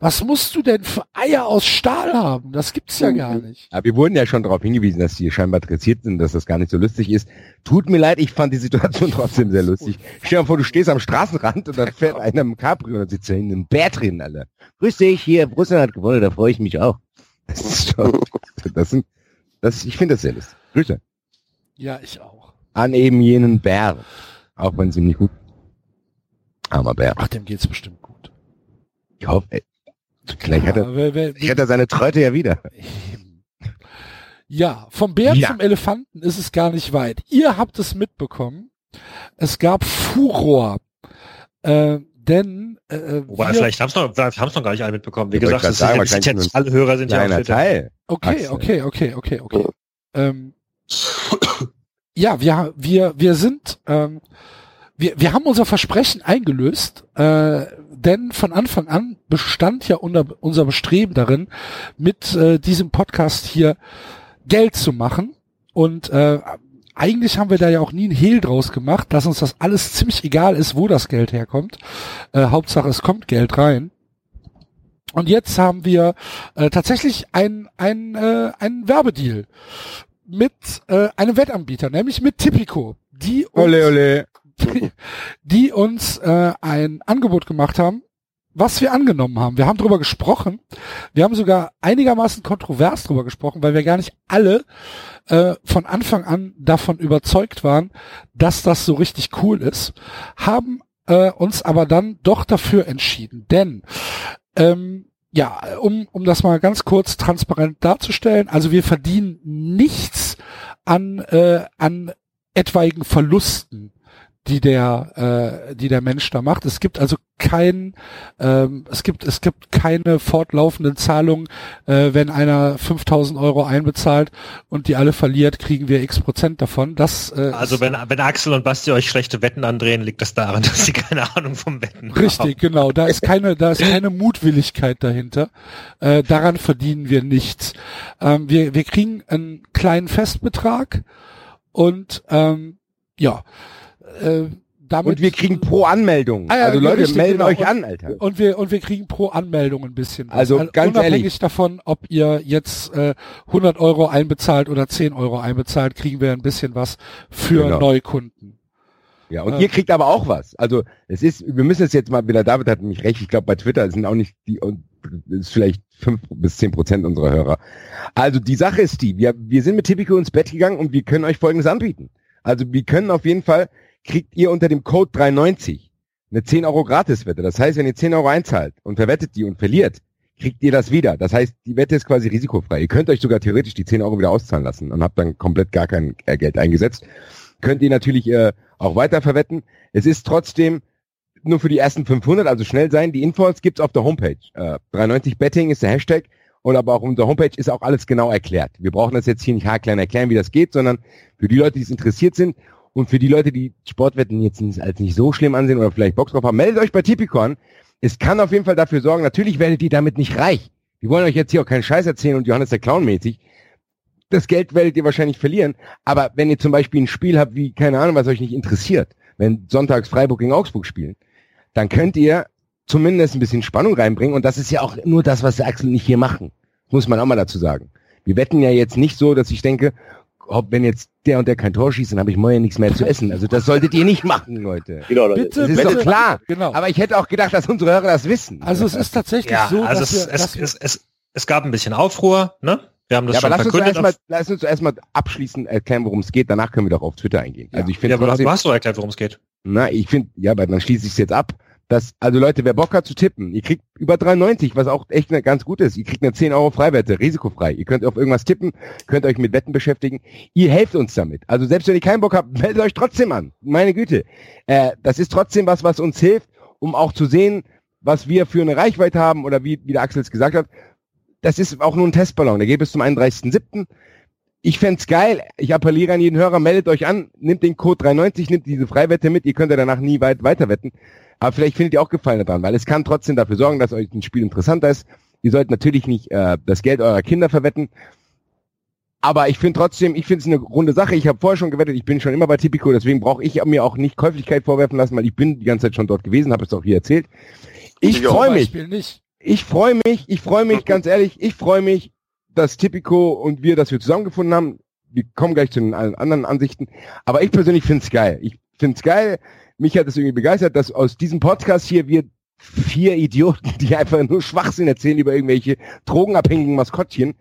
Was musst du denn für Eier aus Stahl haben? Das gibt's ja gar nicht. Aber wir wurden ja schon darauf hingewiesen, dass die scheinbar dressiert sind, dass das gar nicht so lustig ist. Tut mir leid, ich fand die Situation trotzdem sehr lustig. Stell dir mal vor, du stehst am Straßenrand und dann fährt einer im Cabrio und sitzt da hinten ein Bär drin, Alter. Grüß dich, hier, Russland hat gewonnen, da freue ich mich auch. Das ist schon, das sind, das, ich finde das sehr lustig. Grüße. Ja, ich auch. An eben jenen Bär. Auch wenn es ihm nicht gut. Armer Bär. Ach, dem geht's bestimmt gut. Ich hoffe, ey, vielleicht hat er, Ja, wer- wer- vielleicht hat er seine Tröte ja wieder. Ja, vom Bär Ja. zum Elefanten ist es gar nicht weit. Ihr habt es mitbekommen. Es gab Furor. Äh, denn äh, Wobei, wir, vielleicht haben es noch, vielleicht haben's noch gar nicht alle mitbekommen. Wie Ja, gesagt, ich das sagen, sind, ja- ja nicht alle Hörer sind ja auf Twitter. Teil. okay, okay, okay, okay, okay. Ähm, ja, wir wir wir sind ähm, wir wir haben unser Versprechen eingelöst, äh, denn von Anfang an bestand ja unser, unser Bestreben darin, mit äh, diesem Podcast hier Geld zu machen und äh, eigentlich haben wir da ja auch nie einen Hehl draus gemacht, dass uns das alles ziemlich egal ist, wo das Geld herkommt. Äh, Hauptsache, es kommt Geld rein. Und jetzt haben wir äh, tatsächlich ein, ein, äh, einen Werbedeal mit äh, einem Wettanbieter, nämlich mit Tipico, die uns, Ole, ole. die, die uns äh, ein Angebot gemacht haben, was wir angenommen haben. Wir haben drüber gesprochen. Wir haben sogar einigermaßen kontrovers drüber gesprochen, weil wir gar nicht alle äh, von Anfang an davon überzeugt waren, dass das so richtig cool ist, haben äh, uns aber dann doch dafür entschieden. Denn ähm, ja, um, um das mal ganz kurz transparent darzustellen, also wir verdienen nichts an, äh, an etwaigen Verlusten, die der, äh, die der Mensch da macht. Es gibt also kein, ähm, es gibt, es gibt keine fortlaufenden Zahlungen, äh, wenn einer 5000 Euro einbezahlt und die alle verliert, kriegen wir x Prozent davon. Das, äh, also wenn, wenn Axel und Basti euch schlechte Wetten andrehen, liegt das daran, dass sie keine Ahnung vom Wetten Richtig, haben. genau. Da ist keine, da ist keine Mutwilligkeit dahinter. Äh, daran verdienen wir nichts. Ähm, wir, wir kriegen einen kleinen Festbetrag und ähm, ja, äh, damit und wir kriegen pro Anmeldung. Ah, ja, also Leute, richtig, melden genau. euch an, Alter. Und wir und wir kriegen pro Anmeldung ein bisschen. Also, also ganz unabhängig ehrlich. davon, ob ihr jetzt äh, 100 Euro einbezahlt oder 10 Euro einbezahlt, kriegen wir ein bisschen was für genau. Neukunden. Ja, und äh, ihr kriegt aber auch was. Also es ist, wir müssen es jetzt mal wieder, David hat mich recht, ich glaube bei Twitter sind auch nicht die, und ist vielleicht fünf bis zehn Prozent unserer Hörer. Also die Sache ist die, wir, wir sind mit Tipico ins Bett gegangen und wir können euch Folgendes anbieten. Also wir können auf jeden Fall kriegt ihr unter dem Code 390 eine 10 Euro Gratiswette. Das heißt, wenn ihr 10 Euro einzahlt und verwettet die und verliert, kriegt ihr das wieder. Das heißt, die Wette ist quasi risikofrei. Ihr könnt euch sogar theoretisch die 10 Euro wieder auszahlen lassen und habt dann komplett gar kein äh, Geld eingesetzt. Könnt ihr natürlich äh, auch weiter verwetten. Es ist trotzdem nur für die ersten 500, also schnell sein. Die Infos gibt's auf der Homepage. Äh, 390 Betting ist der Hashtag und aber auch auf der Homepage ist auch alles genau erklärt. Wir brauchen das jetzt hier nicht haarklein erklären, wie das geht, sondern für die Leute, die es interessiert sind und für die Leute, die Sportwetten jetzt als nicht so schlimm ansehen oder vielleicht Box drauf haben, meldet euch bei Tipicon. Es kann auf jeden Fall dafür sorgen, natürlich werdet ihr damit nicht reich. Wir wollen euch jetzt hier auch keinen Scheiß erzählen und Johannes der Clown mäßig. Das Geld werdet ihr wahrscheinlich verlieren. Aber wenn ihr zum Beispiel ein Spiel habt, wie, keine Ahnung, was euch nicht interessiert, wenn sonntags Freiburg gegen Augsburg spielen, dann könnt ihr zumindest ein bisschen Spannung reinbringen. Und das ist ja auch nur das, was Axel nicht hier machen. Muss man auch mal dazu sagen. Wir wetten ja jetzt nicht so, dass ich denke, wenn jetzt der und der kein Tor schießt, dann habe ich morgen nichts mehr zu essen. Also das solltet ihr nicht machen, Leute. Genau, Leute. Bitte, das ist bitte. doch klar. Genau. Aber ich hätte auch gedacht, dass unsere Hörer das wissen. Also es ist tatsächlich ja, so, also dass es, wir, es, es, es, es gab ein bisschen Aufruhr, ne? Wir haben das ja, schon aber lass uns, erstmal, lass uns erstmal abschließend erklären, worum es geht. Danach können wir doch auf Twitter eingehen. Ja. Also ich finde, ja, aber du hast doch erklärt, worum es geht. Na, ich finde, ja, aber dann schließe ich es jetzt ab. Das, also Leute, wer Bock hat zu tippen, ihr kriegt über 3,90, was auch echt eine, ganz gut ist. Ihr kriegt eine 10 Euro Freiwette, risikofrei. Ihr könnt auf irgendwas tippen, könnt euch mit Wetten beschäftigen. Ihr helft uns damit. Also selbst wenn ihr keinen Bock habt, meldet euch trotzdem an. Meine Güte. Äh, das ist trotzdem was, was uns hilft, um auch zu sehen, was wir für eine Reichweite haben oder wie, wie der Axel es gesagt hat. Das ist auch nur ein Testballon. Der geht bis zum 31.07. Ich fände geil. Ich appelliere an jeden Hörer, meldet euch an, nimmt den Code 390, nimmt diese Freiwette mit. Ihr könnt ja danach nie weit weiter wetten. Aber vielleicht findet ihr auch Gefallen daran, weil es kann trotzdem dafür sorgen, dass euch ein Spiel interessanter ist. Ihr sollt natürlich nicht äh, das Geld eurer Kinder verwetten. Aber ich finde trotzdem, ich finde es eine runde Sache. Ich habe vorher schon gewettet, ich bin schon immer bei Tipico, deswegen brauche ich mir auch nicht Käuflichkeit vorwerfen lassen, weil ich bin die ganze Zeit schon dort gewesen, habe es auch hier erzählt. Ich freue mich. Ich freue mich, ich freue mich, ganz ehrlich, ich freue mich, dass Tipico und wir, dass wir zusammengefunden haben. Wir kommen gleich zu den anderen Ansichten. Aber ich persönlich finde es geil. Ich finde es geil mich hat es irgendwie begeistert, dass aus diesem Podcast hier wir vier Idioten, die einfach nur Schwachsinn erzählen über irgendwelche drogenabhängigen Maskottchen,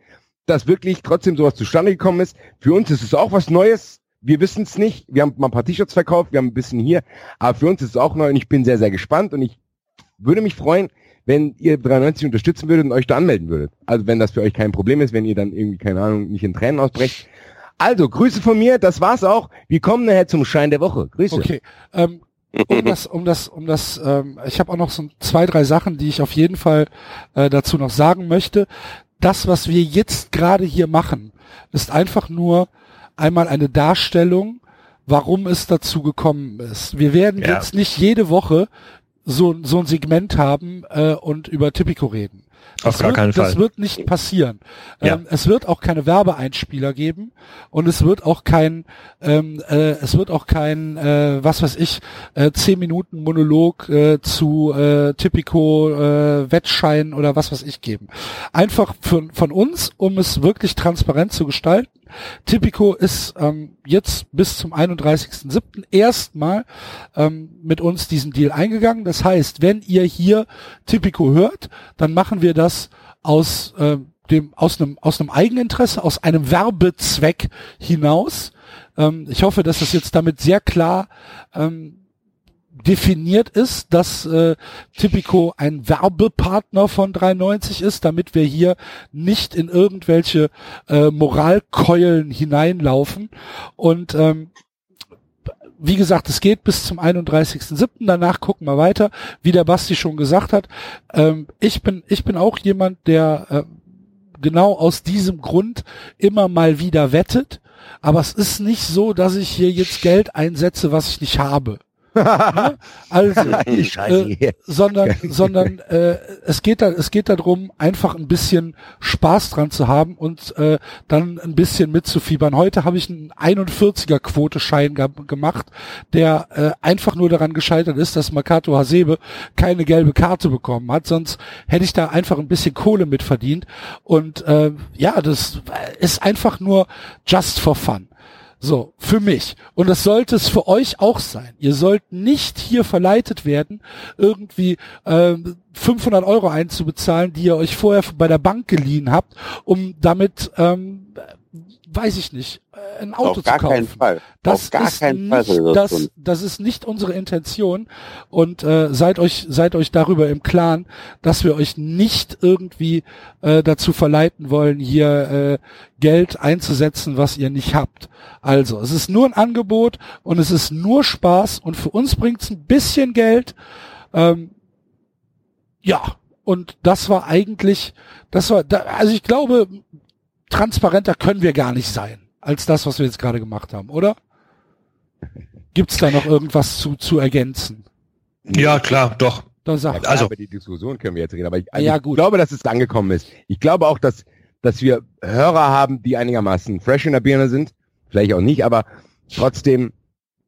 dass wirklich trotzdem sowas zustande gekommen ist. Für uns ist es auch was Neues. Wir wissen es nicht. Wir haben mal ein paar T-Shirts verkauft, wir haben ein bisschen hier, aber für uns ist es auch neu und ich bin sehr, sehr gespannt und ich würde mich freuen, wenn ihr 93 unterstützen würdet und euch da anmelden würdet. Also wenn das für euch kein Problem ist, wenn ihr dann irgendwie, keine Ahnung, nicht in Tränen ausbrecht. Also, Grüße von mir, das war's auch. Wir kommen nachher zum Schein der Woche. Grüße. Okay. Ähm, um das, um das, um das, ähm, ich habe auch noch so zwei, drei Sachen, die ich auf jeden Fall äh, dazu noch sagen möchte. Das, was wir jetzt gerade hier machen, ist einfach nur einmal eine Darstellung, warum es dazu gekommen ist. Wir werden ja. jetzt nicht jede Woche so, so ein Segment haben äh, und über Typico reden. Auf das gar wird, keinen Fall. Das wird nicht passieren. Ja. Ähm, es wird auch keine Werbeeinspieler geben und es wird auch kein, ähm, äh, es wird auch kein, äh, was weiß ich, äh, zehn Minuten Monolog äh, zu äh, Typico äh, Wettschein oder was weiß ich geben. Einfach von, von uns, um es wirklich transparent zu gestalten. Typico ist ähm, jetzt bis zum 31.07. erstmal ähm, mit uns diesen Deal eingegangen. Das heißt, wenn ihr hier Typico hört, dann machen wir das aus äh, dem aus einem aus einem Eigeninteresse, aus einem Werbezweck hinaus. Ähm, ich hoffe, dass das jetzt damit sehr klar ähm, definiert ist, dass äh, Tipico ein Werbepartner von 390 ist, damit wir hier nicht in irgendwelche äh, Moralkeulen hineinlaufen. Und ähm, wie gesagt, es geht bis zum 31.07. Danach gucken wir weiter, wie der Basti schon gesagt hat. Ähm, ich bin, ich bin auch jemand, der äh, genau aus diesem Grund immer mal wieder wettet. Aber es ist nicht so, dass ich hier jetzt Geld einsetze, was ich nicht habe. Ne? Also, äh, sondern, sondern äh, es geht da, es geht darum, einfach ein bisschen Spaß dran zu haben und äh, dann ein bisschen mitzufiebern. Heute habe ich einen 41er Quoteschein ge gemacht, der äh, einfach nur daran gescheitert ist, dass Makato Hasebe keine gelbe Karte bekommen hat. Sonst hätte ich da einfach ein bisschen Kohle mit verdient. Und äh, ja, das ist einfach nur just for fun. So, für mich. Und das sollte es für euch auch sein. Ihr sollt nicht hier verleitet werden, irgendwie äh, 500 Euro einzubezahlen, die ihr euch vorher bei der Bank geliehen habt, um damit, ähm, weiß ich nicht, äh, ein Auto Auf zu kaufen. Das Auf gar ist keinen Fall nicht, das das ist nicht unsere Intention und äh, seid euch seid euch darüber im Klaren, dass wir euch nicht irgendwie äh, dazu verleiten wollen, hier äh, Geld einzusetzen, was ihr nicht habt. Also, es ist nur ein Angebot und es ist nur Spaß und für uns bringt es ein bisschen Geld. Ähm, ja, und das war eigentlich, das war, da, also ich glaube, transparenter können wir gar nicht sein als das, was wir jetzt gerade gemacht haben, oder? Gibt's da noch irgendwas zu, zu ergänzen? Ja, klar, doch. Da Ja, sagt, klar, Also- über die Diskussion können wir jetzt reden, aber ich, also Ja, ich glaube, dass es angekommen ist. Ich glaube auch, dass, dass wir Hörer haben, die einigermaßen fresh in der Birne sind. Vielleicht auch nicht, aber trotzdem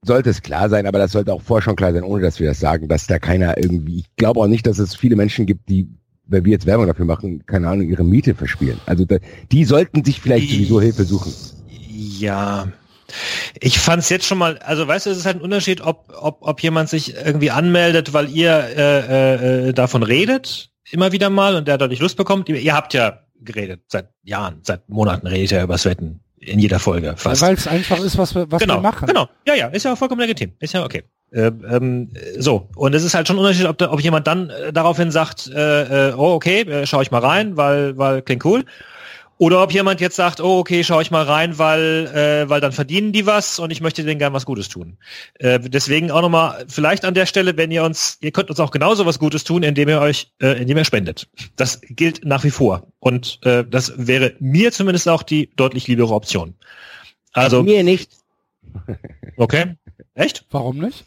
sollte es klar sein, aber das sollte auch vorher schon klar sein, ohne dass wir das sagen, dass da keiner irgendwie, ich glaube auch nicht, dass es viele Menschen gibt, die, wenn wir jetzt Werbung dafür machen, keine Ahnung, ihre Miete verspielen. Also da, die sollten sich vielleicht sowieso Hilfe suchen. Ja. Ich fand es jetzt schon mal, also weißt du, es ist halt ein Unterschied, ob, ob, ob jemand sich irgendwie anmeldet, weil ihr äh, äh, davon redet, immer wieder mal, und der dadurch Lust bekommt. Ihr, ihr habt ja geredet, seit Jahren, seit Monaten redet ihr übers Wetten. In jeder Folge fast. weil es einfach ist, was wir, was genau, wir machen. Genau, ja, ja, ist ja auch vollkommen legitim. Ist ja okay. Ähm, ähm, so, und es ist halt schon ein Unterschied, ob, da, ob jemand dann äh, daraufhin sagt, äh, äh, oh, okay, äh, schau ich mal rein, weil, weil klingt cool. Oder ob jemand jetzt sagt, oh, okay, schau ich mal rein, weil, äh, weil dann verdienen die was und ich möchte denen gerne was Gutes tun. Äh, deswegen auch nochmal, vielleicht an der Stelle, wenn ihr uns, ihr könnt uns auch genauso was Gutes tun, indem ihr euch, äh, indem ihr spendet. Das gilt nach wie vor. Und äh, das wäre mir zumindest auch die deutlich liebere Option. Also, Mir nicht. okay. Echt? Warum nicht?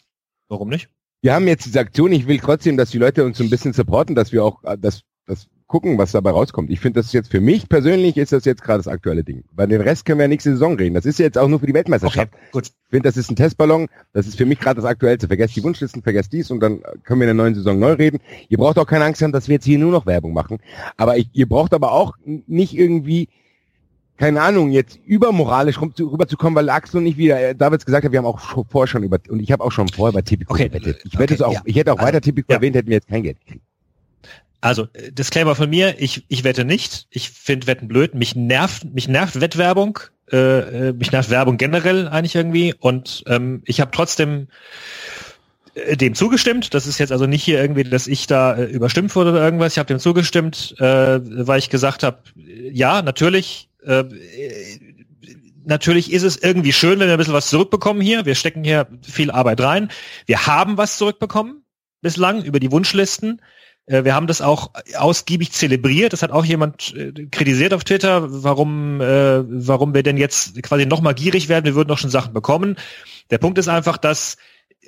Warum nicht? Wir haben jetzt diese Aktion, ich will trotzdem, dass die Leute uns so ein bisschen supporten, dass wir auch äh, das, das gucken, was dabei rauskommt. Ich finde, das ist jetzt für mich persönlich ist das jetzt gerade das aktuelle Ding. Bei den Rest können wir ja nächste Saison reden. Das ist jetzt auch nur für die Weltmeisterschaft. gut. Ich finde, das ist ein Testballon. Das ist für mich gerade das Aktuellste. Vergesst die Wunschlisten, vergesst dies und dann können wir in der neuen Saison neu reden. Ihr braucht auch keine Angst haben, dass wir jetzt hier nur noch Werbung machen. Aber ich, ihr braucht aber auch nicht irgendwie, keine Ahnung, jetzt übermoralisch rüberzukommen, weil Axel und ich wieder, äh, Davids gesagt hat, wir haben auch vorher schon über, und ich habe auch schon vorher bei Tipico Okay, gewettet. Ich okay, wette es auch, ja. ich hätte auch Also, weiter Tipico ja. erwähnt, hätten wir jetzt kein Geld gekriegt. Also, äh, Disclaimer von mir, ich, ich wette nicht. Ich finde Wetten blöd. Mich nervt, mich nervt Wettwerbung. Äh, äh, mich nervt Werbung generell eigentlich irgendwie. Und ähm, ich habe trotzdem dem zugestimmt. Das ist jetzt also nicht hier irgendwie, dass ich da äh, überstimmt wurde oder irgendwas. Ich habe dem zugestimmt, äh, weil ich gesagt habe, ja, natürlich, äh, äh, natürlich ist es irgendwie schön, wenn wir ein bisschen was zurückbekommen hier. Wir stecken hier viel Arbeit rein. Wir haben was zurückbekommen bislang über die Wunschlisten. Äh, Wir haben das auch ausgiebig zelebriert. Das hat auch jemand äh, kritisiert auf Twitter, warum, äh, warum wir denn jetzt quasi nochmal gierig werden. Wir würden doch schon Sachen bekommen. Der Punkt ist einfach, dass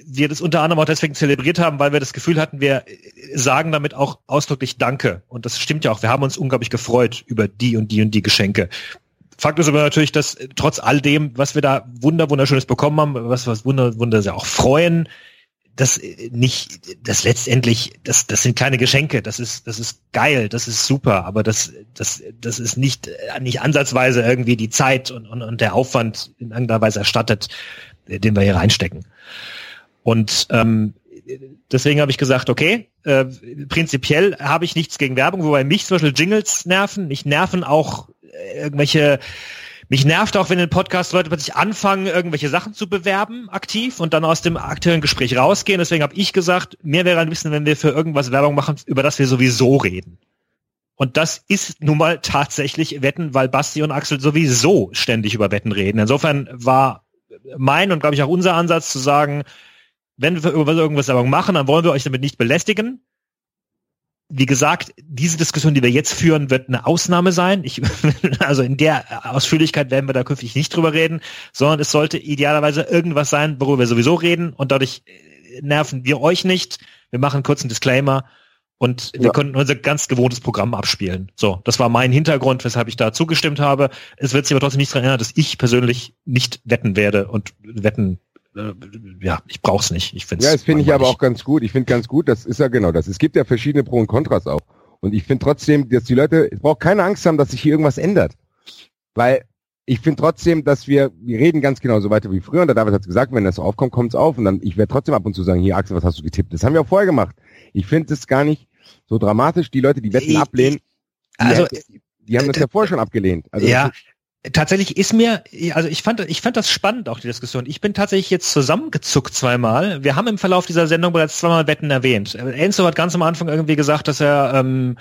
wir das unter anderem auch deswegen zelebriert haben, weil wir das Gefühl hatten, wir sagen damit auch ausdrücklich Danke. Und das stimmt ja auch. Wir haben uns unglaublich gefreut über die und die und die Geschenke. Fakt ist aber natürlich, dass äh, trotz all dem, was wir da wunder wunderschönes bekommen haben, was was wunder wunder sehr auch freuen, das äh, nicht, das letztendlich, das, das sind kleine Geschenke, das ist, das ist geil, das ist super, aber das, das, das ist nicht, äh, nicht ansatzweise irgendwie die Zeit und, und, und der Aufwand in irgendeiner Weise erstattet, den wir hier reinstecken. Und ähm, deswegen habe ich gesagt, okay, äh, prinzipiell habe ich nichts gegen Werbung, wobei mich zum Beispiel Jingles nerven. Mich nerven auch äh, irgendwelche mich nervt auch, wenn in Podcast Leute plötzlich anfangen, irgendwelche Sachen zu bewerben, aktiv, und dann aus dem aktuellen Gespräch rausgehen. Deswegen habe ich gesagt, mir wäre ein bisschen, wenn wir für irgendwas Werbung machen, über das wir sowieso reden. Und das ist nun mal tatsächlich Wetten, weil Basti und Axel sowieso ständig über Wetten reden. Insofern war mein und glaube ich auch unser Ansatz zu sagen, wenn wir irgendwas aber machen, dann wollen wir euch damit nicht belästigen. Wie gesagt, diese Diskussion, die wir jetzt führen, wird eine Ausnahme sein. Ich, also in der Ausführlichkeit werden wir da künftig nicht drüber reden, sondern es sollte idealerweise irgendwas sein, worüber wir sowieso reden und dadurch nerven wir euch nicht. Wir machen kurz einen Disclaimer und wir ja. konnten unser ganz gewohntes Programm abspielen. So, das war mein Hintergrund, weshalb ich da zugestimmt habe. Es wird sich aber trotzdem nicht daran erinnern, dass ich persönlich nicht wetten werde und wetten äh, ja, ich brauch's nicht. Ich find's ja, das finde ich aber auch ganz gut. Ich finde ganz gut, das ist ja genau das. Es gibt ja verschiedene Pro und Kontras auch. Und ich finde trotzdem, dass die Leute, es braucht keine Angst haben, dass sich hier irgendwas ändert. Weil ich finde trotzdem, dass wir, wir reden ganz genau so weiter wie früher. Und der David hat gesagt, wenn das aufkommt, kommt's auf. Und dann, ich werde trotzdem ab und zu sagen, hier Axel, was hast du getippt? Das haben wir auch vorher gemacht. Ich finde es gar nicht so dramatisch. Die Leute, die Wetten ablehnen, die, also, die, die haben das ja vorher schon abgelehnt. Also ja, tatsächlich ist mir, also ich fand, ich fand das spannend, auch die Diskussion. Ich bin tatsächlich jetzt zusammengezuckt zweimal. Wir haben im Verlauf dieser Sendung bereits zweimal Wetten erwähnt. Enzo hat ganz am Anfang irgendwie gesagt, dass er ähm,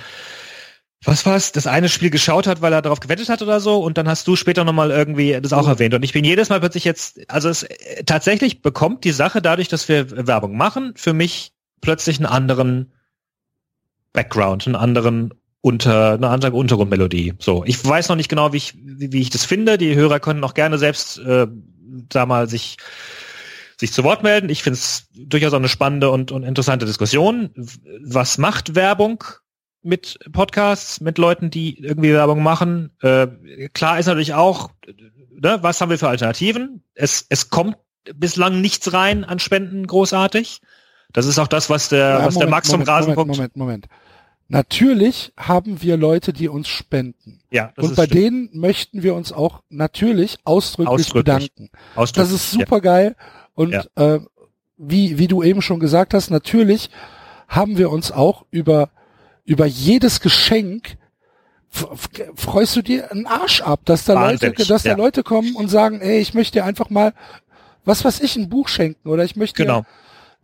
was war's, das eine Spiel geschaut hat, weil er darauf gewettet hat oder so und dann hast du später nochmal irgendwie das auch erwähnt und ich bin jedes Mal plötzlich jetzt, also es tatsächlich bekommt die Sache dadurch, dass wir Werbung machen, für mich plötzlich einen anderen Background, einen anderen unter eine andere Untergrundmelodie. So, ich weiß noch nicht genau, wie ich wie, wie ich das finde. Die Hörer können auch gerne selbst äh, da mal sich sich zu Wort melden. Ich finde es durchaus eine spannende und, und interessante Diskussion. Was macht Werbung mit Podcasts, mit Leuten, die irgendwie Werbung machen. Äh, klar ist natürlich auch, ne, was haben wir für Alternativen? Es, es kommt bislang nichts rein an Spenden großartig. Das ist auch das, was der, ja, was Moment, der Max vom Rasenpunkt. Moment, Moment, Moment. Natürlich haben wir Leute, die uns spenden. Ja, das Und bei stimmt. denen möchten wir uns auch natürlich ausdrücklich, ausdrücklich. bedanken. Ausdrücklich. Das ist super geil. Und ja. äh, wie, wie du eben schon gesagt hast, natürlich haben wir uns auch über über jedes Geschenk freust du dir einen Arsch ab, dass da Leute, dass da ja. Leute kommen und sagen, ey, ich möchte dir einfach mal, was weiß ich, ein Buch schenken oder ich möchte genau. Dir,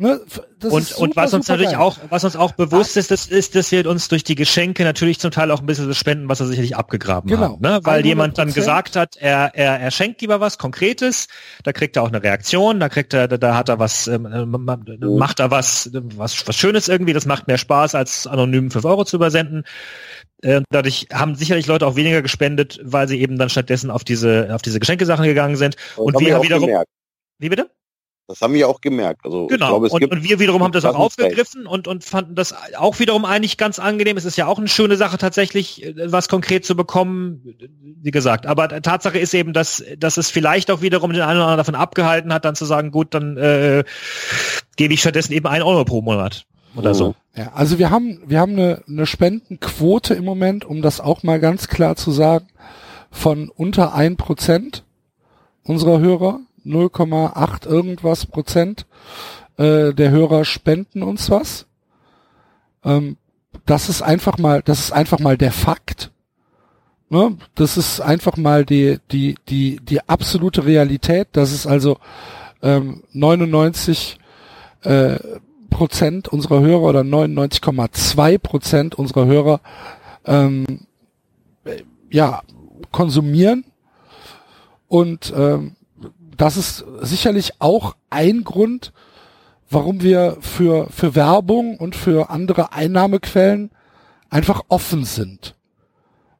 Ne, und, super, und was uns natürlich geil. auch, was uns auch bewusst ist, das ist, dass wir uns durch die Geschenke natürlich zum Teil auch ein bisschen das Spenden, was er sicherlich abgegraben genau. haben, ne? Weil 100%. jemand dann gesagt hat, er, er, er schenkt lieber was Konkretes, da kriegt er auch eine Reaktion, da kriegt er, da, da hat er was, ähm, macht er was, was, was Schönes irgendwie, das macht mehr Spaß, als anonym fünf Euro zu übersenden. Äh, dadurch haben sicherlich Leute auch weniger gespendet, weil sie eben dann stattdessen auf diese, auf diese Geschenkesachen gegangen sind. Und, und wir wiederum. Gemerkt. Wie bitte? Das haben wir auch gemerkt. Also genau. Glaube, und, und, wir wiederum haben das auch aufgegriffen und, und fanden das auch wiederum eigentlich ganz angenehm. Es ist ja auch eine schöne Sache tatsächlich, äh, was konkret zu bekommen, wie gesagt. Aber Tatsache ist eben, dass, dass es vielleicht auch wiederum den einen oder anderen davon abgehalten hat, dann zu sagen, gut, dann äh, gebe ich stattdessen eben ein Euro pro Monat oder so. Ja, also wir haben, wir haben eine, eine Spendenquote im Moment, um das auch mal ganz klar zu sagen, von unter ein Prozent unserer Hörer 0,8 irgendwas Prozent äh, der Hörer spenden uns was. Ähm, das ist einfach mal, das ist einfach mal der Fakt. Ne? Das ist einfach mal die, die, die, die absolute Realität. Das ist also ähm, 99 äh, Prozent unserer Hörer oder 99,2 Prozent unserer Hörer ähm, ja konsumieren und ähm, das ist sicherlich auch ein Grund, warum wir für, für Werbung und für andere Einnahmequellen einfach offen sind.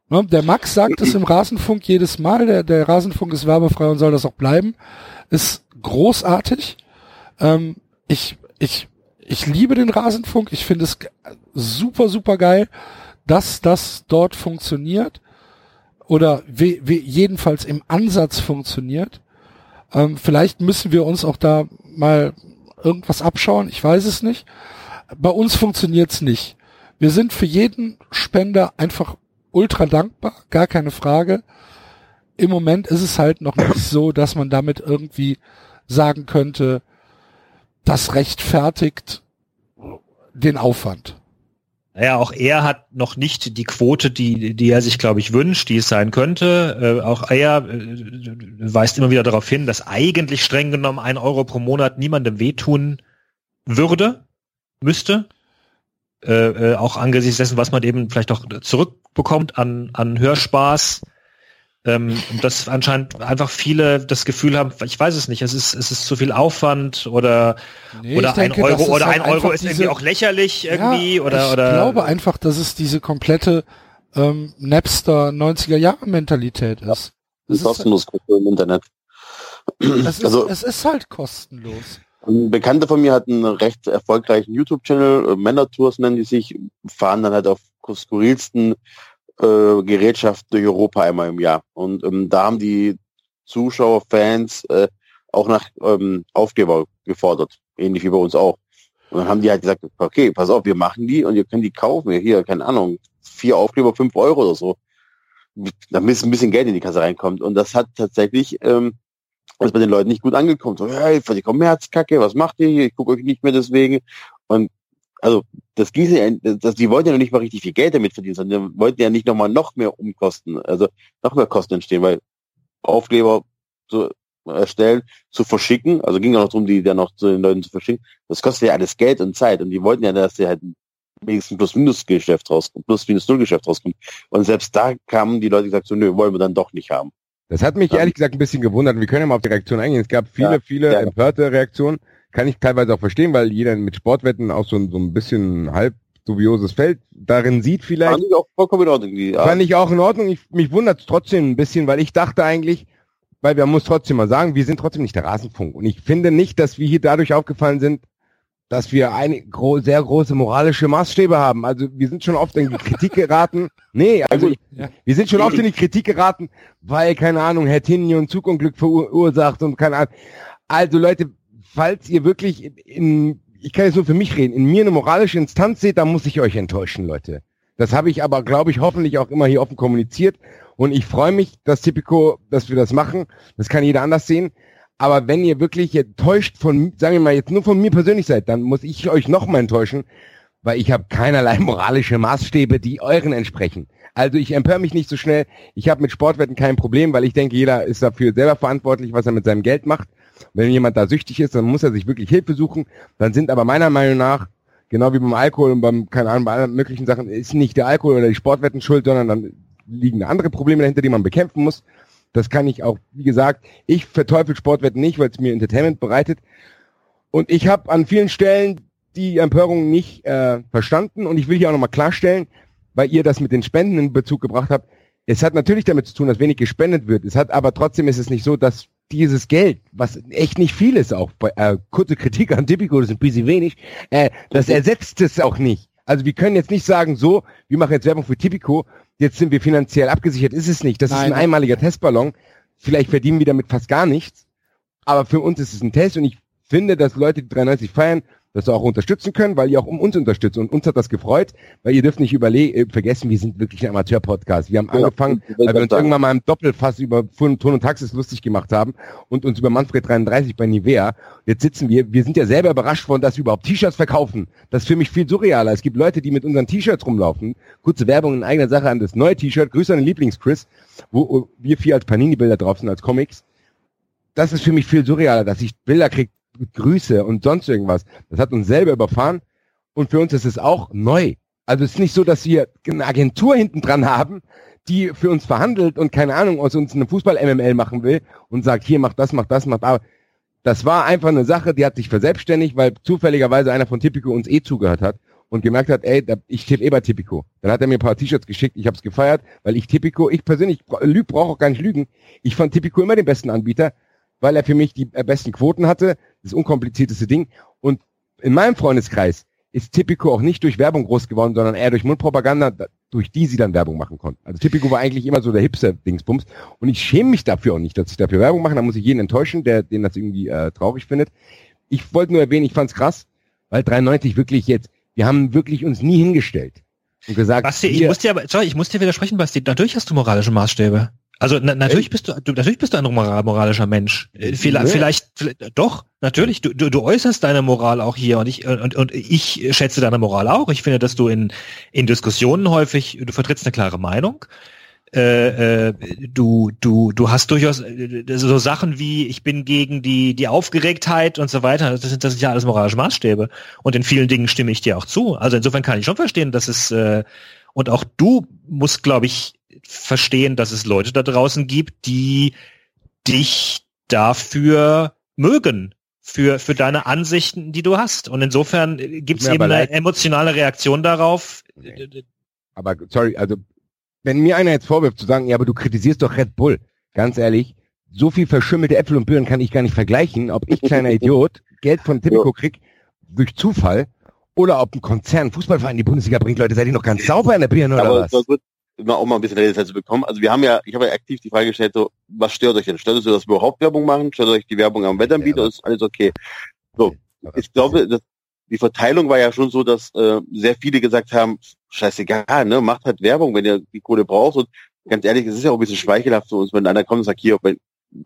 Ne? Der Max sagt es im Rasenfunk jedes Mal, der, der Rasenfunk ist werbefrei und soll das auch bleiben. Ist großartig. Ähm, ich, ich, ich liebe den Rasenfunk. Ich finde es super, super geil, dass das dort funktioniert. Oder jedenfalls im Ansatz funktioniert. Ähm, vielleicht müssen wir uns auch da mal irgendwas abschauen, ich weiß es nicht. Bei uns funktioniert's nicht. Wir sind für jeden Spender einfach ultra dankbar, gar keine Frage. Im Moment ist es halt noch nicht so, dass man damit irgendwie sagen könnte, das rechtfertigt den Aufwand. Naja, auch er hat noch nicht die Quote, die, die er sich, glaube ich, wünscht, die es sein könnte. Äh, auch er äh, weist immer wieder darauf hin, dass eigentlich streng genommen ein Euro pro Monat niemandem wehtun würde, müsste. Äh, äh, auch angesichts dessen, was man eben vielleicht auch zurückbekommt an, an Hörspaß. Ähm, dass anscheinend einfach viele das Gefühl haben, ich weiß es nicht, es ist, es ist zu viel Aufwand oder, Nee, oder ich denke, ein Euro oder halt ein Euro ist diese- irgendwie auch lächerlich irgendwie ja, oder, ich oder. glaube einfach, dass es diese komplette ähm, Napster 90er Jahre Mentalität ist. Das ist, kostenlos Kultur im Internet. es, ist, Also- es ist halt kostenlos. Ein Bekannter von mir hat einen recht erfolgreichen YouTube-Channel, äh, Männertours nennen die sich, fahren dann halt auf skurrilsten äh, Gerätschaften durch Europa einmal im Jahr. Und ähm, da haben die Zuschauer, Fans äh, auch nach ähm, Aufkleber gefordert, ähnlich wie bei uns auch. Und dann haben die halt gesagt, okay, pass auf, wir machen die und ihr könnt die kaufen. Hier, keine Ahnung, vier Aufkleber, fünf Euro oder so. Damit ein bisschen Geld in die Kasse reinkommt. Und das hat tatsächlich ähm, ist bei den Leuten nicht gut angekommen. So, hey, die Kommerzkacke, was macht ihr hier? Ich gucke euch nicht mehr deswegen. Und also das ging ja, das, die wollten ja noch nicht mal richtig viel Geld damit verdienen, sondern die wollten ja nicht nochmal noch mehr Umkosten, also noch mehr Kosten entstehen, weil Aufkleber zu erstellen, zu verschicken, also ging auch noch darum, die dann noch zu den Leuten zu verschicken, das kostet ja alles Geld und Zeit und die wollten ja, dass sie halt wenigstens Plus-Minus-Geschäft rauskommt, Plus-Minus-Null-Geschäft rauskommt. Und selbst da kamen die Leute gesagt, so, nö, wollen wir dann doch nicht haben. Das hat mich Ja. ehrlich gesagt ein bisschen gewundert. Wir können ja mal auf die Reaktion eingehen. Es gab viele, Ja, viele ja. empörte Reaktionen. Kann ich teilweise auch verstehen, weil jeder mit Sportwetten auch so, ein- so ein bisschen halb dubioses Feld darin sieht vielleicht. Fand ich auch vollkommen in Ordnung. Die, ja, Fand ich auch in Ordnung. Ich, mich wundert es trotzdem ein bisschen, weil ich dachte eigentlich, weil wir muss trotzdem mal sagen, wir sind trotzdem nicht der Rasenfunk. Und ich finde nicht, dass wir hier dadurch aufgefallen sind, dass wir eine gro sehr große moralische Maßstäbe haben. Also wir sind schon oft in die Kritik geraten. Nee, also ich, Ja. wir sind schon oft in die Kritik geraten, weil, keine Ahnung, Herr Tinio ein Zugunglück verursacht und keine Ahnung. Also Leute, falls ihr wirklich in, in ich kann jetzt nur für mich reden, in mir eine moralische Instanz seht, dann muss ich euch enttäuschen, Leute. Das habe ich aber, glaube ich, hoffentlich auch immer hier offen kommuniziert. Und ich freue mich, dass Tipico, dass wir das machen. Das kann jeder anders sehen. Aber wenn ihr wirklich enttäuscht von, sagen wir mal, jetzt nur von mir persönlich seid, dann muss ich euch noch mal enttäuschen, weil ich habe keinerlei moralische Maßstäbe, die euren entsprechen. Also ich empöre mich nicht so schnell. Ich habe mit Sportwetten kein Problem, weil ich denke, jeder ist dafür selber verantwortlich, was er mit seinem Geld macht. Wenn jemand da süchtig ist, dann muss er sich wirklich Hilfe suchen. Dann sind aber meiner Meinung nach, genau wie beim Alkohol und beim, keine Ahnung, bei allen möglichen Sachen, ist nicht der Alkohol oder die Sportwetten schuld, sondern dann liegen andere Probleme dahinter, die man bekämpfen muss. Das kann ich auch, wie gesagt, ich verteufel Sportwetten nicht, weil es mir Entertainment bereitet. Und ich habe an vielen Stellen die Empörung nicht äh, verstanden und ich will hier auch nochmal klarstellen, weil ihr das mit den Spenden in Bezug gebracht habt. Es hat natürlich damit zu tun, dass wenig gespendet wird. Es hat aber trotzdem ist es nicht so, dass dieses Geld, was echt nicht viel ist auch, bei, äh, kurze Kritik an Tipico, das ist ein bisschen wenig, äh, das ersetzt es auch nicht. Also wir können jetzt nicht sagen, so, wir machen jetzt Werbung für Tipico, jetzt sind wir finanziell abgesichert, ist es nicht. Das ist Nein. ein einmaliger Testballon. Vielleicht verdienen wir damit fast gar nichts, aber für uns ist es ein Test und ich finde, dass Leute, die 93 feiern, das auch unterstützen können, weil ihr auch um uns unterstützt. Und uns hat das gefreut, weil ihr dürft nicht überle äh, vergessen, wir sind wirklich ein Amateur-Podcast. Wir haben Genau. angefangen, weil wir uns irgendwann mal im Doppelfass über Ton und Taxis lustig gemacht haben und uns über Manfred 33 bei Nivea. Jetzt sitzen wir, wir sind ja selber überrascht von, dass wir überhaupt T-Shirts verkaufen. Das ist für mich viel surrealer. Es gibt Leute, die mit unseren T-Shirts rumlaufen. Kurze Werbung in eigener Sache an das neue T-Shirt. Grüße an den Lieblings-Chris, wo wir vier als Panini-Bilder drauf sind, als Comics. Das ist für mich viel surrealer, dass ich Bilder kriege Grüße und sonst irgendwas. Das hat uns selber überfahren und für uns ist es auch neu. Also es ist nicht so, dass wir eine Agentur hinten dran haben, die für uns verhandelt und keine Ahnung aus uns eine Fußball-MML machen will und sagt, hier macht das, macht das, macht aber. Das war einfach eine Sache, die hat sich verselbstständigt, weil zufälligerweise einer von Tipico uns eh zugehört hat und gemerkt hat, ey, ich tippe eh bei Tipico. Dann hat er mir ein paar T-Shirts geschickt, ich habe es gefeiert, weil ich Tipico, ich persönlich lüg, brauche auch gar nicht lügen. Ich fand Tipico immer den besten Anbieter, weil er für mich die äh, besten Quoten hatte, das unkomplizierteste Ding. Und in meinem Freundeskreis ist Tipico auch nicht durch Werbung groß geworden, sondern eher durch Mundpropaganda, da- durch die sie dann Werbung machen konnten. Also Tipico war eigentlich immer so der Hipster-Dingsbums. Und ich schäme mich dafür auch nicht, dass ich dafür Werbung mache. Da muss ich jeden enttäuschen, der den das irgendwie äh, traurig findet. Ich wollte nur erwähnen, ich fand's krass, weil 93 wirklich jetzt, wir haben wirklich uns nie hingestellt und gesagt, Basti, ich muss dir aber, sorry, ich muss dir widersprechen, Basti. Natürlich hast du moralische Maßstäbe. Also na, natürlich bist du, du, natürlich bist du ein moral- moralischer Mensch. Äh, Vielleicht, Nee. vielleicht, vielleicht, doch, natürlich. Du, du, du äußerst deine Moral auch hier und ich und, und ich schätze deine Moral auch. Ich finde, dass du in in Diskussionen häufig, du vertrittst eine klare Meinung. Äh, äh, du du du hast durchaus äh, so Sachen wie ich bin gegen die die Aufgeregtheit und so weiter. Das sind das sind ja alles moralische Maßstäbe und in vielen Dingen stimme ich dir auch zu. Also insofern kann ich schon verstehen, dass es äh, und auch du musst, glaube ich, verstehen, dass es Leute da draußen gibt, die dich dafür mögen, für, für deine Ansichten, die du hast. Und insofern gibt es eben eine leid. emotionale Reaktion darauf. Okay. Aber sorry, also wenn mir einer jetzt vorwirft zu sagen, ja, aber du kritisierst doch Red Bull, ganz ehrlich, so viel verschimmelte Äpfel und Birnen kann ich gar nicht vergleichen, ob ich kleiner Idiot Geld von Tipico krieg durch Zufall oder ob ein Konzern Fußballverein in die Bundesliga bringt. Leute, seid ihr noch ganz sauber in der Birne oder aber was? Wird immer auch mal ein bisschen Redezeit zu bekommen. Also wir haben ja, ich habe ja aktiv die Frage gestellt, so, was stört euch denn? Stört euch, dass wir überhaupt Werbung machen? Stört euch die Werbung am Wettanbieter? Ja, ist alles okay. So, ich glaube, dass die Verteilung war ja schon so, dass äh, sehr viele gesagt haben, scheißegal, ne, macht halt Werbung, wenn ihr die Kohle braucht. Und ganz ehrlich, es ist ja auch ein bisschen schmeichelhaft für uns, wenn einer kommt und sagt, hier, wenn,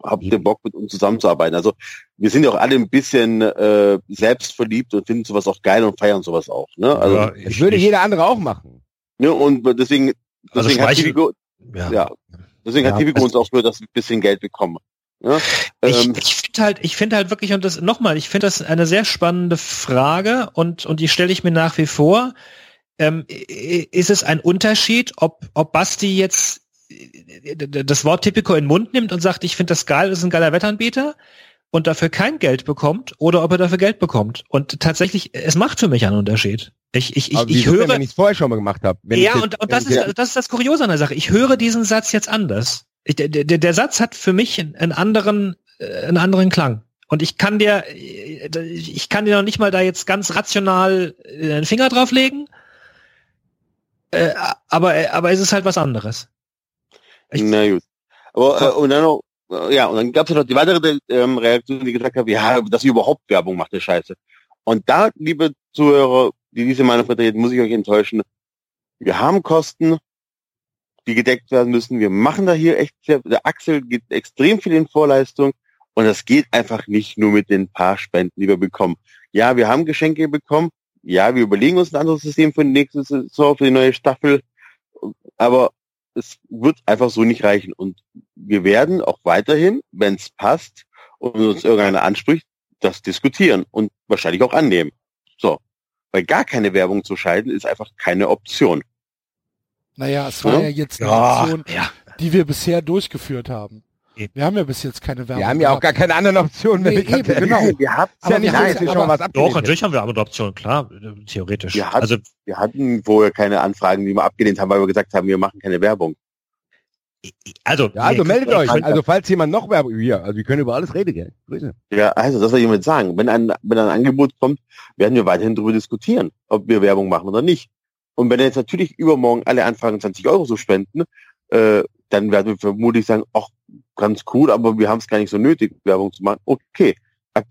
habt ihr Bock mit uns zusammenzuarbeiten. Also wir sind ja auch alle ein bisschen äh, selbstverliebt und finden sowas auch geil und feiern sowas auch. Ne? Also ja, ich würde jeder andere auch machen. Ne, und deswegen, also deswegen also hat Tivigo, ja. ja. deswegen ja, hat Tivigo uns auch nur das ein bisschen Geld bekommen. Ja, ich, ähm, ich finde halt, ich finde halt wirklich, und das nochmal, ich finde das eine sehr spannende Frage und, und die stelle ich mir nach wie vor. Ähm, ist es ein Unterschied, ob, ob Basti jetzt das Wort Typico in den Mund nimmt und sagt, ich finde das geil, das ist ein geiler Wettanbieter und dafür kein Geld bekommt oder ob er dafür Geld bekommt. Und tatsächlich, es macht für mich einen Unterschied. Ich, ich, ich, ich höre, wenn ich es vorher schon mal gemacht habe. Ja, und, und das, ist, das ist das Kuriose an der Sache. Ich höre diesen Satz jetzt anders. Ich, der, der, der Satz hat für mich einen anderen, äh, einen anderen Klang. Und ich kann dir, ich kann dir noch nicht mal da jetzt ganz rational den Finger drauflegen. Äh, aber, aber es ist halt was anderes. Ich Na gut. Aber, äh, und dann noch, äh, ja, und dann gab es noch die weitere ähm, Reaktion, die gesagt hat, ja, dass ihr überhaupt Werbung macht, der Scheiße. Und da, liebe Zuhörer, die diese Meinung vertreten, muss ich euch enttäuschen. Wir haben Kosten, die gedeckt werden müssen. Wir machen da hier echt, der Axel geht extrem viel in Vorleistung und das geht einfach nicht nur mit den paar Spenden, die wir bekommen. Ja, wir haben Geschenke bekommen. Ja, wir überlegen uns ein anderes System für die nächste Saison, für die neue Staffel. Aber es wird einfach so nicht reichen. Und wir werden auch weiterhin, wenn es passt und uns irgendeiner anspricht, das diskutieren und wahrscheinlich auch annehmen. So. Weil gar keine Werbung zu schalten ist einfach keine Option. Naja, es war ja, ja jetzt eine ja, Option, ja. die wir bisher durchgeführt haben. Wir haben ja bis jetzt keine Werbung. Wir haben ja auch gar keine anderen Optionen. Nee, eben, genau. Wir haben ja nicht nein, schon mal was abgelehnt. Doch, natürlich haben wir andere Optionen, klar, theoretisch. Wir hatten, also, wir hatten vorher keine Anfragen, die wir abgelehnt haben, weil wir gesagt haben, wir machen keine Werbung. Also, ja, also meldet euch. Also falls jemand noch Werbung hier, also wir können über alles reden, gell? Grüße. Ja, also das soll ich damit sagen. Wenn ein, wenn ein Angebot kommt, werden wir weiterhin darüber diskutieren, ob wir Werbung machen oder nicht. Und wenn jetzt natürlich übermorgen alle anfangen, 20 Euro zu spenden, äh, dann werden wir vermutlich sagen, ach, ganz cool, aber wir haben es gar nicht so nötig, Werbung zu machen. Okay,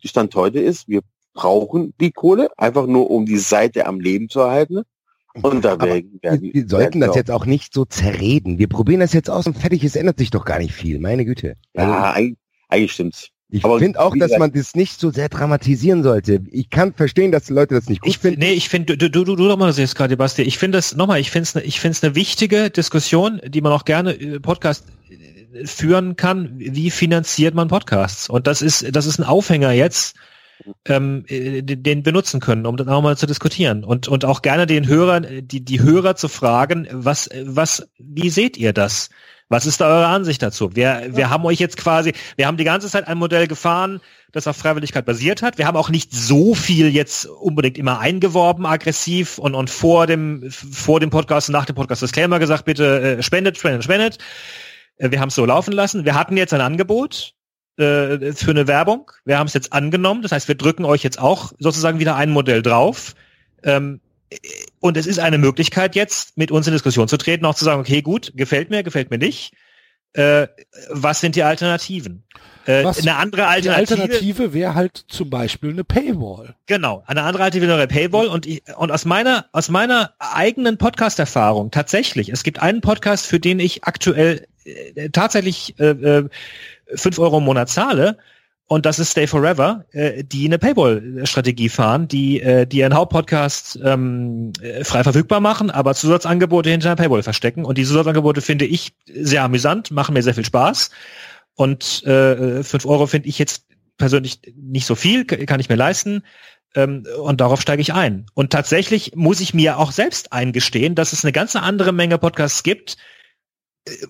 Stand heute ist, wir brauchen die Kohle, einfach nur um die Seite am Leben zu erhalten. Und da werden, werden, wir sollten das jetzt auch nicht so zerreden. Wir probieren das jetzt aus und fertig, es ändert sich doch gar nicht viel, meine Güte. Also, ja, eigentlich, eigentlich stimmt's. Ich finde auch, dass man das nicht so sehr dramatisieren sollte. Ich kann verstehen, dass die Leute das nicht gut ich, finden. Nee, ich finde, du, du, du, du mal das jetzt gerade, Basti. Ich finde das, nochmal, ich finde es ich finde es eine wichtige Diskussion, die man auch gerne äh, Podcast äh, führen kann. Wie finanziert man Podcasts? Und das ist, das ist ein Aufhänger jetzt, ähm, äh, den benutzen können, um das auch mal zu diskutieren. Und, und auch gerne den Hörern, die, die Hörer zu fragen, was, was, wie seht ihr das? Was ist da eure Ansicht dazu? Wir, wir haben euch jetzt quasi, wir haben die ganze Zeit ein Modell gefahren, das auf Freiwilligkeit basiert hat. Wir haben auch nicht so viel jetzt unbedingt immer eingeworben, aggressiv und, und vor dem, vor dem Podcast und nach dem Podcast Disclaimer gesagt, bitte äh, spendet, spendet, spendet. Äh, wir haben es so laufen lassen. Wir hatten jetzt ein Angebot äh, für eine Werbung. Wir haben es jetzt angenommen. Das heißt, wir drücken euch jetzt auch sozusagen wieder ein Modell drauf. Ähm, und es ist eine Möglichkeit jetzt, mit uns in Diskussion zu treten, auch zu sagen, okay, gut, gefällt mir, gefällt mir nicht. Äh, was sind die Alternativen? Äh, was, eine andere Alternative, Alternative wäre halt zum Beispiel eine Paywall. Genau, eine andere Alternative wäre eine Paywall und, ich, und aus meiner aus meiner eigenen Podcast-Erfahrung tatsächlich, es gibt einen Podcast, für den ich aktuell äh, tatsächlich äh, äh, 5 Euro im Monat zahle und das ist Stay Forever, äh, die eine Paywall-Strategie fahren, die, äh, die ihren Hauptpodcast ähm, äh, frei verfügbar machen, aber Zusatzangebote hinter einer Paywall verstecken. Und die Zusatzangebote finde ich sehr amüsant, machen mir sehr viel Spaß. Und äh, 5 Euro finde ich jetzt persönlich nicht so viel, kann ich mir leisten. Ähm, und darauf steige ich ein. Und tatsächlich muss ich mir auch selbst eingestehen, dass es eine ganze andere Menge Podcasts gibt,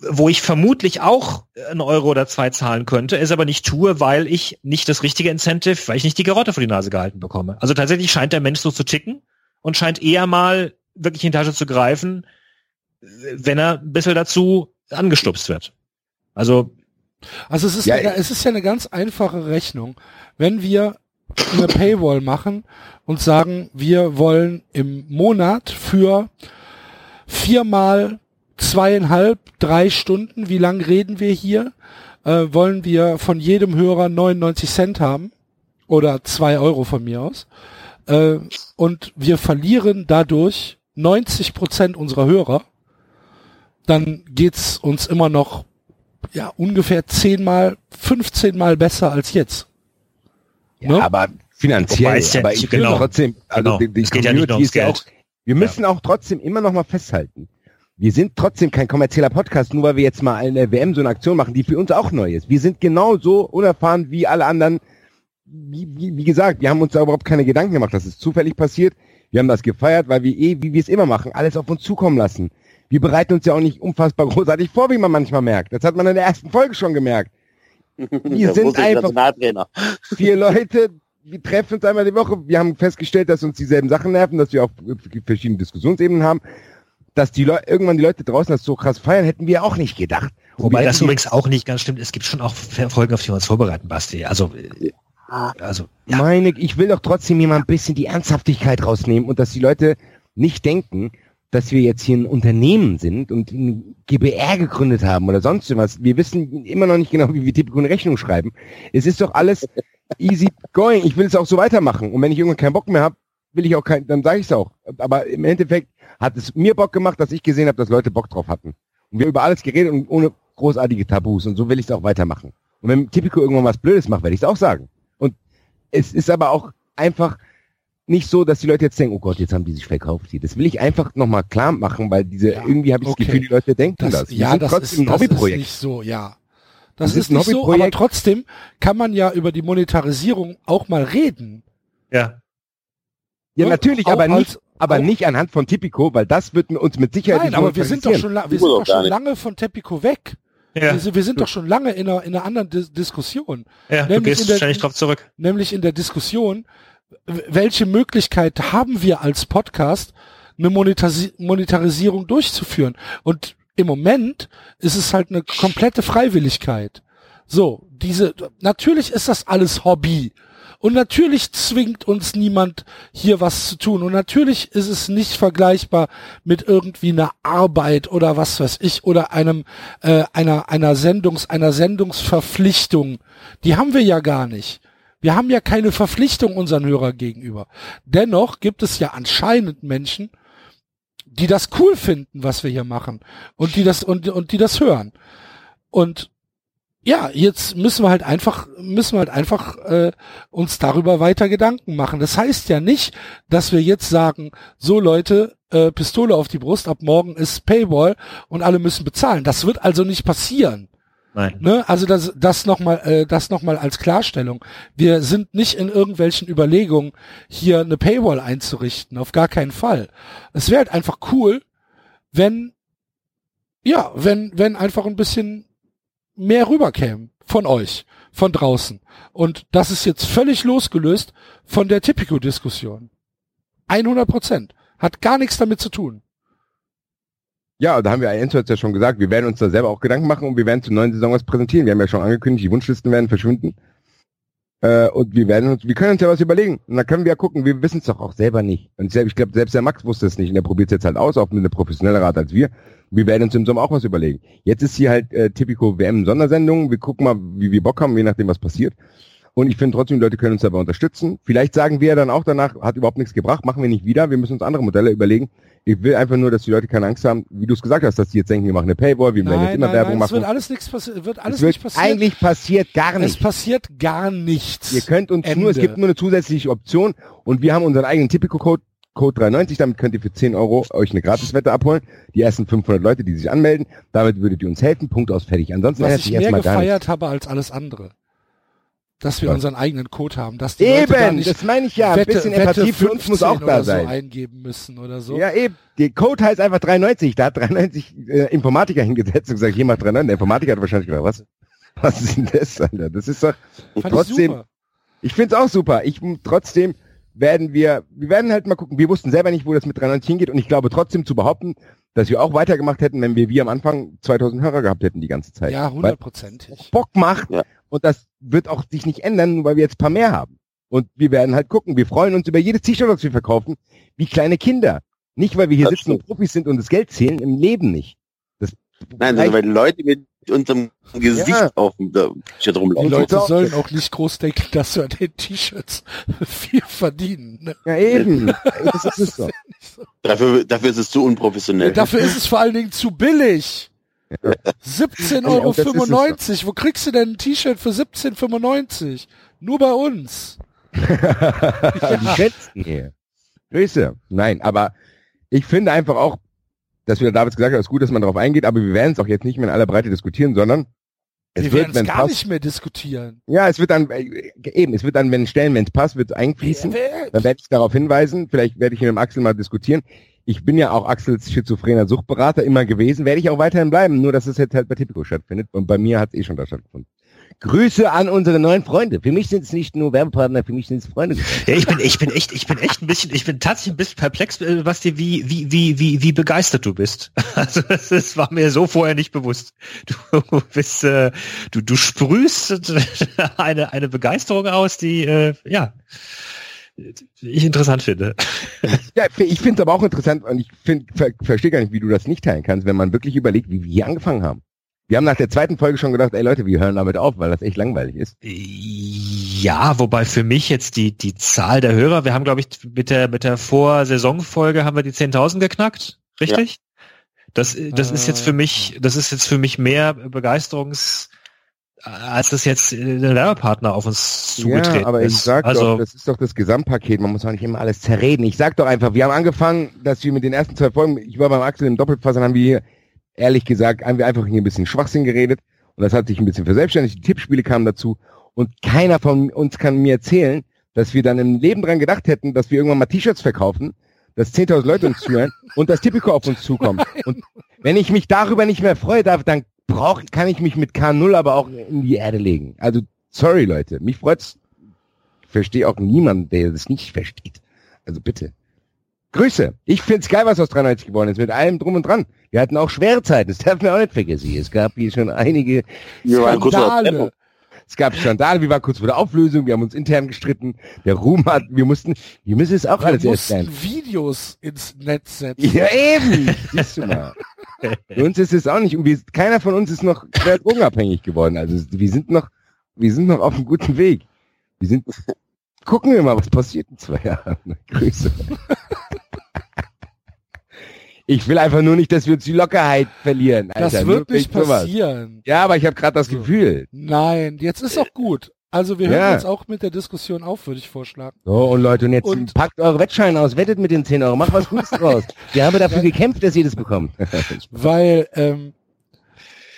wo ich vermutlich auch einen Euro oder zwei zahlen könnte, es aber nicht tue, weil ich nicht das richtige Incentive, weil ich nicht die Garotte vor die Nase gehalten bekomme. Also tatsächlich scheint der Mensch so zu ticken und scheint eher mal wirklich in die Tasche zu greifen, wenn er ein bisschen dazu angestupst wird. Also Also es ist, ja, eine, es ist ja eine ganz einfache Rechnung. Wenn wir eine Paywall machen und sagen, wir wollen im Monat für viermal zweieinhalb, drei Stunden, wie lang reden wir hier, äh, wollen wir von jedem Hörer 99 Cent haben oder zwei Euro von mir aus. Äh, und wir verlieren dadurch 90 Prozent unserer Hörer, dann geht's uns immer noch ja ungefähr zehnmal, 15 Mal besser als jetzt. Ja, ne? aber finanziell, ja aber ich genau, trotzdem, also genau. die, die Community ja ist ja auch, wir müssen ja. auch trotzdem immer noch mal festhalten. Wir sind trotzdem kein kommerzieller Podcast, nur weil wir jetzt mal eine WM so eine Aktion machen, die für uns auch neu ist. Wir sind genauso unerfahren wie alle anderen. Wie, wie, wie gesagt, wir haben uns da überhaupt keine Gedanken gemacht, dass es zufällig passiert. Wir haben das gefeiert, weil wir eh, wie wir es immer machen, alles auf uns zukommen lassen. Wir bereiten uns ja auch nicht unfassbar großartig vor, wie man manchmal merkt. Das hat man in der ersten Folge schon gemerkt. Wir sind einfach vier Leute, wir treffen uns einmal die Woche. Wir haben festgestellt, dass uns dieselben Sachen nerven, dass wir auch verschiedene Diskussionsebenen haben. Dass die Leute, irgendwann die Leute draußen das so krass feiern, hätten wir auch nicht gedacht. Und Wobei das übrigens auch nicht ganz stimmt. Es gibt schon auch Folgen, auf die wir uns vorbereiten, Basti. Also, also, ja. meine, ich will doch trotzdem hier mal ein bisschen die Ernsthaftigkeit rausnehmen und dass die Leute nicht denken, dass wir jetzt hier ein Unternehmen sind und ein GBR gegründet haben oder sonst was. Wir wissen immer noch nicht genau, wie wir Typico eine Rechnung schreiben. Es ist doch alles easy going. Ich will es auch so weitermachen. Und wenn ich irgendwann keinen Bock mehr habe, will ich auch kein, dann sage ich es auch. Aber im Endeffekt hat es mir Bock gemacht, dass ich gesehen habe, dass Leute Bock drauf hatten. Und wir haben über alles geredet und ohne großartige Tabus. Und so will ich es auch weitermachen. Und wenn Typico irgendwann was Blödes macht, werde ich es auch sagen. Und es ist aber auch einfach nicht so, dass die Leute jetzt denken, oh Gott, jetzt haben die sich verkauft hier. Das will ich einfach nochmal klar machen, weil diese, ja, irgendwie habe ich okay. das Gefühl, die Leute denken das. das. Ja, das ist, ein das Hobbyprojekt. ist nicht so, ja. Das, das ist, ist nicht so, aber trotzdem kann man ja über die Monetarisierung auch mal reden. Ja. Ja, natürlich, aber nicht, aber nicht anhand von Tipico, weil das wird uns mit Sicherheit Nein, aber wir sind doch schon, wir sind doch schon lange von Tipico weg. Ja. Wir, wir sind doch schon lange in einer, in einer anderen Dis Diskussion. Ja, nämlich du gehst der, ständig drauf zurück. Nämlich in der Diskussion, welche Möglichkeit haben wir als Podcast, eine Monetari Monetarisierung durchzuführen? Und im Moment ist es halt eine komplette Freiwilligkeit. So, diese, natürlich ist das alles Hobby. Und natürlich zwingt uns niemand hier was zu tun. Und natürlich ist es nicht vergleichbar mit irgendwie einer Arbeit oder was weiß ich oder einem äh, einer einer Sendungs einer Sendungsverpflichtung. Die haben wir ja gar nicht. Wir haben ja keine Verpflichtung unseren Hörer gegenüber. Dennoch gibt es ja anscheinend Menschen, die das cool finden, was wir hier machen und die das und, und die das hören. Und ja, jetzt müssen wir halt einfach müssen wir halt einfach äh, uns darüber weiter Gedanken machen. Das heißt ja nicht, dass wir jetzt sagen, so Leute, äh, Pistole auf die Brust, ab morgen ist Paywall und alle müssen bezahlen. Das wird also nicht passieren. Nein. Ne? Also das, das nochmal, äh, das noch mal als Klarstellung. Wir sind nicht in irgendwelchen Überlegungen, hier eine Paywall einzurichten. Auf gar keinen Fall. Es wäre halt einfach cool, wenn, ja, wenn, wenn einfach ein bisschen mehr rüberkäme von euch, von draußen. Und das ist jetzt völlig losgelöst von der Typico-Diskussion. 100 Prozent. Hat gar nichts damit zu tun. Ja, da haben wir Enzo hat ja schon gesagt, wir werden uns da selber auch Gedanken machen und wir werden zur neuen Saison was präsentieren. Wir haben ja schon angekündigt, die Wunschlisten werden verschwinden. Äh, und wir werden uns, wir können uns ja was überlegen. Und dann können wir ja gucken, wir wissen es doch auch selber nicht. Und selbst, ich glaube, selbst der Max wusste es nicht und der probiert es jetzt halt aus, auch mit einer professionelleren Art als wir. Wir werden uns im Sommer auch was überlegen. Jetzt ist hier halt äh, Typico WM Sondersendung. Wir gucken mal, wie wir Bock haben, je nachdem, was passiert. Und ich finde trotzdem, die Leute können uns dabei unterstützen. Vielleicht sagen wir dann auch danach, hat überhaupt nichts gebracht, machen wir nicht wieder. Wir müssen uns andere Modelle überlegen. Ich will einfach nur, dass die Leute keine Angst haben, wie du es gesagt hast, dass die jetzt denken, wir machen eine Paywall, wir werden jetzt immer nein, Werbung nein, machen. Es wird alles nichts passieren. Wird alles es wird nicht passieren. Eigentlich passiert gar nichts. Es passiert gar nichts. Ihr könnt uns Ende. nur, es gibt nur eine zusätzliche Option und wir haben unseren eigenen Typico-Code, Code 390, damit könnt ihr für 10 Euro euch eine Gratiswette abholen. Die ersten 500 Leute, die sich anmelden, damit würdet ihr uns helfen. Punkt aus, fertig. Ansonsten Was ich mehr gefeiert habe als alles andere. dass wir Was? unseren eigenen Code haben, dass die Leute da Eben, nicht das meine ich ja. Ein bisschen Empathie für uns muss 15 auch da sein. so eingeben müssen oder so. Ja, eben. Der Code heißt einfach 93. Da hat 93 äh, Informatiker hingesetzt und gesagt, hier macht 39. Der Informatiker hat wahrscheinlich gedacht, was? Was ist denn das, Alter? Das ist doch, Fand ich trotzdem- super. ich find's auch super. Ich, trotzdem werden wir, wir werden halt mal gucken. Wir wussten selber nicht, wo das mit 93 hingeht und ich glaube trotzdem zu behaupten, dass wir auch weitergemacht hätten, wenn wir wie am Anfang 2000 Hörer gehabt hätten die ganze Zeit. Ja, hundertprozentig. Bock macht Ja. und das wird auch sich nicht ändern, nur weil wir jetzt ein paar mehr haben. Und wir werden halt gucken. Wir freuen uns über jedes T-Shirt, das wir verkaufen, wie kleine Kinder. Nicht, weil wir hier Das sitzen und Profis sind und das Geld zählen, im Leben nicht. Das Nein, sondern weil Leute mit unserem Gesicht Ja. auf dem äh, Shirt Die rumlaufen. Leute- sollen auch nicht groß denken, dass wir an den T-Shirts viel verdienen. Ne? ja eben. das ist es doch. Dafür, dafür ist es zu unprofessionell. Dafür ist es vor allen Dingen zu billig. 17,95 Ja, Euro. Wo kriegst du denn ein T-Shirt für 17,95? Nur bei uns. Die Schätzen hier. Grüße. Nein, aber ich finde einfach auch, dass wir David gesagt hat, es ist gut, dass man darauf eingeht, aber wir werden es auch jetzt nicht mehr in aller Breite diskutieren, sondern es wir wird, wenn gar passt, nicht mehr diskutieren. ja, es wird dann, äh, eben, es wird dann, wenn Stellen, wenn es passt, wird es einfließen. Dann werde ich darauf hinweisen, vielleicht werde ich mit dem Axel mal diskutieren. Ich bin ja auch Axels schizophrener Suchtberater immer gewesen, werde ich auch weiterhin bleiben, nur dass es jetzt halt bei Tipico stattfindet und bei mir hat es eh schon da stattgefunden. Grüße an unsere neuen Freunde. Für mich sind es nicht nur Werbepartner, für mich sind es Freunde. Ja, ich bin, ich bin echt, ich bin echt ein bisschen, ich bin tatsächlich ein bisschen perplex, äh, was dir, wie, wie, wie, wie, wie begeistert du bist. Also das, das war mir so vorher nicht bewusst. Du bist, äh, du, du sprühst eine, eine Begeisterung aus, die, äh, ja, ich interessant finde. Ja, ich finde es aber auch interessant und ich find, ver verstehe gar nicht, wie du das nicht teilen kannst, wenn man wirklich überlegt, wie wir hier angefangen haben. Wir haben nach der zweiten Folge schon gedacht, ey Leute, wir hören damit auf, weil das echt langweilig ist. Ja, wobei für mich jetzt die, die Zahl der Hörer, wir haben, glaube ich, mit der, mit der Vorsaisonfolge haben wir die 10.000 geknackt, richtig? Das, das ist jetzt für mich, das ist jetzt für mich mehr Begeisterungs, als das jetzt äh, der Werbepartner auf uns zugetreten ja, aber ich ist. sag also, doch, das ist doch das Gesamtpaket, man muss auch nicht immer alles zerreden. Ich sag doch einfach, wir haben angefangen, dass wir mit den ersten zwei Folgen, ich war beim Axel im Doppelpass, dann haben wir hier, ehrlich gesagt, haben wir einfach hier ein bisschen Schwachsinn geredet und das hat sich ein bisschen verselbstständigt, die Tippspiele kamen dazu und keiner von uns kann mir erzählen, dass wir dann im Leben dran gedacht hätten, dass wir irgendwann mal T-Shirts verkaufen, dass 10.000 Leute uns zuhören und das Tipico auf uns zukommt. Und wenn ich mich darüber nicht mehr freue, darf, dann brauch, kann ich mich mit K0 aber auch in die Erde legen. Also, sorry Leute, mich freut's. Ich verstehe auch niemanden, der das nicht versteht. Also bitte. Grüße. Ich find's geil, was aus 93 geworden ist, mit allem drum und dran. Wir hatten auch schwere Zeiten, das darf man auch nicht vergessen. Es gab hier schon einige. Skandale. es gab Skandale, wir waren kurz vor der Auflösung, wir haben uns intern gestritten, der Ruhm hat, wir mussten, wir müssen es auch Wir alles erst mussten lernen. Videos ins Netz setzen. Ja, eben. Siehst du mal. Für uns ist es auch nicht, und wir, keiner von uns ist noch drogenabhängig geworden. Also wir sind noch, wir sind noch auf einem guten Weg. Wir sind, gucken wir mal, was passiert in zwei Jahren. Grüße. Ich will einfach nur nicht, dass wir uns die Lockerheit verlieren. Alter. Das Nur wird nicht wegen sowas. passieren. Ja, aber ich habe gerade das So. Gefühl. Nein, jetzt ist auch gut. Also wir hören Ja. uns auch mit der Diskussion auf, würde ich vorschlagen. So, und Leute, und jetzt Und- packt eure Wettscheine aus, wettet mit den 10 Euro, macht was Gutes draus. Wir haben dafür gekämpft, dass ihr das bekommt. Weil ähm,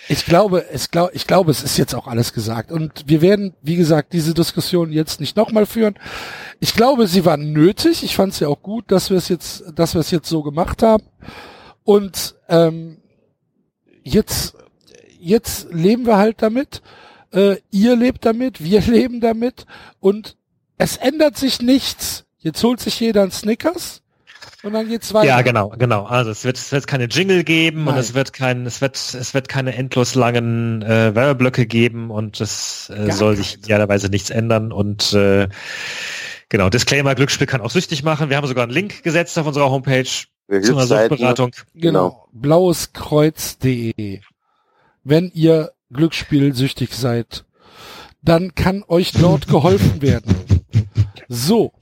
ich glaube, es glaub, ich glaube, es ist jetzt auch alles gesagt. Und wir werden, wie gesagt, diese Diskussion jetzt nicht nochmal führen. Ich glaube, sie war nötig. Ich fand es ja auch gut, dass wir es jetzt, dass wir es jetzt so gemacht haben. Und ähm, jetzt, jetzt leben wir halt damit. Äh, ihr lebt damit, wir leben damit. Und es ändert sich nichts. Jetzt holt sich jeder einen Snickers und dann geht's weiter. ja, genau, genau. Also es wird, es wird keine Jingle geben und Nein. es wird kein, es wird, es wird keine endlos langen äh, Werbeblöcke geben und es äh, soll sich idealerweise nichts ändern und äh, genau, Disclaimer, Glücksspiel kann auch süchtig machen. Wir haben sogar einen Link gesetzt auf unserer Homepage zu einer Suchtberatung. Genau. Blaueskreuz.de. Wenn ihr Glücksspielsüchtig seid, dann kann euch dort geholfen werden. So.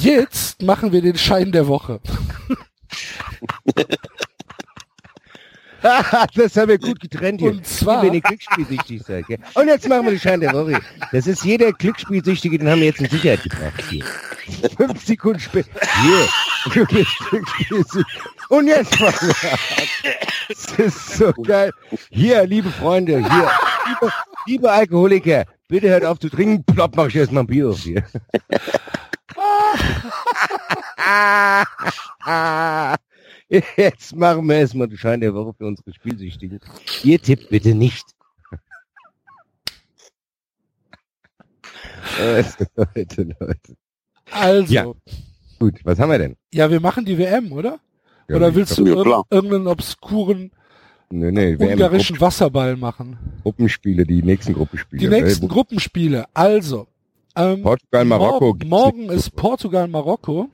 Jetzt machen wir den Schein der Woche. das haben wir gut getrennt hier. Und zwar- Wenn ihr glücksspielsüchtig seid. Gell? Und jetzt machen wir den Schein der Woche. Das ist jeder Glücksspielsüchtige, den haben wir jetzt in Sicherheit gebracht. Hier. Fünf Sekunden später. Hier. Du bist glücksspielsüchtig. Und jetzt machen wir an. Das ist so geil. Hier, liebe Freunde, hier. Liebe, liebe Alkoholiker, Bitte hört auf zu trinken, plopp, mach ich erstmal ein Bier auf hier. Jetzt machen wir erstmal den Schein der Woche für unsere Spielsüchtigen. Ihr tippt bitte nicht. Leute, Leute, Leute. Also, Ja. Gut, was haben wir denn? ja, wir machen die WM, oder? Ja, oder willst du ir irgendeinen obskuren Nee, nee, WM ungarischen Wasserball machen? Gruppenspiele, die nächsten Gruppenspiele. Die nächsten Äh, Gruppenspiele. Also, ähm, Portugal, Marokko. morgen, ist Portugal, Marokko,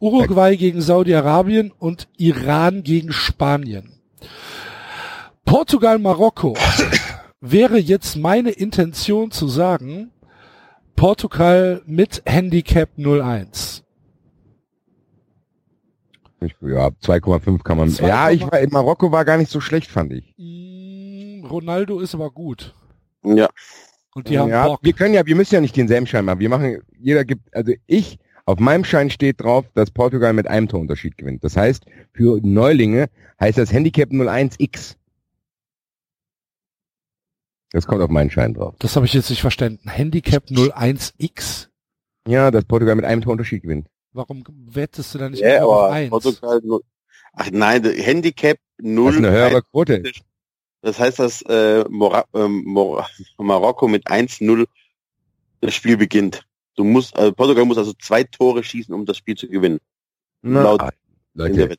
Uruguay gegen Saudi-Arabien und Iran gegen Spanien. Portugal, Marokko wäre jetzt meine Intention zu sagen, Portugal mit Handicap 01. Ich- Ja, 2,5 kann man. 2,5. Ja, ich war, Marokko war gar nicht so schlecht, fand ich. Mm, Ronaldo ist aber gut. Ja. Und die haben ja, Bock. wir können ja, wir müssen ja nicht denselben Schein machen. Wir machen, jeder gibt, also ich, auf meinem Schein steht drauf, dass Portugal mit einem Torunterschied gewinnt. Das heißt, für Neulinge heißt das Handicap 01x. Das kommt auf meinen Schein drauf. Das habe ich jetzt nicht verstanden. Handicap 01X. Ja, dass Portugal mit einem Torunterschied gewinnt. Warum wettest du da nicht immer auf aber 1? Portugal. Ach nein, Handicap Das 0. ist eine höhere Quote. Das heißt, dass äh, Mora ähm, Mor Marokko mit 1-0 das Spiel beginnt. Du musst, also Portugal muss also zwei Tore schießen, um das Spiel zu gewinnen. Na, Laut- der Leute,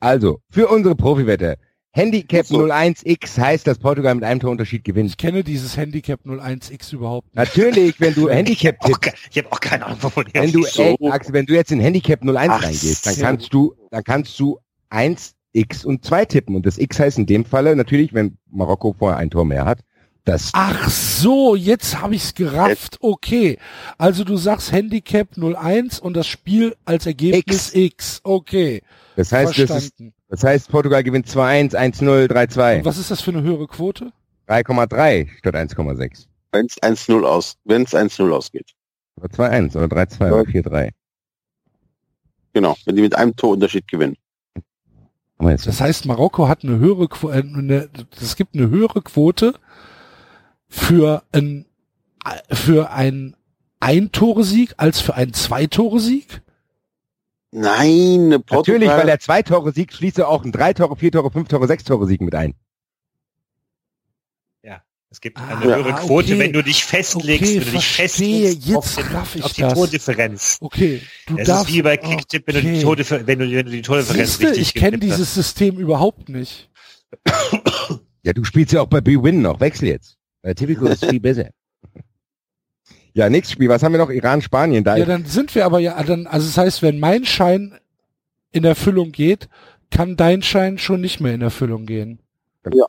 also, für unsere Profiwette. Handicap So. 01x heißt, dass Portugal mit einem Torunterschied gewinnt. Ich kenne dieses Handicap 01X überhaupt nicht. Natürlich, wenn du Handicap tippst, ich habe auch keine Ahnung, wovon ihr wenn du, so. ey, Axel, wenn du jetzt in Handicap 01 Ach reingehst, dann kannst du, dann kannst du 1, X und 2 tippen. Und das X heißt in dem Falle natürlich, wenn Marokko vorher ein Tor mehr hat, das, Ach so, jetzt habe ich's gerafft. Okay. Also du sagst Handicap 01 und das Spiel als Ergebnis X. Okay. das heißt, das, ist, Verstanden. das heißt, Portugal gewinnt 2-1, 1-0, Und 3-2, was ist das für eine höhere Quote? 3,3 statt 1,6. Wenn es 1-0 aus, wenn es 1-0 ausgeht. Oder 2-1 oder 3-2 oder 4-3. Genau, wenn die mit einem Torunterschied gewinnen. Das heißt, Marokko hat eine höhere Quote, eine, es gibt eine höhere Quote für ein, für ein Ein-Tore-Sieg als für einen Zwei-Tore-Sieg? Nein, Portugal. Natürlich, weil der zwei Tore Sieg schließt er auch ein drei Tore, vier Tore, fünf Tore, sechs Tore Sieg mit ein. Es gibt Ah, eine höhere okay. Quote, wenn du dich festlegst, Okay, wenn du dich verstehe. festlegst Jetzt auf, den, auf die das. Tordifferenz. Okay, du Es darfst. ist wie bei Kicktipp, wenn, du die okay. Tordiffer wenn, du, wenn du die Tordifferenz Siehste, richtig ich kenne getippt hast. dieses System überhaupt nicht. Ja, du spielst ja auch bei B-Win noch. Wechsel jetzt. Bei Tipico ist viel besser. Ja, nächstes Spiel. Was haben wir noch? Iran, Spanien. Da Ja, dann sind wir aber ja, dann, also das heißt, wenn mein Schein in Erfüllung geht, kann dein Schein schon nicht mehr in Erfüllung gehen. Ja.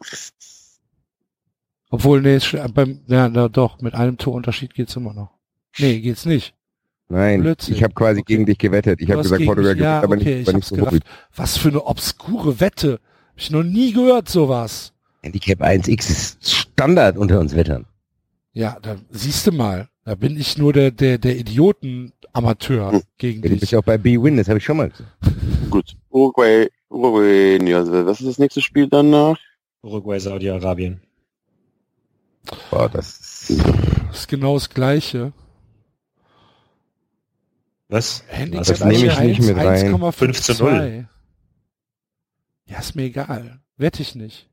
Obwohl, nee, ist sch- beim, ja, na, doch, mit einem Torunterschied geht's immer noch. Nee, geht's nicht. Nein, Blödsinn. ich habe quasi Okay. gegen dich gewettet. Ich habe gesagt, Portugal mich- ja, gewinnt, aber okay, nicht, ich aber nicht hab's so hoch. Was für eine obskure Wette. Hab ich noch nie gehört, sowas. Handicap 1x ist Standard unter uns Wettern. Ja, da siehst du mal. Da bin ich nur der, der, der Idioten-Amateur Hm. gegen Ja, du bist dich. ja auch bei B-Win, das habe ich schon mal gesagt. Gut. Uruguay, Uruguay, was ist das nächste Spiel danach? Uruguay, Saudi-Arabien. Boah, das ist, Das ist genau das Gleiche. Was? Handicap Das nehme ich nicht mit rein. 1,52. 5 zu 0. Ja, ist mir egal. Wette ich nicht.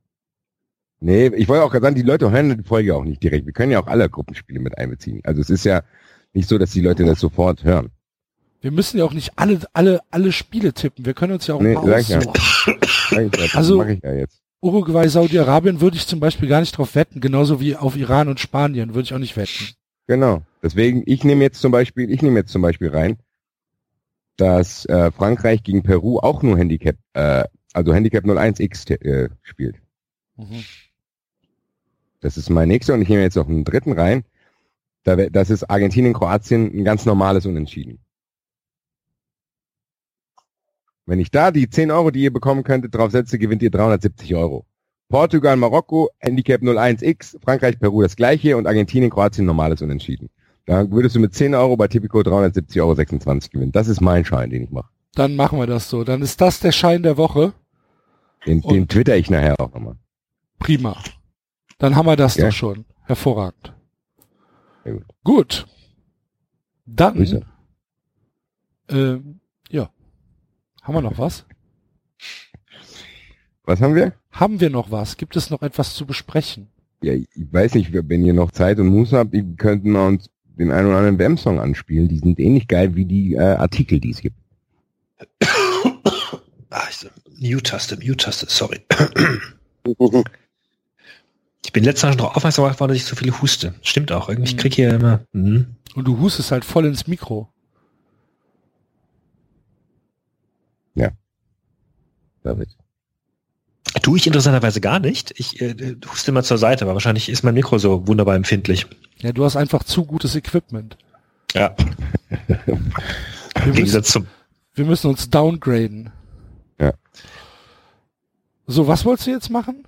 nee, ich wollte auch gerade sagen, die Leute hören die Folge auch nicht direkt. Wir können ja auch alle Gruppenspiele mit einbeziehen. Also es ist ja nicht so, dass die Leute das sofort hören. Wir müssen ja auch nicht alle, alle, alle Spiele tippen. Wir können uns ja auch Nee, mal sag ich ja. Also- mache ich ja jetzt. Uruguay, Saudi-Arabien würde ich zum Beispiel gar nicht drauf wetten. Genauso wie auf Iran und Spanien würde ich auch nicht wetten. Genau. Deswegen, ich nehme jetzt zum Beispiel, ich nehme jetzt zum Beispiel rein, dass äh, Frankreich gegen Peru auch nur Handicap, äh, also Handicap 01x t- äh, spielt. Mhm. Das ist mein nächster und ich nehme jetzt noch einen dritten rein. Da, das ist Argentinien, Kroatien, ein ganz normales Unentschieden. Wenn ich da die 10 Euro, die ihr bekommen könntet, drauf setze, gewinnt ihr 370 Euro. Portugal, Marokko, Handicap 01x, Frankreich, Peru das gleiche und Argentinien, Kroatien normales Unentschieden. Da würdest du mit 10 Euro bei Tipico 370,26 Euro gewinnen. Das ist mein Schein, den ich mache. Dann machen wir das so. Dann ist das der Schein der Woche. Den, Und- den twitter ich nachher auch nochmal. Prima. Dann haben wir das Ja. doch schon. Hervorragend. Sehr gut. Gut. Dann, Grüße. Haben wir noch was? Was haben wir? Haben wir noch was? Gibt es noch etwas zu besprechen? Ja, ich weiß nicht, wenn ihr noch Zeit und Muße habt, die könnten wir uns den einen oder anderen WM-Song anspielen. Die sind ähnlich geil wie die äh, Artikel, die es gibt. Ah, ich, Mute-Taste, Mute-Taste, sorry. Ich bin letztes Mal schon darauf aufmerksam geworden, dass ich so viel huste. Stimmt auch. Irgendwie, ich krieg hier immer. Hm. Und du hustest halt voll ins Mikro. David. Tue ich interessanterweise gar nicht. Ich äh, huste immer zur Seite, aber wahrscheinlich ist mein Mikro so wunderbar empfindlich. Ja, du hast einfach zu gutes Equipment. Ja. Wir Im müssen, Gegensatz zum. wir müssen uns downgraden. Ja. So, was wolltest du jetzt machen?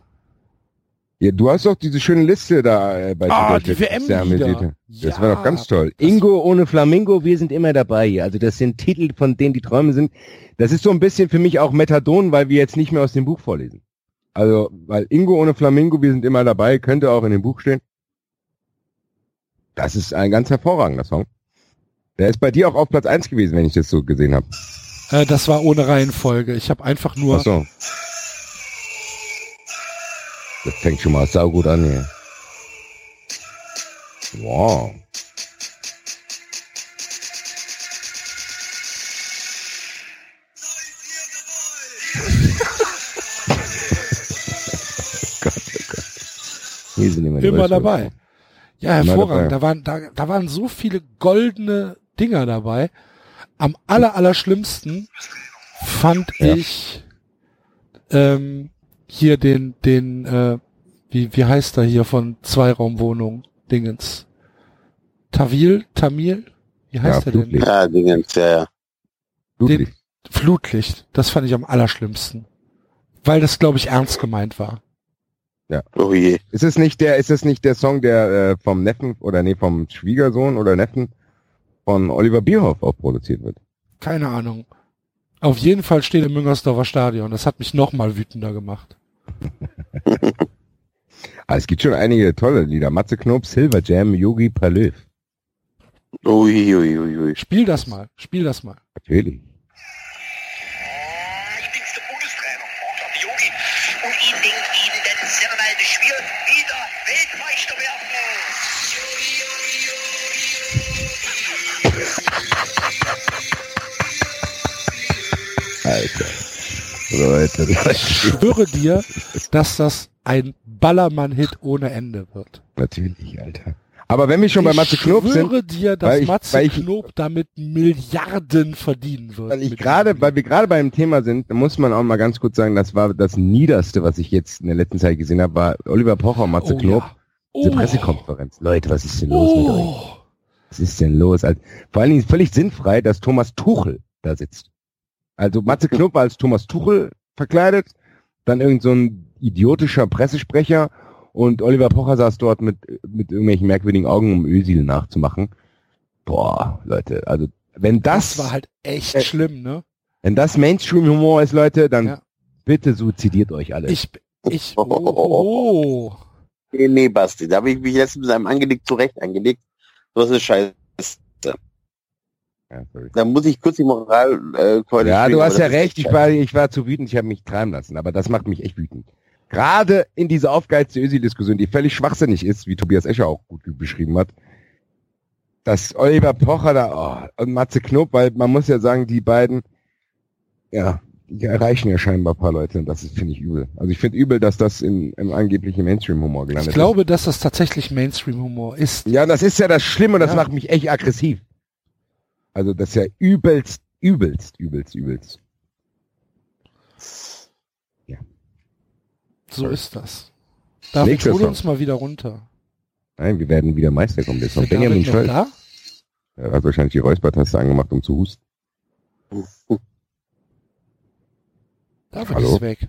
Ja, du hast doch diese schöne Liste da äh, bei Ah, die WM amüsierte. Das Ja. war doch ganz toll. Ingo ohne Flamingo, wir sind immer dabei hier. Also das sind Titel, von denen die Träume sind. Das ist so ein bisschen für mich auch Methadon, weil wir jetzt nicht mehr aus dem Buch vorlesen. Also, weil Ingo ohne Flamingo, wir sind immer dabei, könnte auch in dem Buch stehen. Das ist ein ganz hervorragender Song. Der ist bei dir auch auf Platz 1 gewesen, wenn ich das so gesehen habe. Äh, das war ohne Reihenfolge. Ich habe einfach nur. Ach so. Das fängt schon mal saugut an hier. Wow. Oh. Hier sind immer, Immer dabei. Ja, hervorragend. Da waren, da, da waren so viele goldene Dinger dabei. Am aller, aller schlimmsten fand Ja. ich ähm, hier den, den, äh, wie, wie heißt er hier von Zweiraumwohnung Dingens? Tawil, Tamil? Wie heißt Ja, er denn? Flutlicht. ja, Dingens, ja, ja. Flutlicht. Flutlicht. Das fand ich am allerschlimmsten. Weil das, glaube ich, ernst gemeint war. Oh je. Ist es nicht der, ist es nicht der Song, der äh, vom Neffen oder nee, vom Schwiegersohn oder Neffen von Oliver Bierhoff auch produziert wird? Keine Ahnung. Auf jeden Fall steht im Müngersdorfer Stadion. Das hat mich noch mal wütender gemacht. Ah, es gibt schon einige tolle Lieder. Matze Knob, Silver Jam, Yogi Palöv. Ui, ui, ui, ui. Spiel das mal. Spiel das mal. Natürlich. Alter. Leute, Ich Leute. schwöre dir, dass das ein Ballermann-Hit ohne Ende wird. Natürlich, Alter. Aber wenn wir schon bei Matze Knob ich sind, schwöre dir, dass ich- Matze ich- Knob damit Milliarden verdienen wird. weil ich gerade, weil wir gerade beim Thema sind, muss man auch mal ganz kurz sagen, das war das Niederste, was ich jetzt in der letzten Zeit gesehen habe, war Oliver Pocher und Matze oh, Knob. ja. Diese Oh. Pressekonferenz. Leute, was ist denn los mit euch? Oh. Was ist denn los? Also, vor allen Dingen völlig sinnfrei, dass Thomas Tuchel da sitzt. Also Matze Knob war als Thomas Tuchel verkleidet, dann irgend so ein idiotischer Pressesprecher und Oliver Pocher saß dort mit, mit irgendwelchen merkwürdigen Augen, um Ösil nachzumachen. Boah, Leute, also wenn das, Das war halt echt Äh, schlimm, ne? wenn das Mainstream-Humor ist, Leute, dann Ja. bitte suizidiert euch alle. Ich, ich, oh, oh, oh. Nee, nee, Basti, da habe ich mich letztens mit einem angelegt, zurecht angelegt. Das ist scheiße. Ja, muss ich kurz die Moral äh, Ja, du hast ja ist recht, echt ich war, ich war zu wütend, ich habe mich treiben lassen, aber das macht mich echt wütend. Gerade in dieser aufgeheizte Ösi-Diskussion, die völlig schwachsinnig ist, wie Tobias Escher auch gut beschrieben hat, dass Oliver Pocher da oh, und Matze Knob, weil man muss ja sagen, die beiden, ja, die erreichen ja scheinbar ein paar Leute und das ist, finde ich, übel. Also ich finde übel, dass das im, im angeblichen Mainstream-Humor gelandet Ich glaube, dass das tatsächlich Mainstream-Humor ist. ist. Ja, das ist ja das Schlimme und das Ja. macht mich echt aggressiv. Also das ist ja übelst, übelst, übelst, übelst. So Sorry. ist das. David, Nächster hol uns mal wieder runter. Nein, wir werden wieder Meister kommen. Noch der Benjamin noch Scholz. da? Er hat wahrscheinlich die Räuspertaste angemacht, um zu husten. David Hallo? ist weg.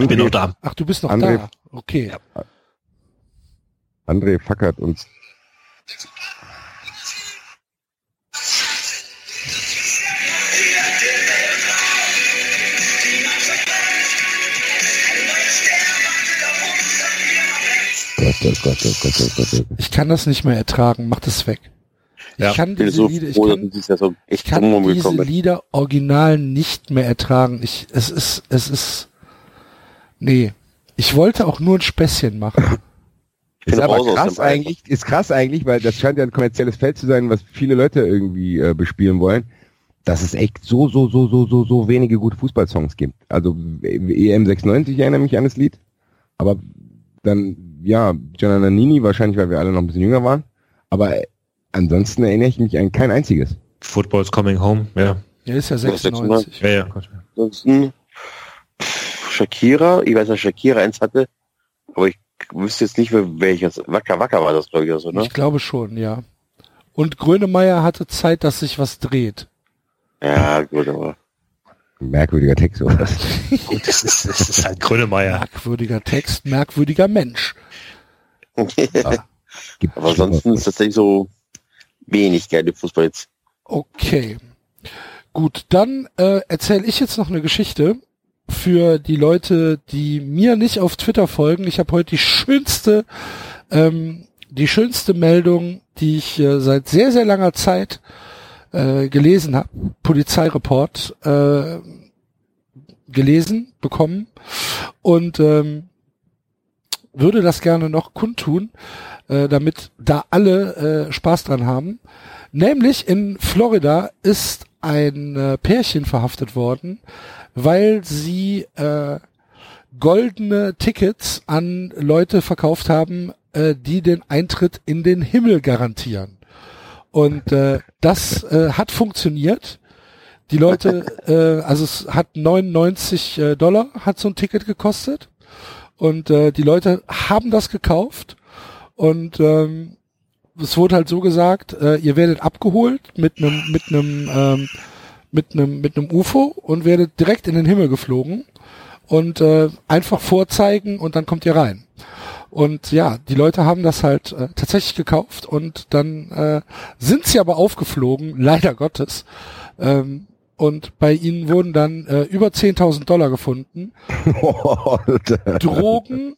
Ich bin noch da. Ach, du bist noch André- da. Okay. André fackert uns. Oh Gott, oh Gott, oh Gott, oh Gott. Ich kann das nicht mehr ertragen. Mach das weg. Ich Ja, kann Ich bin diese so Lieder, ich froh, kann, dieses Jahr so ich kann diese. Lieder original nicht mehr ertragen. Ich, es ist, es ist, nee. Ich wollte auch nur ein Späßchen machen. Ist aber krass eigentlich, ist krass eigentlich, weil das scheint ja ein kommerzielles Feld zu sein, was viele Leute irgendwie äh, bespielen wollen, dass es echt so, so, so, so, so, so wenige gute Fußballsongs gibt. Also EM 96 ich erinnere mich an das Lied, aber dann, ja, Gianna Nannini, wahrscheinlich, weil wir alle noch ein bisschen jünger waren, aber ansonsten erinnere ich mich an kein einziges. Football's coming home, ja. Er ist ja Was 96. Ja, ja. Ansonsten Shakira, ich weiß, dass Shakira eins hatte, aber ich wüsste jetzt nicht, wer- welches. Wacker Wacker war das, glaube ich, so, ne? Ich glaube schon, ja. Und Grönemeyer hatte Zeit, dass sich was dreht. Ja, gut, aber Merkwürdiger Text, oder? Gut, das ist, das ist halt Grönemeyer. Merkwürdiger Text, merkwürdiger Mensch. Gibt aber ansonsten ist tatsächlich so wenig geile Fußball jetzt. Okay. Gut, dann äh, erzähle ich jetzt noch eine Geschichte für die Leute, die mir nicht auf Twitter folgen. Ich habe heute die schönste, ähm, die schönste Meldung, die ich äh, seit sehr, sehr langer Zeit äh, gelesen habe. Polizeireport äh, gelesen, bekommen und ähm, würde das gerne noch kundtun, äh, damit da alle äh, Spaß dran haben. Nämlich in Florida ist ein äh, Pärchen verhaftet worden, weil sie äh, goldene Tickets an Leute verkauft haben, äh, die den Eintritt in den Himmel garantieren. Und äh, das äh, hat funktioniert. Die Leute, äh, also es hat 99 äh, Dollar hat so ein Ticket gekostet und äh, die Leute haben das gekauft und ähm, es wurde halt so gesagt, äh, ihr werdet abgeholt mit einem mit einem ähm, mit einem mit einem UFO und werdet direkt in den Himmel geflogen und äh, einfach vorzeigen und dann kommt ihr rein. Und ja, die Leute haben das halt äh, tatsächlich gekauft und dann äh, sind sie aber aufgeflogen, leider Gottes. Ähm, und bei ihnen wurden dann äh, über 10.000 Dollar gefunden. Drogen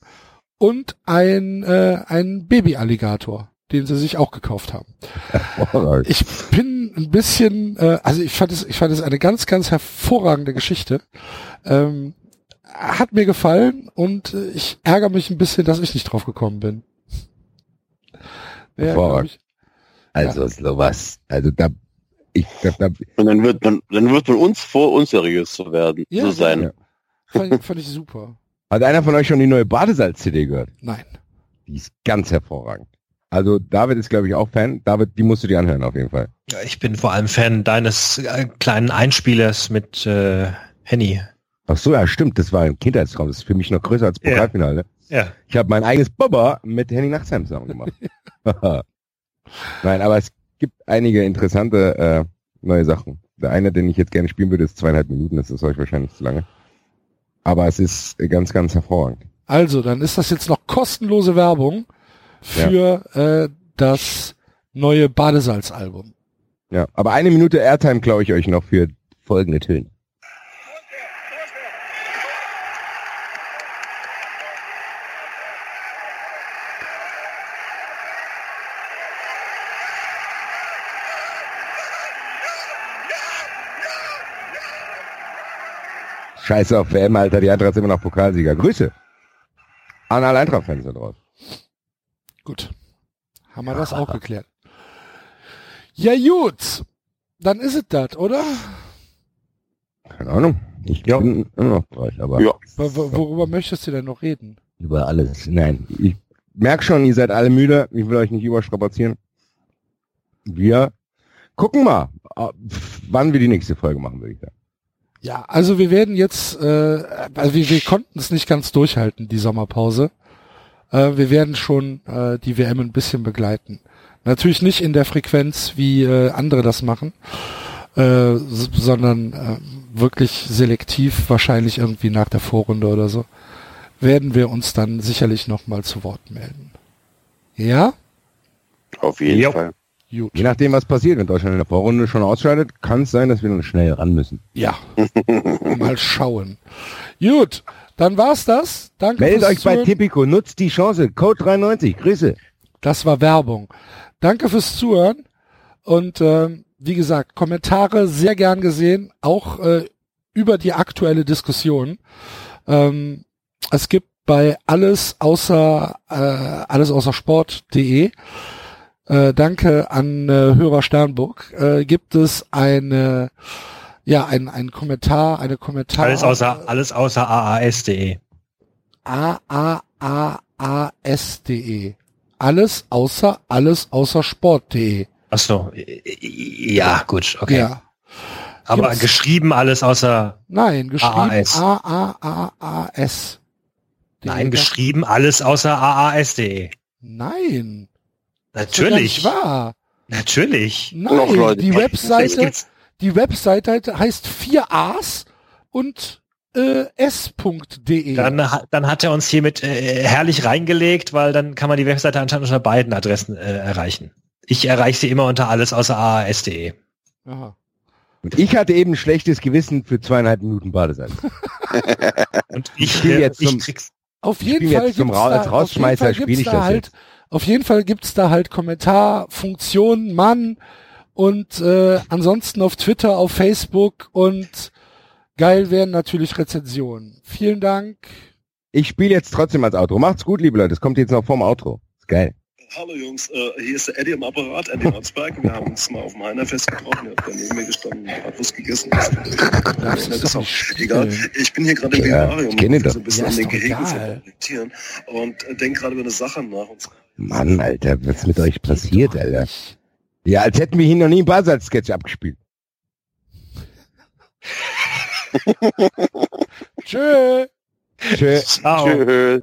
und ein, äh, ein Babyalligator, den sie sich auch gekauft haben. Ich bin ein bisschen, äh, also ich fand es, ich fand es eine ganz, ganz hervorragende Geschichte. Ähm, hat mir gefallen und äh, ich ärgere mich ein bisschen, dass ich nicht drauf gekommen bin. Ja, ich. Also sowas. Also da, ich, da, da, Und dann wird man, dann wird man uns vor, unseriös zu werden, Ja, zu sein. ja. Fand, fand ich super. hat einer von euch schon die neue Badesalz-CD gehört? Nein. Die ist ganz hervorragend. Also David ist, glaube ich, auch Fan. David, die musst du dir anhören auf jeden Fall. Ja, ich bin vor allem Fan deines äh, kleinen Einspielers mit äh, Henny. Ach so, ja, stimmt. Das war ein Kindheitstraum. Das ist für mich noch größer als Ja. Pokalfinale. Ja. Ich habe mein eigenes Baba mit Henning Nachtsheim zusammen gemacht. Nein, aber es gibt einige interessante äh, neue Sachen. Der eine, den ich jetzt gerne spielen würde, ist zweieinhalb Minuten. Das ist euch wahrscheinlich zu lange. Aber es ist ganz, ganz hervorragend. Also, dann ist das jetzt noch kostenlose Werbung für äh, das neue Badesalz-Album. Ja, aber eine Minute Airtime klaue ich euch noch für folgende Töne. Scheiße auf WM, Alter, die Eintracht ist immer noch Pokalsieger. Grüße an alle Eintracht-Fans da draußen. Gut. Haben wir das auch geklärt. Ja, gut. Dann ist es das, oder? Keine Ahnung. Ich Ja. bin immer noch bereit, aber Ja. Wo- wo- Worüber möchtest du denn noch reden? über alles. Nein, ich merke schon, ihr seid alle müde. Ich will euch nicht überstrapazieren. Wir gucken mal, äh, wann wir die nächste Folge machen, würde ich sagen. Ja, also wir werden jetzt, äh, also wir, wir konnten es nicht ganz durchhalten, die Sommerpause. Äh, wir werden schon äh, die WM ein bisschen begleiten. Natürlich nicht in der Frequenz, wie äh, andere das machen, äh, sondern äh, wirklich selektiv, wahrscheinlich irgendwie nach der Vorrunde oder so, werden wir uns dann sicherlich nochmal zu Wort melden. Ja? Auf jeden Jo. Fall. Gut. Je nachdem, was passiert, wenn Deutschland in der Vorrunde schon ausscheidet, kann es sein, dass wir dann schnell ran müssen. Ja. Mal schauen. Gut, Dann war's das. Danke Meldet fürs euch bei Zuhören. Tipico, nutzt die Chance. Code 93. Grüße. Das war Werbung. Danke fürs Zuhören. Und ähm, wie gesagt, Kommentare sehr gern gesehen, auch äh, über die aktuelle Diskussion. Ähm, es gibt bei alles außer äh, alles außer Sport.de äh, danke an äh, Hörer Sternburg äh, gibt es eine ja ein ein Kommentar eine Kommentar Alles außer, alles außer AAS.de. a a a a s.de alles außer alles außer Sport.de Ach so. Ja, gut, okay. ja Aber Gibt's- geschrieben alles außer, nein geschrieben AAS. a a a a s nein, geschrieben alles außer AAS.de. nein Natürlich, wahr natürlich. Noch nein Leute, die Webseite die Webseite heißt 4a's und äh, s.de dann, dann hat er uns hiermit äh, herrlich reingelegt, weil dann kann man die Webseite anscheinend unter beiden Adressen äh, erreichen. Ich erreiche sie immer unter alles außer AAS.de. Aha. Und ich hatte eben ein schlechtes Gewissen für zweieinhalb Minuten Badesalz. Und ich, spiel äh, jetzt ich zum- krieg's. Auf Ich jeden bin Fall jetzt zum Ra- da, als Rausschmeißer Fall spiel gibt's ich da das halt, jetzt. Auf jeden Fall gibt's da halt Kommentarfunktion, Mann und äh, ansonsten auf Twitter, auf Facebook und geil wären natürlich Rezensionen. Vielen Dank. Ich spiele jetzt trotzdem als Outro. Macht's gut, liebe Leute. Es kommt jetzt noch vorm Outro. Ist geil. Hallo Jungs, äh, hier ist der Eddie am Apparat, Eddie Matzberg. Wir haben uns mal auf dem Heinerfest getroffen, ihr habt da neben mir gestanden, Bratwurst gegessen. Das Das ist ist doch Egal, ich bin hier gerade im Ja, Vivarium ich das. so ein bisschen Ja, an den Gehegen von Tieren und äh, denke gerade über eine Sache nach. Und Mann, Alter, was ist mit euch passiert, Alter? Ja, als hätten wir hier noch nie einen Badesalz-Sketch abgespielt. Tschö. Tschö. Ciao. Tschüss.